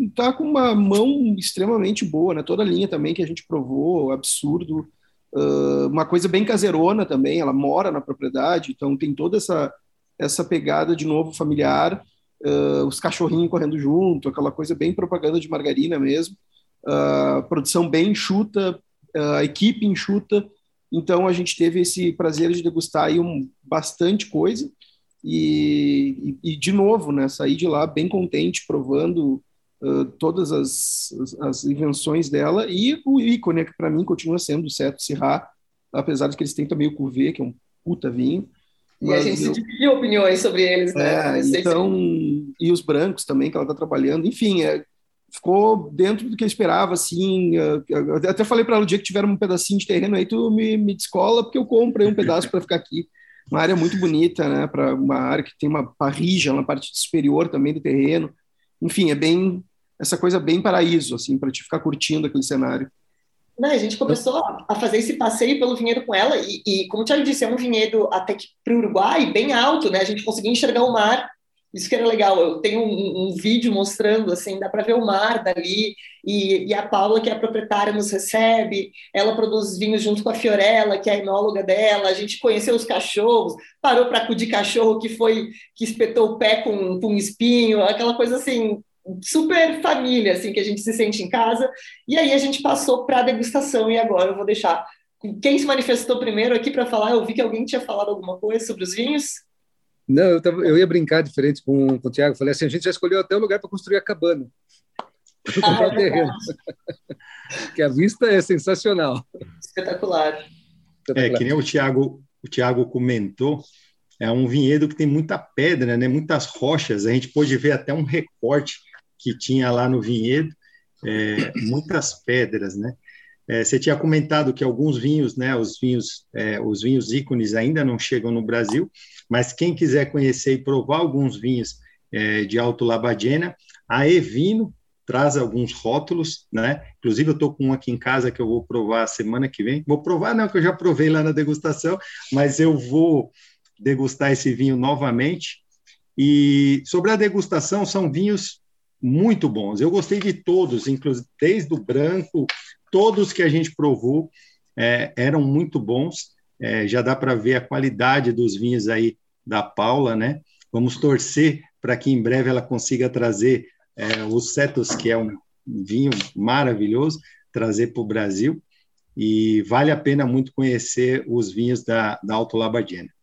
Speaker 5: está com uma mão extremamente boa, né? Toda a linha também que a gente provou, absurdo. Uh, uma coisa bem caseirona também, ela mora na propriedade, então tem toda essa, essa pegada de novo familiar, uh, os cachorrinhos correndo junto, aquela coisa bem propaganda de margarina mesmo, uh, produção bem enxuta, a equipe enxuta, então a gente teve esse prazer de degustar aí um, bastante coisa, e, e, de novo, né, sair de lá bem contente, provando uh, todas as, as, as, invenções dela e o ícone, que para mim continua sendo o Seto Sirá, apesar de que eles têm também o Cuvée, que é um puta vinho.
Speaker 1: E a gente eu... dividiu opiniões sobre eles, né?
Speaker 5: É, então, e os brancos também, que ela está trabalhando, enfim, é, ficou dentro do que eu esperava, assim. Uh, até falei para ela o dia que tiver um pedacinho de terreno aí, tu me, me descola, porque eu comprei um pedaço para ficar aqui. Uma área muito bonita, né? Para uma área que tem uma parrija na parte superior também do terreno enfim, é bem essa coisa bem paraíso, assim, para te ficar curtindo aquele cenário.
Speaker 1: Não, a gente começou a fazer esse passeio pelo vinhedo com ela, e, e como o Thiago disse, é um vinhedo até que para o Uruguai bem alto, né? A gente conseguia enxergar o mar isso que era legal. Eu tenho um, um vídeo mostrando, assim, dá para ver o mar dali. E, e, a Paula, que é a proprietária, nos recebe. Ela produz vinhos junto com a Fiorella, que é a enóloga dela. A gente conheceu os cachorros, parou para acudir cachorro que foi que espetou o pé com, com um espinho, aquela coisa assim super família, assim, que a gente se sente em casa. E aí a gente passou para a degustação e agora eu vou deixar quem se manifestou primeiro aqui para falar. Eu vi que alguém tinha falado alguma coisa sobre os vinhos.
Speaker 3: Não, eu, tava, eu ia brincar diferente com, com o Tiago. Falei assim: a gente já escolheu até o lugar para construir a cabana. Ah, é terreno. que a vista é sensacional.
Speaker 1: Espetacular.
Speaker 2: É, que nem o Tiago o Thiago comentou, é um vinhedo que tem muita pedra, né, muitas rochas. A gente pôde ver até um recorte que tinha lá no vinhedo, é, muitas pedras, né? É, você tinha comentado que alguns vinhos, né, os vinhos, é, os vinhos ícones ainda não chegam no Brasil, mas quem quiser conhecer e provar alguns vinhos é, de Alto Labadiena, a Evino traz alguns rótulos, né? Inclusive eu estou com um aqui em casa que eu vou provar semana que vem. Vou provar não, que eu já provei lá na degustação, mas eu vou degustar esse vinho novamente. E sobre a degustação, são vinhos muito bons. Eu gostei de todos, inclusive desde o branco, todos que a gente provou é, eram muito bons. É, já dá para ver a qualidade dos vinhos aí da Paula, né? Vamos torcer para que em breve ela consiga trazer é, o Cetos, que é um vinho maravilhoso, trazer para o Brasil. E vale a pena muito conhecer os vinhos da, da Alto Labadiana.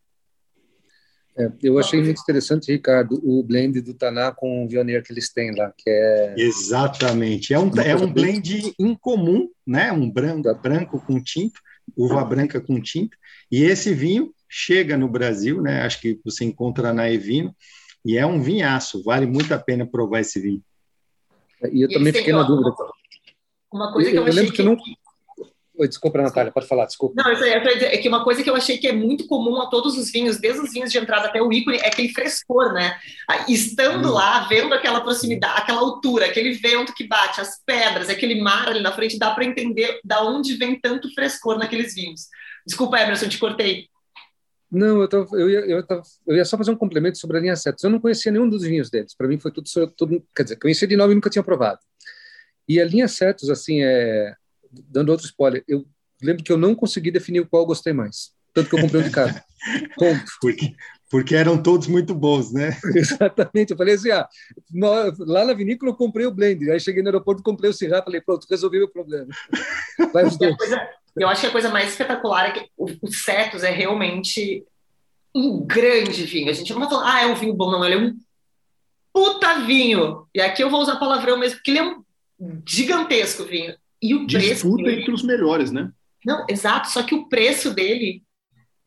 Speaker 3: É, eu achei muito interessante, Ricardo, o blend do Taná com o Vionier que eles têm lá, que é...
Speaker 2: Exatamente. É um, é um blend incomum, né? Um branco, branco com tinto, uva branca com tinta. E esse vinho chega no Brasil, né? Acho que você encontra na Evino, e é um vinhaço. Vale muito a pena provar esse vinho.
Speaker 3: E eu e também fiquei na dúvida.
Speaker 1: Uma coisa que eu, eu, lembro que, que não
Speaker 3: desculpa, Natália, pode falar, desculpa.
Speaker 1: Não, é que uma coisa que eu achei que é muito comum a todos os vinhos, desde os vinhos de entrada até o ícone, é aquele frescor, né? Estando hum. lá, vendo aquela proximidade, aquela altura, aquele vento que bate, as pedras, aquele mar ali na frente, dá para entender da onde vem tanto frescor naqueles vinhos. Desculpa, Emerson, te cortei.
Speaker 3: Não, eu, tava, eu, ia, eu, tava, eu ia só fazer um complemento sobre a linha Cetos. Eu não conhecia nenhum dos vinhos deles. Para mim foi tudo, tudo, quer dizer, conhecia de nome e nunca tinha provado. E a linha Cetos, assim, é, dando outro spoiler, eu lembro que eu não consegui definir qual eu gostei mais. Tanto que eu comprei um de cada.
Speaker 2: Ponto. Porque, porque eram todos muito bons, né?
Speaker 3: Exatamente. Eu falei assim, ah, lá na vinícola eu comprei o blend. Aí cheguei no aeroporto, comprei o Syrah, falei, pronto, resolvi meu problema.
Speaker 1: Vai os dois. eu acho que a coisa mais espetacular é que o, o Cetus é realmente um grande vinho. A gente não vai falar, ah, é um vinho bom, não, ele é um puta vinho. E aqui eu vou usar palavrão mesmo, porque ele é um gigantesco vinho. E o
Speaker 4: Disputa
Speaker 1: preço.
Speaker 4: Dele... entre os melhores, né?
Speaker 1: Não, exato, só que o preço dele,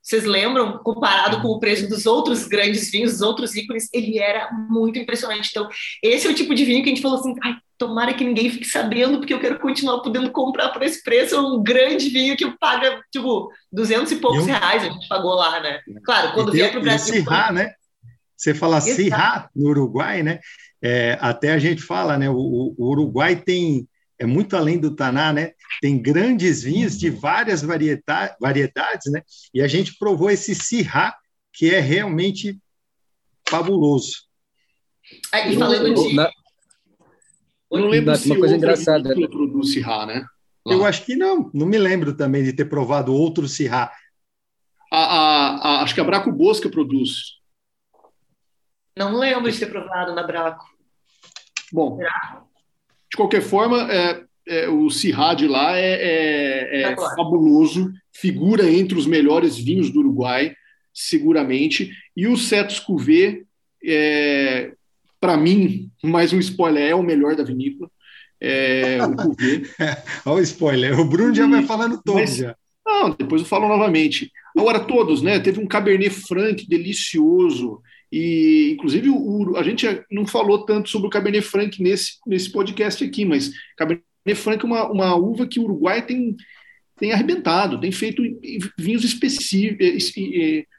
Speaker 1: vocês lembram, comparado com o preço dos outros grandes vinhos, dos outros ícones, ele era muito impressionante. Então, esse é o tipo de vinho que a gente falou assim, ai, tomara que ninguém fique sabendo, porque eu quero continuar podendo comprar por esse preço. É um grande vinho que paga, tipo, duzentos e poucos eu... reais a gente pagou lá, né? Claro, quando vier para o Brasil...
Speaker 2: Cirrá, né? Você fala Cirrá no Uruguai, né? É, até a gente fala, né? O, o Uruguai tem é muito além do Taná, né? Tem grandes vinhos de várias variedades, variedades né? E a gente provou esse Sirá, que é realmente fabuloso.
Speaker 1: Aí, falando de... Na...
Speaker 4: Eu não lembro se uma coisa engraçada né? produz Sirá, né?
Speaker 2: Lá. Eu acho que não. Não me lembro também de ter provado outro Sirá.
Speaker 4: A, a, a, acho que a Braco Bosca produz.
Speaker 1: Não lembro de ter provado na Braco.
Speaker 4: Bom? De qualquer forma, é, é, o Cirrad lá é, é, é fabuloso, figura entre os melhores vinhos do Uruguai, seguramente. E o Cetos Cuvée, é, para mim, mais um spoiler, é o melhor da vinícola. É, o Cuvée.
Speaker 2: Olha o spoiler, o Bruno já vai falando todo Mas, já.
Speaker 4: Não, depois eu falo novamente. Agora, todos, né? Teve um Cabernet Franc delicioso. E, inclusive, o, a gente não falou tanto sobre o Cabernet Franc nesse, nesse podcast aqui, mas Cabernet Franc é uma, uma uva que o Uruguai tem, tem arrebentado, tem feito vinhos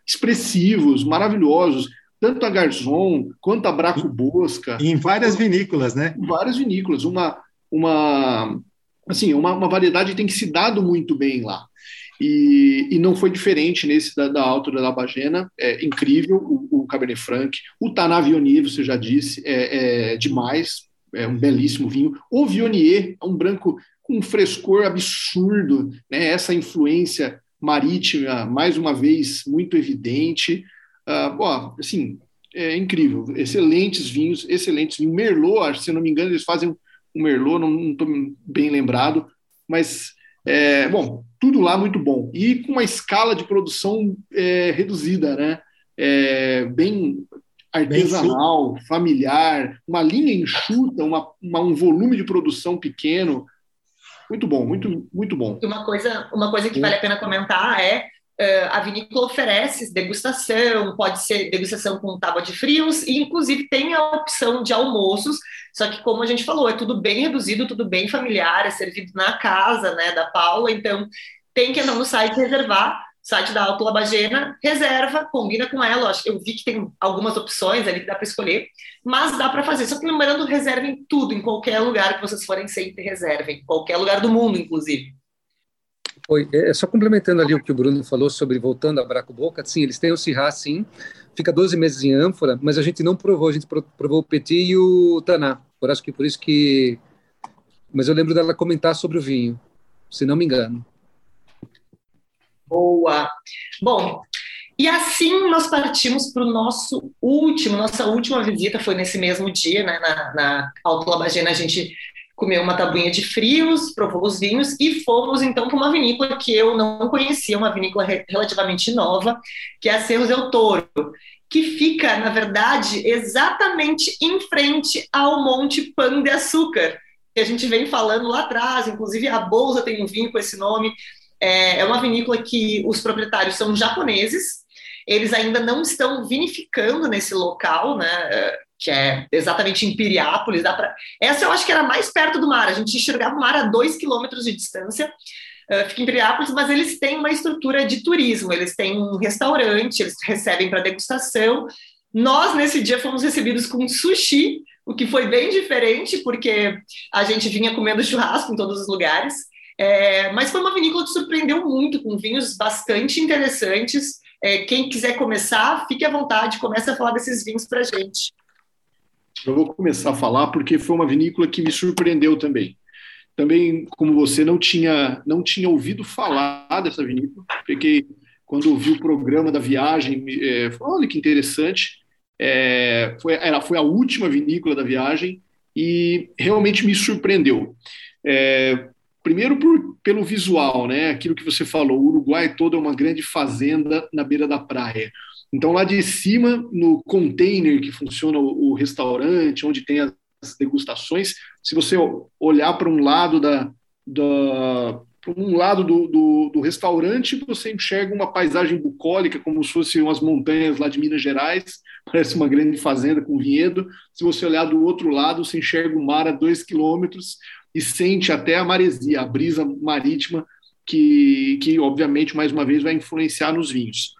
Speaker 4: expressivos, maravilhosos, tanto a Garzon quanto a Braco Bosca.
Speaker 2: Em várias vinícolas, né?
Speaker 4: Em várias vinícolas. Uma, uma, assim, uma, uma variedade tem que se dado muito bem lá. E, e, não foi diferente nesse da, da altura da Bagena, é incrível o, o Cabernet Franc. O Taná Viognier, você já disse, é, é, demais, é um belíssimo vinho. O Viognier é um branco com um frescor absurdo, né? essa influência marítima, mais uma vez, muito evidente. Uh, ó, assim, é incrível, excelentes vinhos, excelentes vinhos. Merlot, se não me engano, eles fazem um Merlot, não estou bem lembrado, mas é, bom, tudo lá muito bom. E com uma escala de produção é, reduzida, né? É, bem artesanal, bem familiar, uma linha enxuta, uma, uma, um volume de produção pequeno. Muito bom, muito, muito bom.
Speaker 1: Uma coisa, uma coisa que vale a pena comentar é a vinícola oferece degustação, pode ser degustação com tábua de frios, e inclusive tem a opção de almoços, só que como a gente falou, é tudo bem reduzido, tudo bem familiar, é servido na casa né, da Paula, então tem que entrar no site reservar, site da Alto Labagena, reserva, combina com ela, eu vi que tem algumas opções ali que dá para escolher, mas dá para fazer, só que lembrando, reservem tudo, em qualquer lugar que vocês forem, sempre reservem, qualquer lugar do mundo, inclusive.
Speaker 3: Oi, é, só complementando ali o que o Bruno falou sobre voltando a Braco Boca, sim, eles têm o Sirá, sim, fica 12 meses em ânfora, mas a gente não provou, a gente provou o Petit e o Taná, por acho que por isso que... Mas eu lembro dela comentar sobre o vinho, se não me engano.
Speaker 1: Boa! Bom, e assim nós partimos para o nosso último, nossa última visita foi nesse mesmo dia, né, na, na Alto Labagena, a gente comeu uma tabuinha de frios, provou os vinhos e fomos então para uma vinícola que eu não conhecia, uma vinícola re relativamente nova, que é a Cerros del Toro, que fica, na verdade, exatamente em frente ao Monte Pan de Açúcar, que a gente vem falando lá atrás, inclusive a Bolsa tem um vinho com esse nome. É, é uma vinícola que os proprietários são japoneses, eles ainda não estão vinificando nesse local, né? Que é exatamente em Piriápolis. Dá pra... Essa eu acho que era mais perto do mar, a gente enxergava o mar a dois quilômetros de distância. Uh, fica em Piriápolis, mas eles têm uma estrutura de turismo, eles têm um restaurante, eles recebem para degustação. Nós, nesse dia, fomos recebidos com sushi, o que foi bem diferente, porque a gente vinha comendo churrasco em todos os lugares. É, mas foi uma vinícola que surpreendeu muito, com vinhos bastante interessantes. É, quem quiser começar, fique à vontade, comece a falar desses vinhos para a gente.
Speaker 4: Eu vou começar a falar porque foi uma vinícola que me surpreendeu também. Também, como você, não tinha, não tinha ouvido falar dessa vinícola. Fiquei, quando ouvi o programa da viagem, é, falei, olha que interessante. É, foi, ela foi a última vinícola da viagem e realmente me surpreendeu. É, primeiro por, pelo visual, né? Aquilo que você falou, o Uruguai todo é uma grande fazenda na beira da praia. Então, lá de cima, no container que funciona o, restaurante, onde tem as degustações, se você olhar para um lado da, da um lado do, do, do, restaurante, você enxerga uma paisagem bucólica, como se fossem umas montanhas lá de Minas Gerais, parece uma grande fazenda com vinhedo. Se você olhar do outro lado, você enxerga o mar a dois quilômetros e sente até a maresia, a brisa marítima, que, que obviamente, mais uma vez, vai influenciar nos vinhos.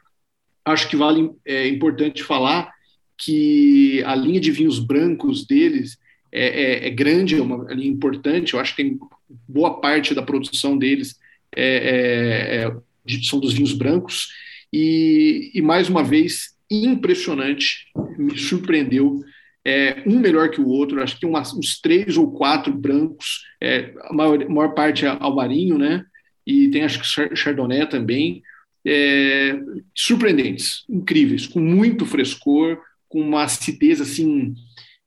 Speaker 4: Acho que vale é importante falar que a linha de vinhos brancos deles é, é, é grande, é uma linha importante. Eu acho que tem boa parte da produção deles é, é, é são dos vinhos brancos. E, e, mais uma vez, impressionante, me surpreendeu. É, um melhor que o outro, acho que umas, uns três ou quatro brancos, a maior, maior parte é alvarinho, né? E tem acho que Chardonnay também. É, surpreendentes, incríveis, com muito frescor, com uma acidez assim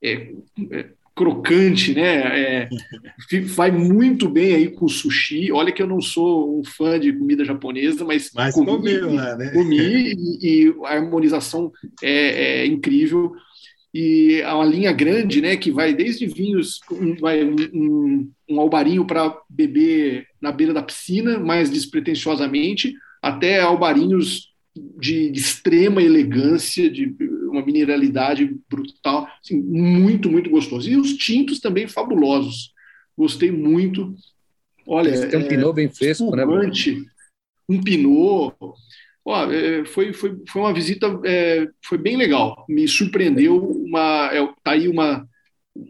Speaker 4: é, é, crocante, né? É, vai muito bem aí com sushi. Olha que eu não sou um fã de comida japonesa, mas,
Speaker 2: mas comi, comeu lá, né?
Speaker 4: Comi e, e a harmonização é, é, incrível. E a uma linha grande, né? Que vai desde vinhos, vai um, um, um albarinho para beber na beira da piscina, mais despretensiosamente, até albarinhos de, de extrema elegância, de uma mineralidade brutal, assim, muito, muito gostoso. E os tintos também fabulosos. Gostei muito. Olha,
Speaker 3: um é, pinot bem fresco, né?
Speaker 4: Um pinot. Ó, é, foi, foi, foi uma visita, é, foi bem legal. Me surpreendeu. Uma, é, tá aí uma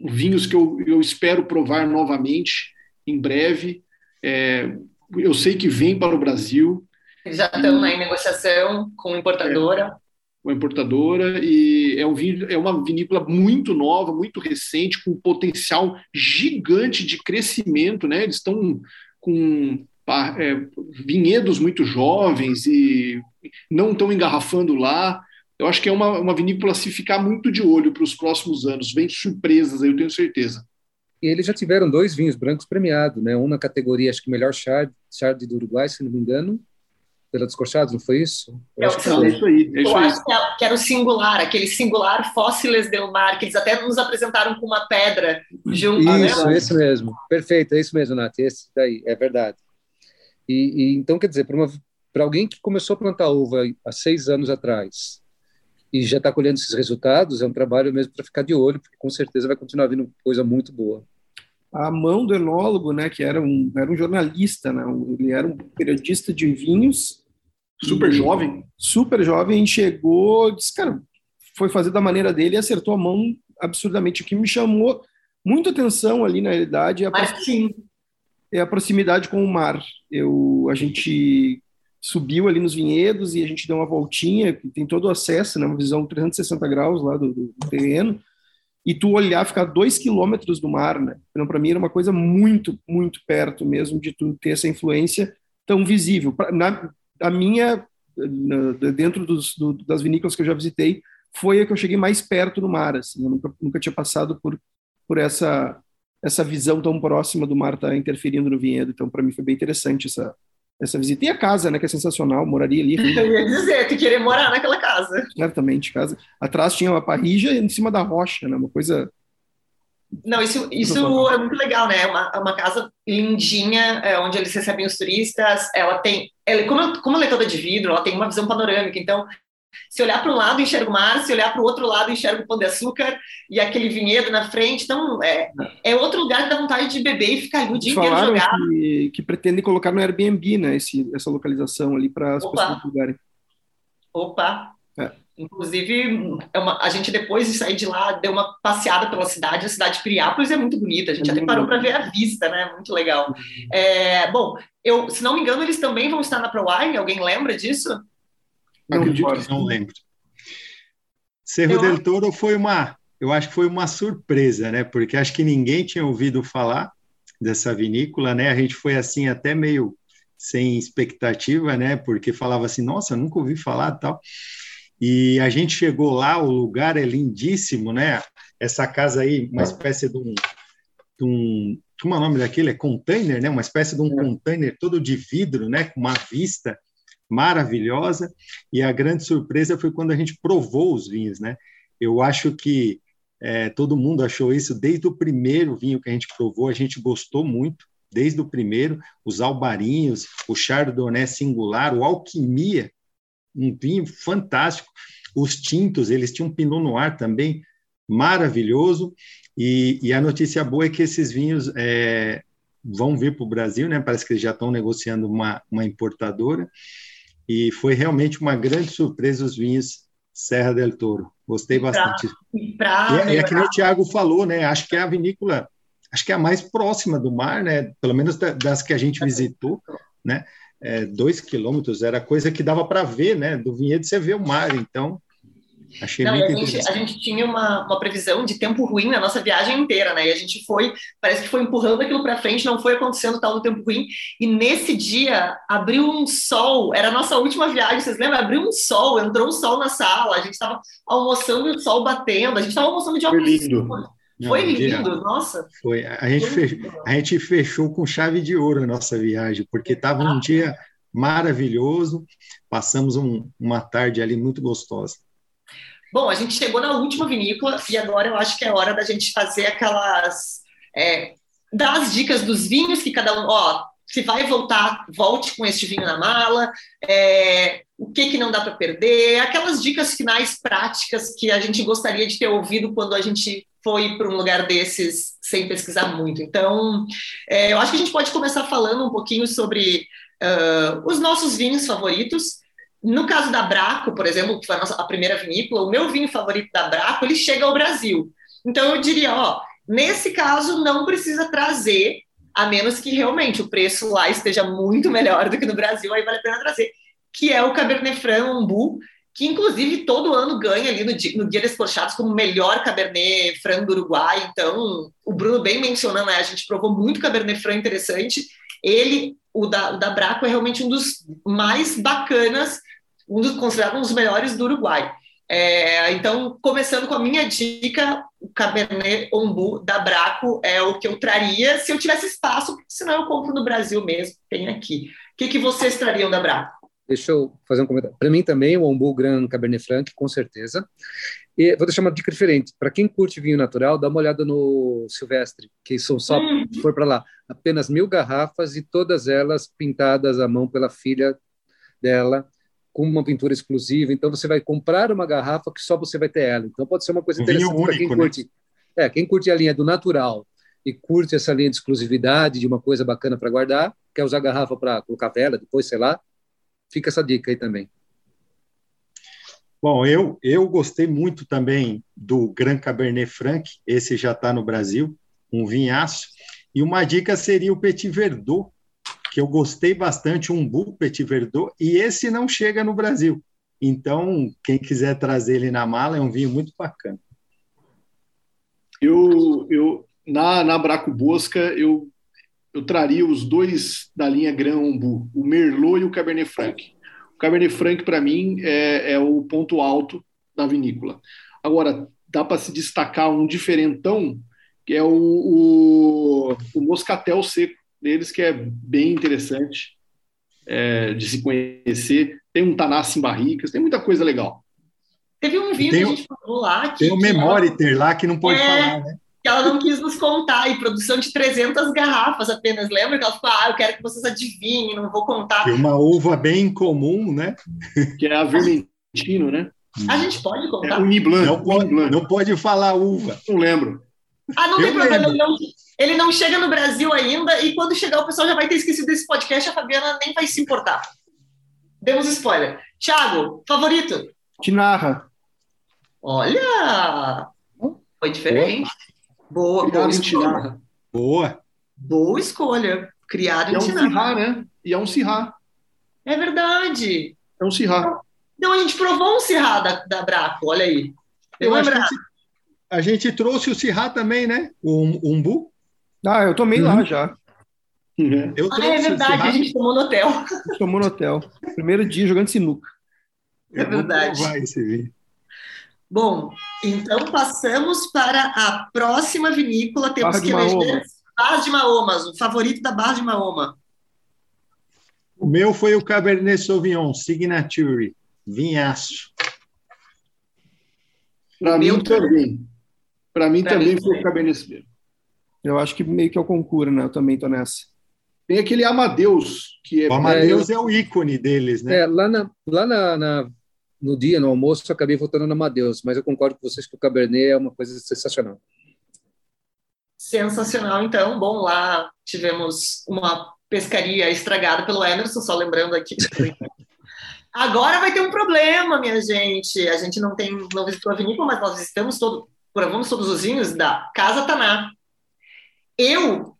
Speaker 4: vinhos que eu, eu espero provar novamente em breve. É, eu sei que vem para o Brasil.
Speaker 1: Já estão em negociação com importadora
Speaker 4: uma importadora e é, um, é uma vinícola muito nova, muito recente, com potencial gigante de crescimento, né? Eles estão com é, vinhedos muito jovens e não estão engarrafando lá. Eu acho que é uma, uma vinícola a se ficar muito de olho para os próximos anos. Vem surpresas aí, eu tenho certeza.
Speaker 3: E eles já tiveram dois vinhos brancos premiados, né? Um na categoria, acho que melhor chard, chard do Uruguai, se não me engano, pela Descorchados, não foi isso?
Speaker 1: Eu, acho, que, é isso aí. É isso eu aí. acho que era o singular, aquele singular Fóssiles del Mar, que eles até nos apresentaram com uma pedra junto.
Speaker 3: Isso, né? esse mesmo. Perfeito, é isso mesmo, Nath. Esse daí, é verdade. E, e então, quer dizer, para alguém que começou a plantar uva há seis anos atrás e já está colhendo esses resultados, é um trabalho mesmo para ficar de olho, porque com certeza vai continuar vindo coisa muito boa
Speaker 5: a mão do enólogo, né, que era um, era um jornalista, né, ele era um periodista de vinhos.
Speaker 4: Super jovem.
Speaker 5: Super jovem, chegou, disse, cara, foi fazer da maneira dele e acertou a mão absurdamente. O que me chamou muita atenção ali, na realidade, é a,
Speaker 1: proximidade,
Speaker 5: é a proximidade com o mar. Eu, a gente subiu ali nos vinhedos e a gente deu uma voltinha, tem todo o acesso, né, uma visão 360 graus lá do, do terreno, e tu olhar, ficar dois quilômetros do mar, né? Então, para mim era uma coisa muito, muito perto mesmo de tu ter essa influência tão visível. Na, a minha, dentro dos, do, das vinícolas que eu já visitei, foi a que eu cheguei mais perto do mar, assim. Eu nunca, nunca tinha passado por, por essa, essa visão tão próxima do mar estar tá interferindo no vinhedo. Então, para mim foi bem interessante essa, essa visita. E a casa, né, que é sensacional, moraria ali.
Speaker 1: Eu ia dizer, tu querer morar naquela casa.
Speaker 5: Certamente, casa. Atrás tinha uma parrija em cima da rocha, né, uma coisa...
Speaker 1: Não, isso, isso é muito legal, né? Uma, uma casa lindinha, é, onde eles recebem os turistas. Ela tem, ela, como, como ela é toda de vidro, ela tem uma visão panorâmica. Então, se olhar para um lado, enxerga o mar, se olhar para o outro lado, enxerga o pão de açúcar e aquele vinhedo na frente. Então, é, é outro lugar que dá vontade de beber e ficar ali o dia inteiro jogado.
Speaker 5: Que, que pretendem colocar no Airbnb, né, esse, essa localização ali para as pessoas lugarem.
Speaker 1: Opa! Inclusive, é uma, a gente depois de sair de lá deu uma passeada pela cidade. A cidade de Piriápolis é muito bonita. A gente é até parou para ver a vista, né? Muito legal. Uhum. É, bom, eu, se não me engano, eles também vão estar na ProWine. Alguém lembra disso?
Speaker 2: Não, Acredito que não lembro. Cerro eu... del Toro foi uma, eu acho que foi uma surpresa, né? Porque acho que ninguém tinha ouvido falar dessa vinícola, né? A gente foi assim até meio sem expectativa, né? Porque falava assim, nossa, nunca ouvi falar tal. E a gente chegou lá, o lugar é lindíssimo, né? Essa casa aí, uma espécie de um, de um como é o nome daquele? É container, né? Uma espécie de um é. container todo de vidro, né? Com uma vista maravilhosa. E a grande surpresa foi quando a gente provou os vinhos, né? Eu acho que é, todo mundo achou isso desde o primeiro vinho que a gente provou, a gente gostou muito, desde o primeiro, os albarinhos, o chardonnay singular, o alquimia, um vinho fantástico. Os tintos, eles tinham um pinot noir também maravilhoso. E, e a notícia boa é que esses vinhos é, vão vir para o Brasil, né? Parece que eles já estão negociando uma, uma importadora. E foi realmente uma grande surpresa os vinhos Serra del Toro. Gostei bastante. Pra e, é, é que o Tiago falou, né? Acho que é a vinícola, acho que é a mais próxima do mar, né? Pelo menos das que a gente visitou, né? É, dois quilômetros era coisa que dava para ver, né? Do vinhedo você vê o mar, então Achei Não, muito
Speaker 1: a gente, a gente tinha uma, uma previsão de tempo ruim na nossa viagem inteira, né? E a gente foi, parece que foi empurrando aquilo para frente, não foi acontecendo tal do tempo ruim. E nesse dia abriu um sol, era a nossa última viagem, vocês lembram? Abriu um sol, entrou um sol na sala, a gente estava almoçando e o sol batendo, a gente estava almoçando de óculos.
Speaker 2: Foi lindo.
Speaker 1: Foi lindo, nossa.
Speaker 2: Foi. A gente, fechou, a gente fechou com chave de ouro a nossa viagem, porque estava um dia maravilhoso, passamos um, uma tarde ali muito gostosa.
Speaker 1: Bom, a gente chegou na última vinícola e agora eu acho que é hora da gente fazer aquelas. É, dar as dicas dos vinhos que cada um. Ó, se vai voltar, volte com este vinho na mala, é, o que, que não dá para perder, aquelas dicas finais práticas que a gente gostaria de ter ouvido quando a gente foi para um lugar desses sem pesquisar muito. Então, é, eu acho que a gente pode começar falando um pouquinho sobre uh, os nossos vinhos favoritos. No caso da Braco, por exemplo, que foi a, nossa, a primeira vinícola, o meu vinho favorito da Braco, ele chega ao Brasil. Então eu diria, ó, nesse caso não precisa trazer, a menos que realmente o preço lá esteja muito melhor do que no Brasil, aí vale a pena trazer, que é o Cabernet Franc Umbu, que inclusive todo ano ganha ali no dia, no dia Descorchados como melhor Cabernet Franc do Uruguai. Então, o Bruno bem mencionando, né, a gente provou muito Cabernet Franc interessante. Ele, o da, o da Braco, é realmente um dos mais bacanas um dos considerado um dos melhores do Uruguai. É, então, começando com a minha dica, o Cabernet Ombu da Braco é o que eu traria se eu tivesse espaço, senão eu compro no Brasil mesmo, tem aqui. O que, que vocês trariam da Braco?
Speaker 3: Deixa eu fazer um comentário. Para mim também, o Ombu Grand Cabernet Franc, com certeza. E vou deixar uma dica diferente. Para quem curte vinho natural, dá uma olhada no Silvestre, que são só, hum. for para lá, apenas mil garrafas e todas elas pintadas à mão pela filha dela com uma pintura exclusiva. Então você vai comprar uma garrafa que só você vai ter ela. Então pode ser uma coisa interessante para quem né? curte. É, quem curte a linha do natural e curte essa linha de exclusividade, de uma coisa bacana para guardar, quer usar garrafa para colocar vela, depois, sei lá, fica essa dica aí também.
Speaker 2: Bom, eu, eu gostei muito também do Gran Cabernet Franc, esse já está no Brasil, um vinhaço. E uma dica seria o Petit Verdot, que eu gostei bastante, um Bull Petit Verdot, e esse não chega no Brasil. Então, quem quiser trazer ele na mala, é um vinho muito bacana.
Speaker 4: Eu, eu na, na Braco Bosca, eu, eu traria os dois da linha Gran Umbu, o Merlot e o Cabernet Franc. O Cabernet Franc, para mim, é, é o ponto alto da vinícola. Agora, dá para se destacar um diferentão, que é o, o, o Moscatel Seco deles que é bem interessante é, de se conhecer. Tem um Tanassi em barricas, tem muita coisa legal.
Speaker 1: Teve um vídeo que a gente falou lá.
Speaker 2: Que, tem o Memoriter lá que não pode é, falar, né?
Speaker 1: Que ela não quis nos contar, e produção de 300 garrafas apenas. Lembra que ela falou, ah, eu quero que vocês adivinhem, não vou contar.
Speaker 2: Tem uma uva bem comum, né?
Speaker 4: Que é a Vermentino, né?
Speaker 1: A gente pode contar?
Speaker 2: É o Niblan. Não, pode, não pode falar uva.
Speaker 4: Não lembro.
Speaker 1: Ah, não eu tem problema, ele não, ele não chega no Brasil ainda, e quando chegar o pessoal já vai ter esquecido desse podcast, a Fabiana nem vai se importar. Demos spoiler. Thiago, favorito?
Speaker 5: Tinarra.
Speaker 1: Olha! Foi diferente. Boa, boa, boa escolha.
Speaker 2: Boa.
Speaker 1: Boa escolha. Criado
Speaker 4: e em é um Cirrá, né? E é um Cirrá.
Speaker 1: É verdade.
Speaker 4: É um Cirrá.
Speaker 1: Então a gente provou um Cirrá da, da Braco, olha aí.
Speaker 2: Eu, acho que a gente trouxe o Cirrá também, né? O umbu.
Speaker 5: Ah, eu tomei uhum. lá já.
Speaker 1: Uhum. Eu ah, é verdade, a gente tomou no hotel.
Speaker 5: Tomou no hotel. Primeiro dia jogando sinuca.
Speaker 1: É verdade. Bom, então passamos para a próxima vinícola. Temos Barra que eleger Barra de Maomas, o favorito da Barra de Maoma.
Speaker 2: O meu foi o Cabernet Sauvignon, Signature, vinhaço.
Speaker 4: Para mim também. Para mim
Speaker 1: Pra
Speaker 4: também
Speaker 1: mim
Speaker 4: foi
Speaker 1: também.
Speaker 4: o Cabernet Sauvignon.
Speaker 5: Eu acho que meio que eu concuro, né? Eu também tô nessa.
Speaker 4: Tem aquele Amadeus, que é...
Speaker 2: O Amadeus é o ícone deles, né?
Speaker 3: É, lá na, lá na, na- no dia, no almoço, eu acabei votando no Amadeus, mas eu concordo com vocês que o Cabernet é uma coisa sensacional.
Speaker 1: Sensacional, então. Bom, lá tivemos uma pescaria estragada pelo Emerson, só lembrando aqui. Agora vai ter um problema, minha gente. A gente não tem, não visitou a vinícola, mas nós visitamos todo, provamos todos os vinhos da Casa Taná. Eu,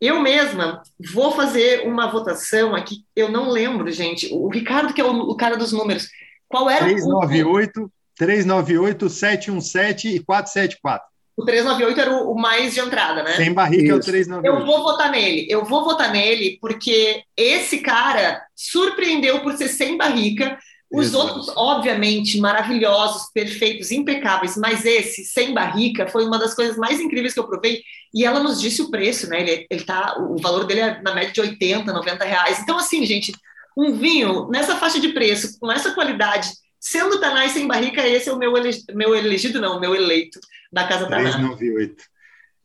Speaker 1: eu mesma, vou fazer uma votação aqui. Eu não lembro, gente. O Ricardo, que é o, o cara dos números, qual era o,
Speaker 2: 398, 398, 717 e 474.
Speaker 1: o 398 era o, o mais de entrada, né?
Speaker 2: Sem barriga é o
Speaker 3: Isso.
Speaker 2: 398.
Speaker 1: Eu vou votar nele. Eu vou votar nele porque esse cara surpreendeu por ser sem barrica. Os
Speaker 2: Exato.
Speaker 1: outros, obviamente, maravilhosos, perfeitos, impecáveis, mas esse, sem barrica, foi uma das coisas mais incríveis que eu provei. E ela nos disse o preço, né? Ele, ele tá, o valor dele é na média de 80, 90 reais. Então, assim, gente, um vinho nessa faixa de preço, com essa qualidade, sendo Tanai sem barrica, esse é o meu, meu elegido, não, meu eleito da Casa Taná.
Speaker 2: 398.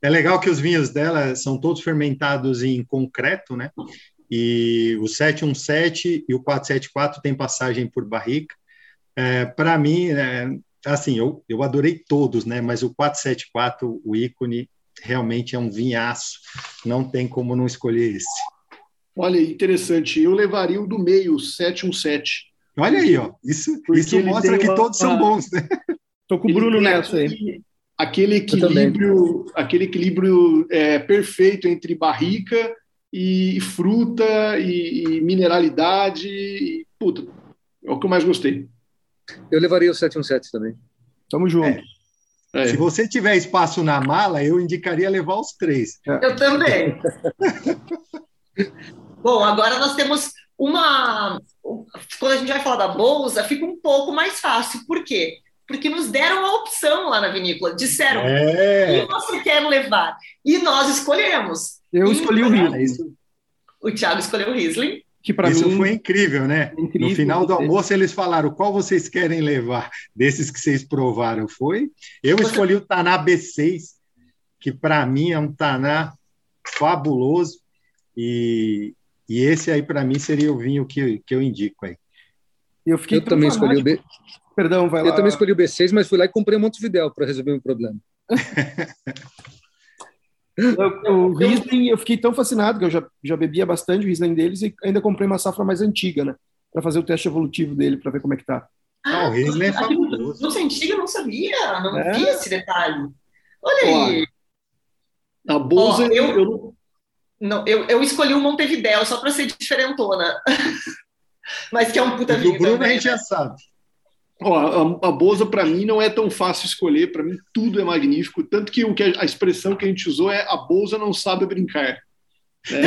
Speaker 2: É legal que os vinhos dela são todos fermentados em concreto, né? E o 717 e o 474 tem passagem por barrica. É, Para mim, é, assim, eu, eu adorei todos, né? Mas o 474, o ícone, realmente é um vinhaço. Não tem como não escolher esse.
Speaker 4: Olha, interessante. Eu levaria o do meio, o 717.
Speaker 2: Olha aí, ó. Isso,
Speaker 4: Porque
Speaker 2: isso mostra que
Speaker 4: uma-
Speaker 2: todos são bons, né?
Speaker 5: Tô com o Bruno nessa aí.
Speaker 4: aquele- equilíbrio, aquele equilíbrio é, perfeito entre barrica e fruta e, e mineralidade. E, puta, é o que eu mais gostei.
Speaker 3: Eu levaria o 717 também.
Speaker 5: Tamo junto.
Speaker 4: É.
Speaker 2: Se você tiver espaço na mala, eu indicaria levar os três.
Speaker 1: Eu também. Bom, agora nós temos uma. Quando a gente vai falar da bolsa, fica um pouco mais fácil. Por quê? Porque nos deram a opção lá na vinícola. Disseram: o
Speaker 2: É.
Speaker 1: que você quer levar? E nós escolhemos.
Speaker 5: Eu escolhi o
Speaker 2: Isso,
Speaker 1: O Thiago escolheu o Riesling.
Speaker 5: que para
Speaker 2: isso
Speaker 5: mim
Speaker 2: foi incrível, né?
Speaker 5: incrível.
Speaker 2: No final do almoço, eles falaram qual vocês querem levar desses que vocês provaram. Foi? Eu
Speaker 1: Você-
Speaker 2: escolhi o Taná B6, que para mim é um Taná fabuloso. E, e esse aí, para mim, seria o vinho que, que eu indico aí.
Speaker 5: eu fiquei
Speaker 3: Eu também escolhi o B.
Speaker 5: Perdão, vai lá.
Speaker 3: eu também escolhi o B6, mas fui lá e comprei um Montevidéu para resolver o problema.
Speaker 5: Eu- O Riesling, eu fiquei tão fascinado que eu já, já bebia bastante o Riesling deles e ainda comprei uma safra mais antiga, né? Para fazer o teste evolutivo dele, para ver como é que tá.
Speaker 2: Ah, o Riesling é
Speaker 1: no-
Speaker 2: fabuloso.
Speaker 1: No antiga eu não sabia, não
Speaker 5: É?
Speaker 1: vi esse detalhe. Olha aí.
Speaker 4: A bolsa,
Speaker 1: eu-
Speaker 4: eu não-
Speaker 1: eu, eu escolhi o Montevidéu só para ser diferentona. Mas que é um puta
Speaker 2: O do
Speaker 1: vinho
Speaker 2: Bruno a
Speaker 1: também.
Speaker 2: gente já sabe.
Speaker 4: Ó, a, a Boza, para mim, não é tão fácil escolher. Para mim, tudo é magnífico. Tanto que, o que a, a expressão que a gente usou é a Boza não sabe brincar. né?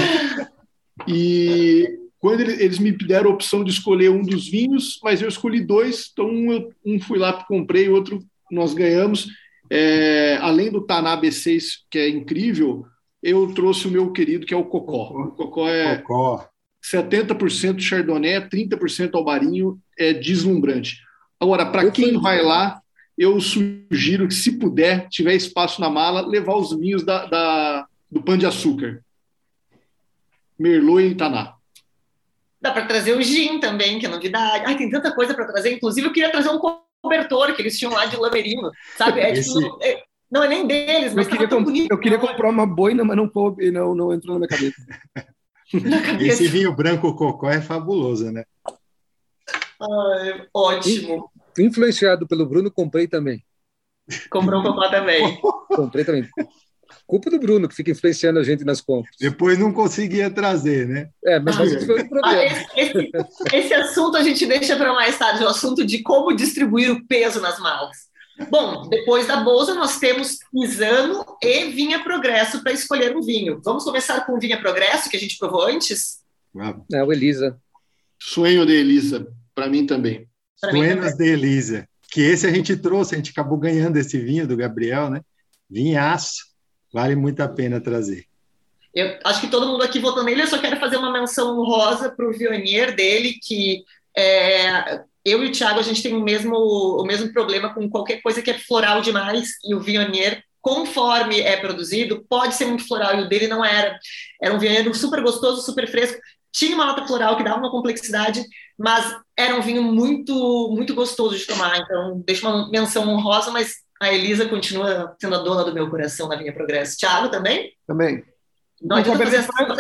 Speaker 4: e quando ele- eles me deram a opção de escolher um dos vinhos, mas eu escolhi dois. Então, um, eu- um fui lá, comprei, outro nós ganhamos. É, além do Taná B6, que é incrível, eu trouxe o meu querido, que é o Cocó. O Cocó é
Speaker 2: Cocó.
Speaker 4: 70% Chardonnay, 30% Albarinho, é deslumbrante. Agora, para quem vai lá, eu sugiro que, se puder, tiver espaço na mala, levar os vinhos da, da- do Pão de Açúcar. Merlot e Taná.
Speaker 1: Dá para trazer o gin também, que é novidade. Ai, tem tanta coisa para trazer. Inclusive, eu queria trazer um cobertor que eles tinham lá de lamerino, sabe? É,
Speaker 2: Esse-
Speaker 1: tipo, é- não é nem deles,
Speaker 5: Eu
Speaker 1: mas
Speaker 5: queria,
Speaker 1: tava tão
Speaker 5: comp-
Speaker 1: bonito.
Speaker 5: eu queria
Speaker 1: não,
Speaker 5: comprar uma boina, mas não coube, não, não entrou na minha cabeça.
Speaker 1: na cabeça.
Speaker 2: Esse vinho branco Cocó é fabuloso, né?
Speaker 1: Ai, ótimo.
Speaker 3: Influenciado pelo Bruno, comprei também.
Speaker 1: Comprou um cocó também.
Speaker 3: Comprei também. Culpa do Bruno, que fica influenciando a gente nas compras.
Speaker 2: Depois não conseguia trazer, né?
Speaker 3: É, mas esse foi o
Speaker 1: Ah,
Speaker 3: problema.
Speaker 1: esse, esse- esse assunto a gente deixa para mais tarde, o assunto de como distribuir o peso nas malas. Bom, depois da bolsa, nós temos Pisano e Vinha Progresso para escolher um vinho. Vamos começar com o Vinha Progresso, que a gente provou antes?
Speaker 3: É, o Elisa.
Speaker 4: Sonho de Elisa, para mim também.
Speaker 2: Buenas de Elisa. Que esse a gente trouxe, a gente acabou ganhando esse vinho do Gabriel, né? Vinhaço. Vale muito a pena trazer.
Speaker 1: Eu acho que todo mundo aqui votou nele, eu só quero fazer uma menção honrosa para o Vionier dele, que é, eu e o Thiago, a gente tem o mesmo, o mesmo problema com qualquer coisa que é floral demais, e o Vionier, conforme é produzido, pode ser muito floral, e o dele não era. Era um Vionier super gostoso, super fresco, tinha uma nota floral que dava uma complexidade, mas era um vinho muito, muito gostoso de tomar. Então, deixa uma menção honrosa, mas a Elisa continua sendo a dona do meu coração na linha Progresso. Thiago também?
Speaker 5: Também.
Speaker 1: Não adianta fazer Franc,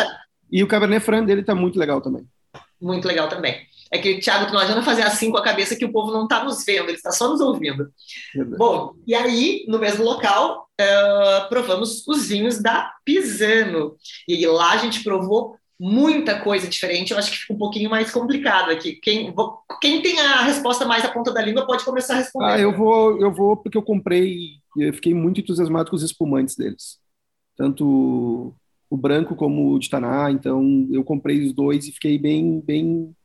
Speaker 5: E o Cabernet Franc dele está muito legal também.
Speaker 1: Muito legal também. É que, Thiago, não adianta fazer assim com a cabeça que o povo não está nos vendo, ele está só nos ouvindo. Verdade. Bom, e aí, no mesmo local, uh, provamos os vinhos da Pisano. E lá a gente provou muita coisa diferente, eu acho que fica um pouquinho mais complicado aqui. Quem, quem tem a resposta mais à ponta da língua pode começar a responder.
Speaker 5: Ah, eu vou, eu vou porque eu comprei, eu fiquei muito entusiasmado com os espumantes deles. Tanto o branco como o de Taná, então eu comprei os dois e fiquei bem, bem...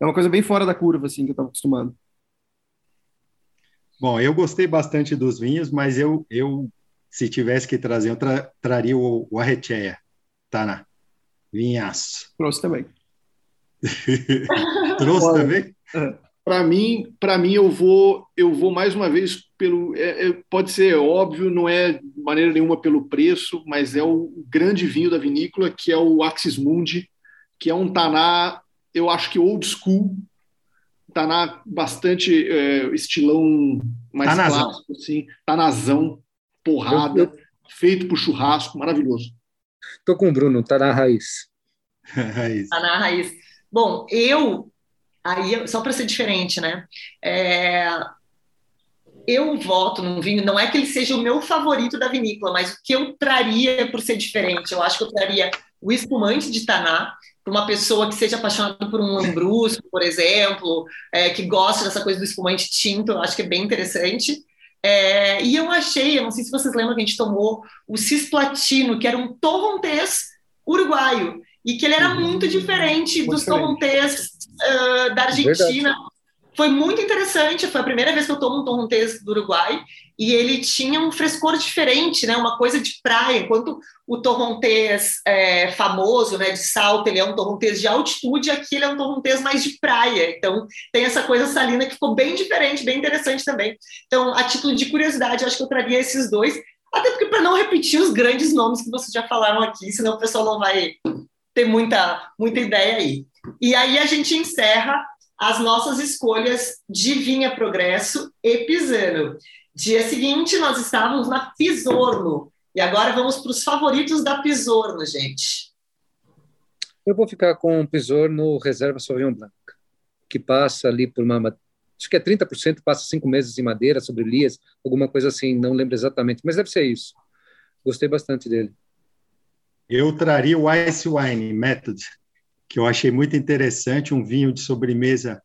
Speaker 5: É uma coisa bem fora da curva, assim, que eu estava acostumado.
Speaker 2: Bom, eu gostei bastante dos vinhos, mas eu, eu se tivesse que trazer, eu tra traria o, o Arrecheia, Taná. Vinhaço.
Speaker 5: Trouxe também.
Speaker 2: Trouxe Olha, também?
Speaker 4: É. Para mim, para mim eu vou, eu vou mais uma vez pelo, é, é, pode ser óbvio, não é de maneira nenhuma pelo preço, mas é o grande vinho da vinícola que é o Axis Mundi, que é um taná, eu acho que old school, taná bastante é, estilão mais Tanazão. clássico, assim, tanazão, porrada, eu, eu... feito por churrasco, maravilhoso.
Speaker 3: Tô com o Bruno, tá na raiz.
Speaker 1: raiz. Tá na raiz. Bom, eu, aí, só para ser diferente, né? É, eu voto num vinho, não é que ele seja o meu favorito da vinícola, mas o que eu traria por ser diferente? Eu acho que eu traria o espumante de Taná, para uma pessoa que seja apaixonada por um lambrusco, por exemplo, é, que gosta dessa coisa do espumante tinto, eu acho que é bem interessante. É, e eu achei, eu não sei se vocês lembram que a gente tomou o cisplatino, que era um torrontés uruguaio, e que ele era uhum. muito diferente muito dos torrontés uh, da Argentina. Verdade. Foi muito interessante, foi a primeira vez que eu tomo um torrontés do Uruguai, e ele tinha um frescor diferente, né, uma coisa de praia, enquanto o torrontés é, famoso, né, de salto, ele é um torrontés de altitude, aqui ele é um torrontés mais de praia, então tem essa coisa salina que ficou bem diferente, bem interessante também. Então, a título de curiosidade, acho que eu traria esses dois, até porque para não repetir os grandes nomes que vocês já falaram aqui, senão o pessoal não vai ter muita, muita ideia aí. E aí a gente encerra as nossas escolhas de Vinha Progresso e Pisano. Dia seguinte, nós estávamos na Pisorno. E agora vamos para os favoritos da Pisorno, gente.
Speaker 3: Eu vou ficar com o Pisorno Reserva Sauvignon Blanc, que passa ali por uma... Acho que é 30%, passa cinco meses em madeira, sobre lias, alguma coisa assim, não lembro exatamente, mas deve ser isso. Gostei bastante dele.
Speaker 2: Eu traria o Ice Wine Method, que eu achei muito interessante, um vinho de sobremesa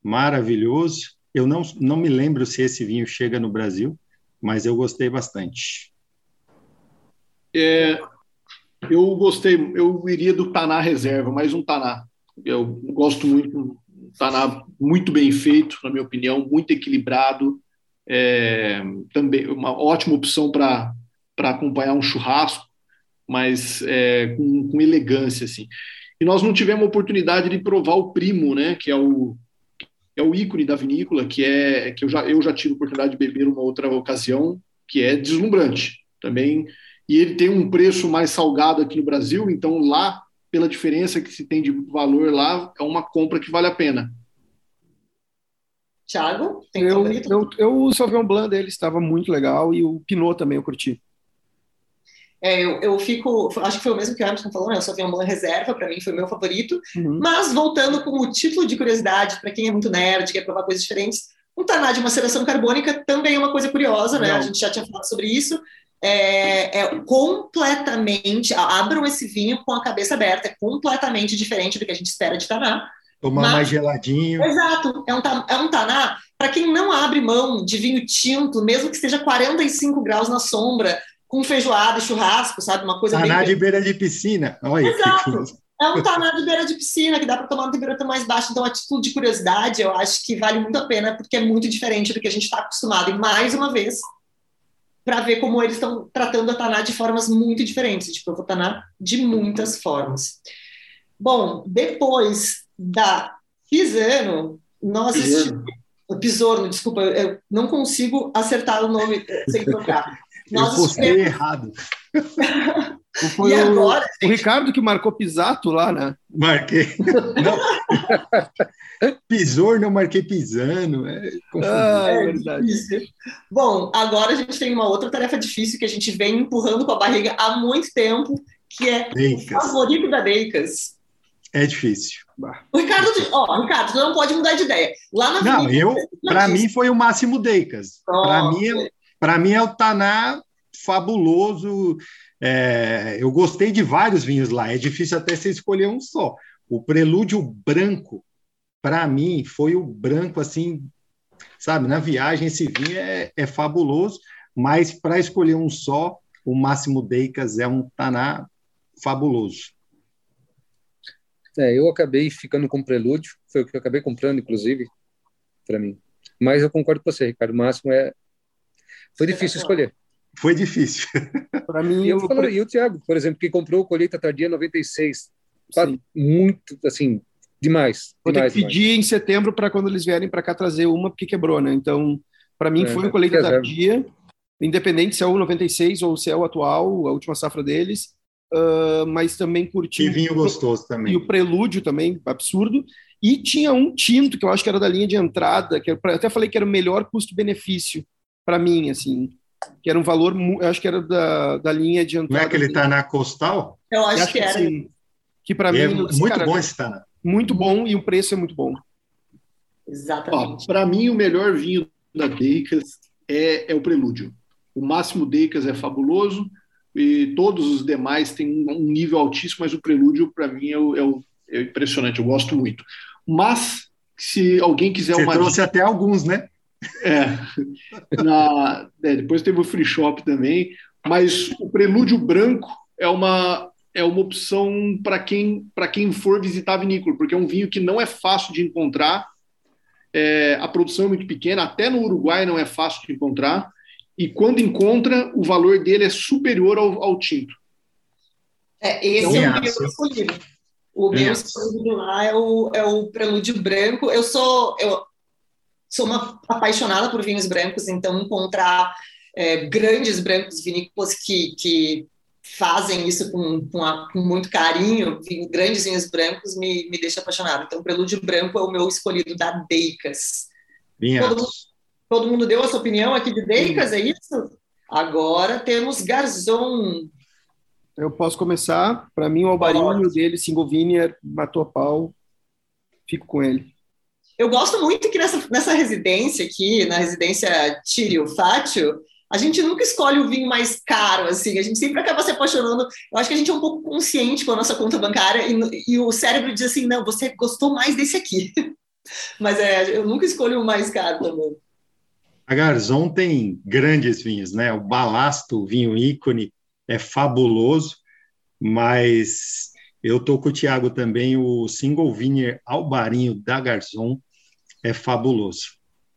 Speaker 2: maravilhoso. Eu não, não me lembro se esse vinho chega no Brasil, mas eu gostei bastante.
Speaker 4: É, eu gostei, eu iria do Taná Reserva, mais um Taná. Eu gosto muito, um Taná muito bem feito, na minha opinião, muito equilibrado. É, também uma ótima opção para acompanhar um churrasco, mas é, com, com elegância, assim e nós não tivemos a oportunidade de provar o primo, né, que é o é o ícone da vinícola, que é que eu já eu já tive a oportunidade de beber uma outra ocasião, que é deslumbrante também, e ele tem um preço mais salgado aqui no Brasil, então lá pela diferença que se tem de valor lá, é uma compra que vale a pena.
Speaker 1: Thiago,
Speaker 5: tem eu, eu, eu, o Sauvignon Blanc dele estava muito legal e o Pinot também eu curti.
Speaker 1: É, eu, eu fico, acho que foi o mesmo que o Emerson falou, né? Eu só vi uma reserva, para mim foi o meu favorito. Uhum. Mas voltando com o título de curiosidade, para quem é muito nerd, quer provar coisas diferentes, um taná de maceração carbônica também é uma coisa curiosa, né? Não. A gente já tinha falado sobre isso. É, é, completamente. Abram esse vinho com a cabeça aberta, é completamente diferente do que a gente espera de taná.
Speaker 2: Tomar Mas, mais geladinho.
Speaker 1: Exato, é um, é um taná. Para quem não abre mão de vinho tinto, mesmo que esteja 45 graus na sombra, com feijoada e churrasco, sabe? Uma coisa
Speaker 2: taná
Speaker 1: bem...
Speaker 2: de beira de piscina. Olha,
Speaker 1: Exato. É um taná de beira de piscina, que dá para tomar uma temperatura mais baixa. Então, a título de curiosidade, eu acho que vale muito a pena, porque é muito diferente do que a gente está acostumado. E, mais uma vez, para ver como eles estão tratando a Taná de formas muito diferentes. Tipo, eu vou Taná de muitas formas. Bom, depois da Pisano, nós
Speaker 4: Pisorno.
Speaker 1: Pisorno, desculpa, eu não consigo acertar o nome eh, sem trocar.
Speaker 2: Eu postei errado.
Speaker 5: Foi
Speaker 1: E
Speaker 5: o,
Speaker 1: agora,
Speaker 5: o Ricardo que marcou Pisato lá, né?
Speaker 2: Marquei. Não. Pisor, não marquei pisando. É.
Speaker 5: Ah, é
Speaker 1: É
Speaker 5: verdade.
Speaker 1: difícil. Bom, agora a gente tem uma outra tarefa difícil que a gente vem empurrando com a barriga há muito tempo, que é o
Speaker 2: Deicas.
Speaker 1: favorito da Deicas.
Speaker 2: É difícil.
Speaker 1: O Ricardo, ó, Ricardo, tu não pode mudar de ideia. Lá na
Speaker 2: Não,
Speaker 1: Avenida,
Speaker 2: eu,
Speaker 1: você
Speaker 2: para mim foi o máximo Deicas. Para mim, é- para mim é o Taná fabuloso. É, eu gostei de vários vinhos lá. É difícil até você escolher um só. O Prelúdio Branco, para mim, foi o branco assim, sabe? Na viagem esse vinho é, é fabuloso, mas para escolher um só, o máximo Deicas é um Taná fabuloso.
Speaker 3: É, eu acabei ficando com prelúdio, foi o que eu acabei comprando, inclusive, para mim. Mas eu concordo com você, Ricardo. O máximo é. Foi difícil escolher.
Speaker 2: Foi difícil.
Speaker 5: Para mim,
Speaker 3: E, eu
Speaker 5: o-
Speaker 3: e o Thiago, por exemplo, que comprou o Colheita Tardia 96. Pá,
Speaker 5: Sim.
Speaker 3: Muito, assim, demais.
Speaker 5: Vou ter
Speaker 3: demais,
Speaker 5: que pedir em setembro para quando eles vierem para cá trazer uma, porque quebrou, né? Então, para mim,
Speaker 3: É,
Speaker 5: foi um colheita
Speaker 3: reserva.
Speaker 5: tardia, independente se é o 96 ou se é o atual, a última safra deles, ah, mas também curti.
Speaker 2: Que vinho gostoso
Speaker 5: E
Speaker 2: também.
Speaker 5: o prelúdio também, absurdo. E tinha um tinto que eu acho que era da linha de entrada, que eu até falei que era o melhor custo-benefício para mim, assim, que era um valor, eu acho que era da, da linha de
Speaker 2: Não
Speaker 5: entrada.
Speaker 2: é que ele Taná Costal?
Speaker 1: Eu acho,
Speaker 5: acho
Speaker 1: que era.
Speaker 5: sim. Que para mim
Speaker 2: É
Speaker 5: eu disse,
Speaker 2: muito
Speaker 5: cara,
Speaker 2: bom esse Taná.
Speaker 5: muito bom e o preço é muito bom.
Speaker 1: Exatamente.
Speaker 4: Para mim, o melhor vinho da Deicas é, é o Prelúdio. O Máximo Deicas é fabuloso e todos os demais têm um, nível altíssimo, mas o Prelúdio, para mim, é, o- é o- é impressionante. Eu gosto muito. Mas, se alguém quiser
Speaker 2: Você
Speaker 4: uma
Speaker 2: trouxe até alguns, né?
Speaker 4: É. Na- é, depois teve o free shop também, mas o prelúdio branco é uma é uma opção para quem para quem for visitar a vinícola, porque é um vinho que não é fácil de encontrar. É, a produção é muito pequena, até no Uruguai não é fácil de encontrar. E quando encontra, o valor dele é superior ao, ao tinto.
Speaker 1: É, esse
Speaker 2: Também
Speaker 1: é o meu escolhido. O meu escolhido lá é o, é o prelúdio branco. Eu sou eu sou uma apaixonada por vinhos brancos, então encontrar é, grandes brancos vinícolas que, que fazem isso com, com, a- com muito carinho, vinho- grandes vinhos brancos, me, me deixa apaixonada. Então, o prelúdio branco é o meu escolhido da Deicas.
Speaker 2: Vinhados.
Speaker 1: Todo mundo deu a sua opinião aqui de Deicas, é isso? Agora temos Garzon.
Speaker 5: Eu posso começar. Para mim, o albarinho dele, Single Vineyard, matou a pau. Fico com ele.
Speaker 1: Eu gosto muito que nessa, nessa residência aqui, na residência Tírio Fátio, a gente nunca escolhe o vinho mais caro, assim, a gente sempre acaba se apaixonando. Eu acho que a gente é um pouco consciente com a nossa conta bancária e, e o cérebro diz assim: não, você gostou mais desse aqui. Mas é, eu nunca escolho o mais caro também.
Speaker 2: A Garzon tem grandes vinhos, né? O Balasto, o vinho ícone, é fabuloso, mas eu tô com o Thiago também, o Single Vineyard Albarinho da Garzon é fabuloso.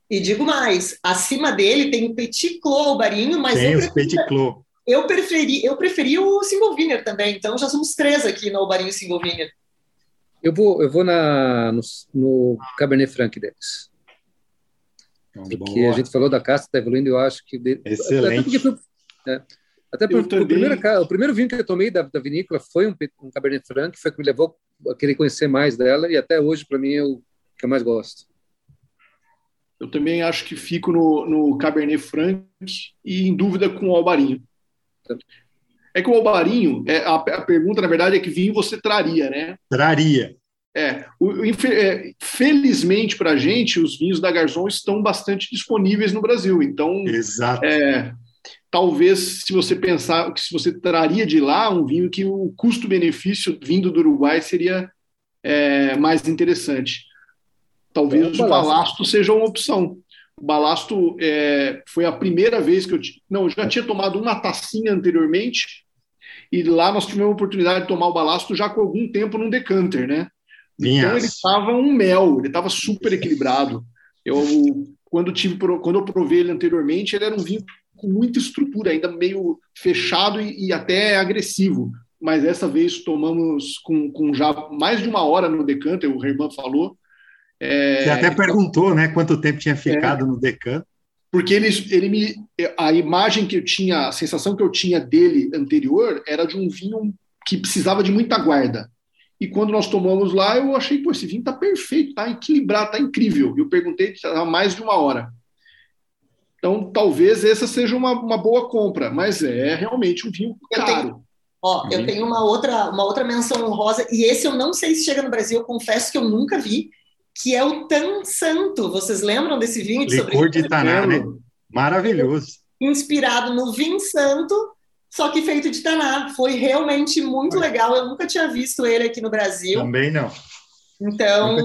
Speaker 1: E digo mais: acima dele tem o Petit Clos Albarinho, mas
Speaker 2: tem
Speaker 1: eu
Speaker 2: os
Speaker 1: preferi,
Speaker 2: Petit Clos.
Speaker 1: eu, preferi, eu preferi o Single Vineyard também, então já somos três aqui no Albarinho Single Vineyard.
Speaker 3: Eu vou, eu vou na, no, no Cabernet Franc deles.
Speaker 2: Então,
Speaker 3: Porque
Speaker 2: boa.
Speaker 3: a gente falou da casca, está evoluindo, eu acho que. de-
Speaker 2: Excelente.
Speaker 3: Até porque foi, é, até porque o, primeiro, o primeiro vinho que eu tomei da, da vinícola foi um, um Cabernet Franc, foi o que me levou a querer conhecer mais dela, e até hoje, para mim, é o que eu mais gosto.
Speaker 4: Eu também acho que fico no, no Cabernet Franc e em dúvida com o Albarinho. É que o Albarinho, é, a, a pergunta, na verdade, é que vinho você traria, né?
Speaker 2: Traria.
Speaker 4: É, o, é, felizmente para a gente, os vinhos da Garzon estão bastante disponíveis no Brasil. Então,
Speaker 2: Exato.
Speaker 4: é, talvez se você pensar que se você traria de lá um vinho que o custo-benefício vindo do Uruguai seria é, mais interessante. Talvez
Speaker 3: É, o balasto.
Speaker 4: balasto seja uma opção. O balasto é, foi a primeira vez que eu não, eu já tinha tomado uma tacinha anteriormente e lá nós tivemos a oportunidade de tomar o balasto já com algum tempo num decanter, né? Então ele estava um mel, ele estava super equilibrado. Eu quando tive quando eu provei ele anteriormente, ele era um vinho com muita estrutura, ainda meio fechado e, e até agressivo. Mas dessa vez tomamos com, com, já mais de uma hora no decanter, o Herman falou.
Speaker 2: É, Você até então, perguntou, né, quanto tempo tinha ficado é, no decanter.
Speaker 4: Porque ele, ele me, a imagem que eu tinha, a sensação que eu tinha dele anterior era de um vinho que precisava de muita guarda. E quando nós tomamos lá, eu achei, pô, esse vinho tá perfeito, tá equilibrado, tá incrível. Eu perguntei, estava mais de uma hora. Então, talvez essa seja uma, uma boa compra, mas é realmente um vinho caro.
Speaker 1: Eu tenho, ó, eu uhum. tenho uma outra, uma outra menção honrosa, e esse eu não sei se chega no Brasil, eu confesso que eu nunca vi, que é o Tan Santo. Vocês lembram desse vinho?
Speaker 2: De Licor de Taná, né? Maravilhoso.
Speaker 1: Inspirado no vinho santo, só que feito de taná. Foi realmente muito legal. Eu nunca tinha visto ele aqui no Brasil.
Speaker 2: Também não.
Speaker 1: Então,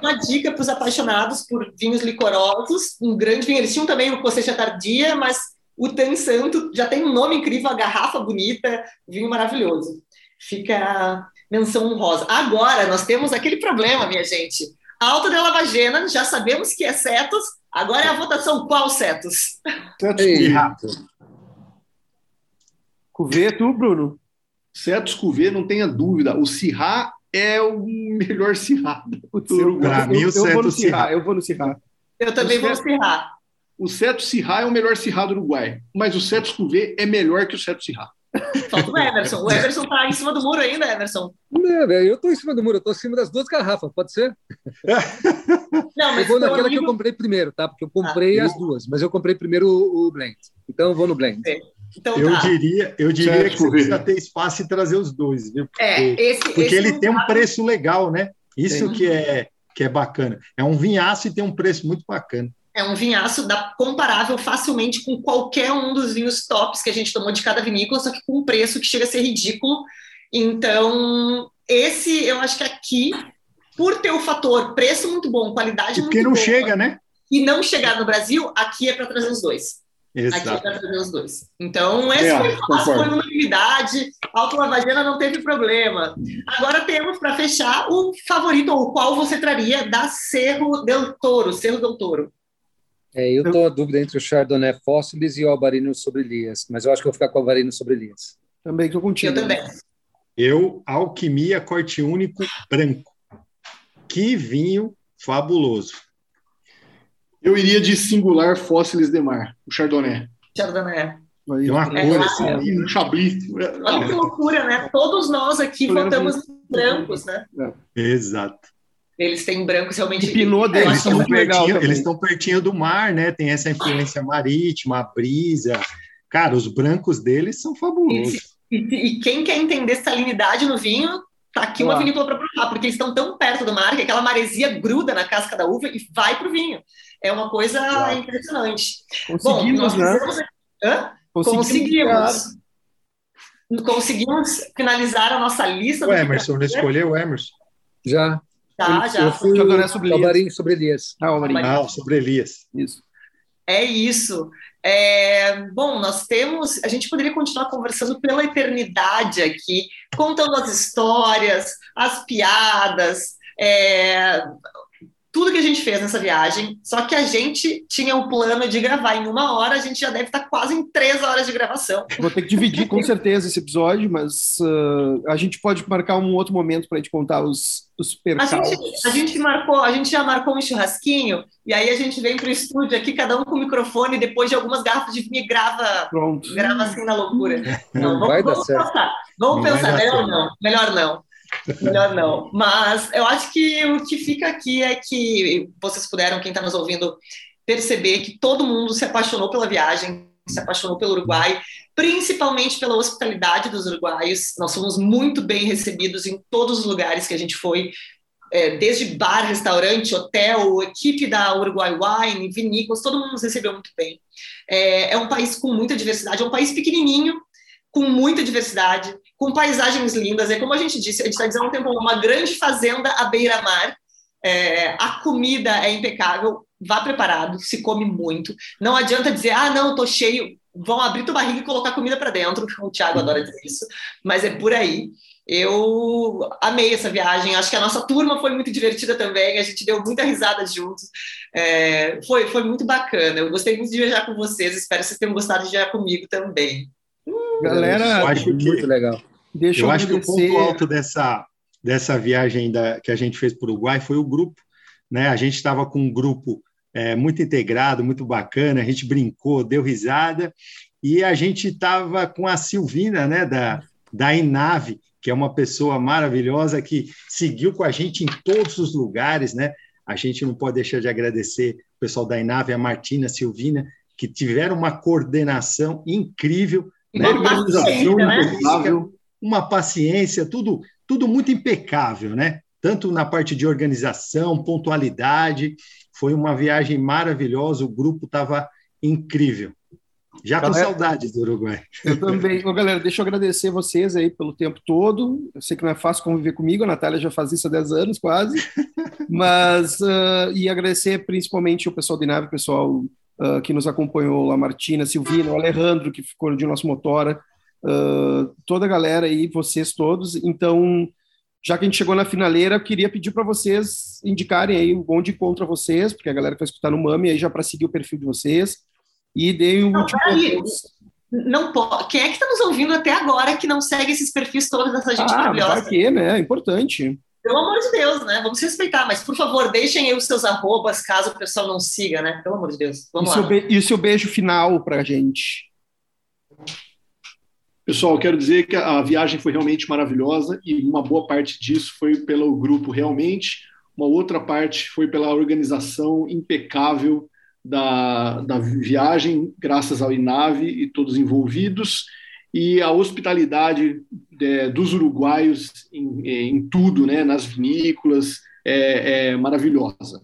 Speaker 1: uma dica para os apaixonados por vinhos licorosos. Um grande vinho. Eles tinham também o Cosecha Tardia, mas o Tan Santo já tem um nome incrível, a garrafa bonita, vinho maravilhoso. Fica a menção honrosa. Agora, nós temos aquele problema, minha gente. Alta de Lavagena, já sabemos que é Cetos. Agora é a votação qual Cetos?
Speaker 5: Cetos Cuvê, tu, Bruno?
Speaker 4: Cetos Cuvê, não tenha dúvida. O Cirrá é o melhor Cirrá
Speaker 5: Para mim, o Cetos Cirrá. Eu vou no Cirrá.
Speaker 1: Eu também vou no Cirrá.
Speaker 4: O Cetos Cirrá é o melhor Cirrá do Uruguai, mas o Cetos Cuvê é melhor que o Cetos Cirrá.
Speaker 1: Falta o Emerson. O Emerson tá em cima do muro ainda, Emerson.
Speaker 3: Não, velho, eu tô em cima do muro, eu tô em cima das duas garrafas, pode ser? Não, mas eu vou naquela que eu comprei primeiro, tá? Porque eu comprei ah, as duas, mas eu comprei primeiro o, o blend. Então eu vou no blend.
Speaker 2: É. Então, eu, tá. diria, eu diria que você precisa ter espaço e trazer os dois, viu?
Speaker 1: Porque, é, esse,
Speaker 2: porque
Speaker 1: esse
Speaker 2: ele tem um preço legal, né? Isso que é, que é bacana. É um vinhaço e tem um preço muito bacana.
Speaker 1: É um vinhaço da, comparável facilmente com qualquer um dos vinhos tops que a gente tomou de cada vinícola, só que com um preço que chega a ser ridículo. Então, esse eu acho que aqui, por ter o fator preço muito bom, qualidade
Speaker 2: muito boa.
Speaker 1: Porque
Speaker 2: não chega, né?
Speaker 1: E não chegar no Brasil, aqui é para trazer os dois. Exato. Aqui é para trazer os dois. Então, esse é, foi fácil, foi unanimidade. Alto Lavagena não teve problema. Agora temos, para fechar, o favorito, ou qual você traria da Cerro del Toro, Cerro del Toro.
Speaker 3: É, eu estou a dúvida entre o Chardonnay Fósseis e o Albarino sobre Elias, mas eu acho que vou ficar com o Albarino sobre Elias.
Speaker 5: Também estou contigo.
Speaker 1: Eu também.
Speaker 2: Eu, Alquimia Corte Único Branco. Que vinho fabuloso.
Speaker 4: Eu iria de singular Fósseis de Mar, o Chardonnay.
Speaker 1: Chardonnay.
Speaker 2: Tem uma cor é, assim,
Speaker 4: um chablis.
Speaker 1: Olha que loucura, né? Todos nós aqui votamos brancos, né? É.
Speaker 2: Exato.
Speaker 1: Eles têm brancos realmente.
Speaker 5: O pinot deles
Speaker 2: é muito legal. Eles estão pertinho do mar, né? Tem essa influência marítima, a brisa. Cara, os brancos deles são fabulosos.
Speaker 1: E, e, e quem quer entender salinidade no vinho, tá aqui uma vinícola para provar, porque eles estão tão perto do mar que aquela maresia gruda na casca da uva e vai para o vinho. É uma coisa Uau. impressionante.
Speaker 5: Conseguimos, Bom, né?
Speaker 1: Hã? Conseguimos. Conseguimos. Conseguimos finalizar a nossa lista.
Speaker 2: O Emerson, escolheu o Emerson?
Speaker 3: Já.
Speaker 1: Tá, já.
Speaker 3: Eu fui o sobre Elias. sobre Elias.
Speaker 2: Ah, o ah, sobre Elias.
Speaker 1: Isso. É isso. É, bom, nós temos. A gente poderia continuar conversando pela eternidade aqui, contando as histórias, as piadas, é, tudo que a gente fez nessa viagem, só que a gente tinha o plano de gravar em uma hora, a gente já deve estar quase em três horas de gravação.
Speaker 5: Vou ter que dividir com certeza esse episódio, mas uh, a gente pode marcar um outro momento para a gente contar os, os percalços.
Speaker 1: A gente, a gente marcou, a gente já marcou um churrasquinho, e aí a gente vem para o estúdio aqui, cada um com o microfone, depois de algumas garrafas de vinho, grava, Pronto. grava assim na loucura. Não, vamos,
Speaker 3: vai
Speaker 1: vamos
Speaker 3: dar pensar.
Speaker 1: Vamos não pensar, melhor não, melhor não. Melhor não. Mas eu acho que o que fica aqui é que vocês puderam, quem está nos ouvindo, perceber que todo mundo se apaixonou pela viagem, se apaixonou pelo Uruguai, principalmente pela hospitalidade dos uruguaios. Nós fomos muito bem recebidos em todos os lugares que a gente foi, é, desde bar, restaurante, hotel, equipe da Uruguai Wine, vinícolas, todo mundo nos recebeu muito bem. É, é um país com muita diversidade, é um país pequenininho, com muita diversidade, com paisagens lindas. É como a gente disse, a gente está dizendo um tempo, uma grande fazenda à beira-mar. É, a comida é impecável, vá preparado, se come muito. Não adianta dizer, ah, não, estou cheio. vão abrir tua barriga e colocar comida para dentro. O Thiago adora dizer isso, mas é por aí. Eu amei essa viagem. Acho que a nossa turma foi muito divertida também. A gente deu muita risada juntos. É, foi, foi muito bacana. Eu gostei muito de viajar com vocês. Espero que vocês tenham gostado de viajar comigo também.
Speaker 5: Galera,
Speaker 2: eu acho que,
Speaker 3: muito legal.
Speaker 2: Deixa eu, eu acho que o ponto alto dessa, dessa viagem da, que a gente fez para o Uruguai foi o grupo. Né? A gente estava com um grupo é, muito integrado, muito bacana, a gente brincou, deu risada, e a gente estava com a Silvina, né, da, da Inave, que é uma pessoa maravilhosa que seguiu com a gente em todos os lugares, né? A gente não pode deixar de agradecer o pessoal da Inave, a Martina, a Silvina, que tiveram uma coordenação incrível, né?
Speaker 1: uma, né?
Speaker 2: Uma paciência, tudo, tudo muito impecável, né? Tanto na parte de organização, pontualidade, foi uma viagem maravilhosa, o grupo estava incrível. Já com galera, saudades do Uruguai.
Speaker 5: Eu também. Ô, galera, deixa eu agradecer vocês aí pelo tempo todo. Eu sei que não é fácil conviver comigo, a Natália já faz isso há 10 anos quase. Mas, uh, e agradecer principalmente o pessoal de nave, o pessoal uh, que nos acompanhou, a Martina, a Silvina, o Alejandro, que ficou de nosso motora, uh, toda a galera aí, vocês todos. Então, já que a gente chegou na finaleira, eu queria pedir para vocês indicarem aí onde encontra vocês, porque a galera que vai escutar no Mami aí já para seguir o perfil de vocês e deem um
Speaker 1: não, último. Não pode. Quem é que está nos ouvindo até agora que não segue esses perfis todos dessa gente ah, maravilhosa?
Speaker 5: quê, né? É importante.
Speaker 1: Pelo amor de Deus, né? Vamos respeitar, mas por favor, deixem aí os seus arrobas caso o pessoal não siga, né? Pelo amor de Deus. Vamos
Speaker 5: e
Speaker 1: lá.
Speaker 5: Seu. E o seu beijo final para a gente?
Speaker 4: Pessoal, quero dizer que a viagem foi realmente maravilhosa e uma boa parte disso foi pelo grupo realmente, uma outra parte foi pela organização impecável da, da viagem, graças ao INAVE e todos envolvidos, e a hospitalidade é, dos uruguaios em, em, tudo, né, nas vinícolas, é, é, maravilhosa.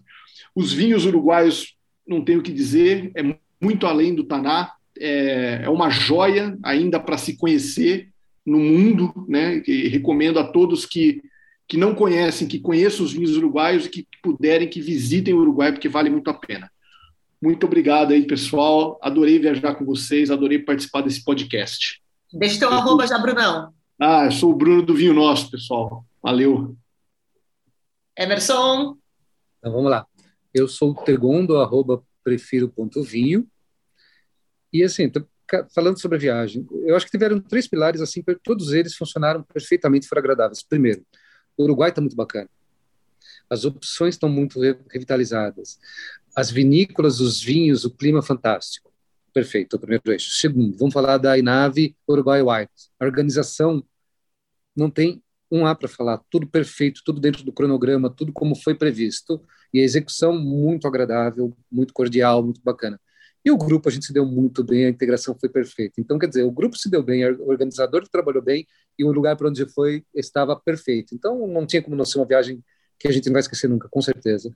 Speaker 4: Os vinhos uruguaios, não tenho o que dizer, é muito além do Taná, é, é uma joia ainda para se conhecer no mundo, né, e recomendo a todos que, que não conhecem, que conheçam os vinhos uruguaios e que puderem, que visitem o Uruguai, porque vale muito a pena. Muito obrigado aí, pessoal. Adorei viajar com vocês, adorei participar desse podcast.
Speaker 1: Deixa teu eu arroba já, Brunão.
Speaker 4: Ah, eu sou o Bruno do Vinho Nosso, pessoal. Valeu.
Speaker 1: Emerson.
Speaker 3: Então vamos lá. Eu sou o Tegondo, arroba prefiro.vinho. E assim, falando sobre a viagem, eu acho que tiveram três pilares, assim, todos eles funcionaram perfeitamente, foram agradáveis. Primeiro, o Uruguai está muito bacana. As opções estão muito revitalizadas as vinícolas, os vinhos, o clima fantástico. Perfeito, o primeiro eixo. Segundo, vamos falar da Inave Uruguay Wines. A organização não tem um A para falar, tudo perfeito, tudo dentro do cronograma, tudo como foi previsto, e a execução muito agradável, muito cordial, muito bacana. E o grupo a gente se deu muito bem, a integração foi perfeita. Então, quer dizer, o grupo se deu bem, o organizador trabalhou bem e o lugar para onde foi estava perfeito. Então, não tinha como não ser uma viagem que a gente não vai esquecer nunca, com certeza.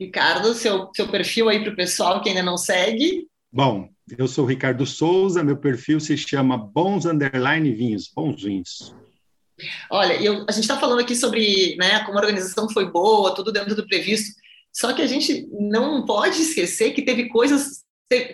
Speaker 1: Ricardo, seu, seu perfil aí para o pessoal que ainda não segue.
Speaker 2: Bom, eu sou o Ricardo Souza, meu perfil se chama Bons Underline Vinhos, Bons Vinhos.
Speaker 1: Olha, eu, a gente está falando aqui sobre né, como a organização foi boa, tudo dentro do previsto, só que a gente não pode esquecer que teve coisas,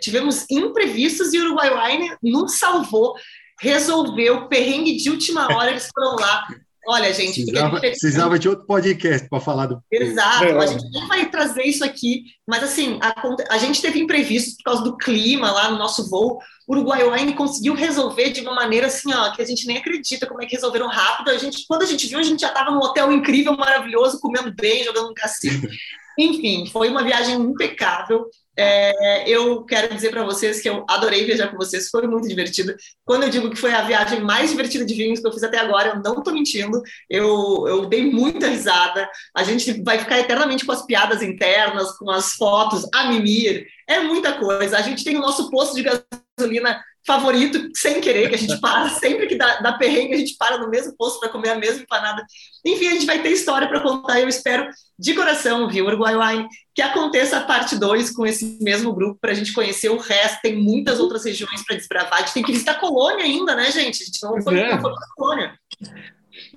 Speaker 1: tivemos imprevistos e o Uruguai Wine nos salvou, resolveu, perrengue de última hora, eles foram lá, Olha, gente.
Speaker 2: Precisava, precisava de outro podcast para falar do.
Speaker 1: Exato, a gente não vai trazer isso aqui, mas assim, a, a, gente teve imprevistos por causa do clima lá no nosso voo. O Uruguai Wine conseguiu resolver de uma maneira assim, ó, que a gente nem acredita como é que resolveram rápido. A gente, quando a gente viu, a gente já estava num hotel incrível, maravilhoso, comendo bem, jogando um cassino. Enfim, foi uma viagem impecável. É, eu quero dizer para vocês que eu adorei viajar com vocês, foi muito divertido. Quando eu digo que foi a viagem mais divertida de vinhos que eu fiz até agora, eu não estou mentindo, eu, eu dei muita risada. A gente vai ficar eternamente com as piadas internas, com as fotos, a mimir, é muita coisa. A gente tem o nosso posto de gasolina favorito, sem querer, que a gente para, sempre que dá, dá perrengue, a gente para no mesmo posto para comer a mesma empanada. Enfim, a gente vai ter história para contar e eu espero de coração, viu, Uruguai Wine, que aconteça a parte 2 com esse mesmo grupo para a gente conhecer o resto. Tem muitas outras regiões para desbravar. A gente tem que visitar a Colônia ainda, né, gente? A gente não foi, é. para Colônia.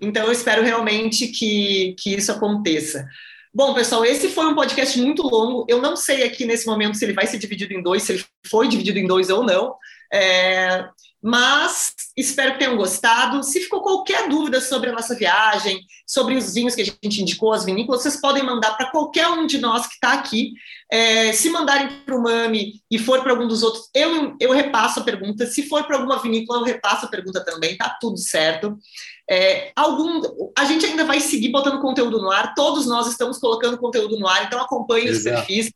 Speaker 1: Então, eu espero realmente que, que isso aconteça. Bom, pessoal, esse foi um podcast muito longo. Eu não sei aqui nesse momento se ele vai ser dividido em dois, se ele foi dividido em dois ou não. É, mas espero que tenham gostado. Se ficou qualquer dúvida sobre a nossa viagem, sobre os vinhos que a gente indicou, as vinícolas, vocês podem mandar para qualquer um de nós que está aqui. É, se mandarem para o Mami e for para algum dos outros, eu, eu repasso a pergunta. Se for para alguma vinícola, eu repasso a pergunta também, tá tudo certo. É, algum, a gente ainda vai seguir botando conteúdo no ar, todos nós estamos colocando conteúdo no ar, então acompanhem os perfis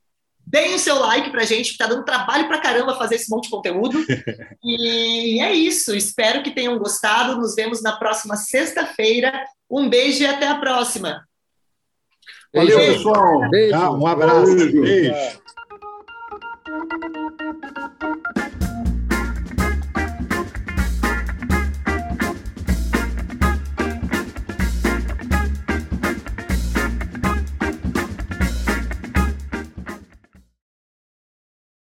Speaker 1: Deem o seu like pra gente, que tá dando trabalho pra caramba fazer esse monte de conteúdo. e é isso. Espero que tenham gostado. Nos vemos na próxima sexta-feira. Um beijo e até a próxima.
Speaker 4: Valeu, beijo. pessoal.
Speaker 2: Beijo. um abraço. beijo. beijo.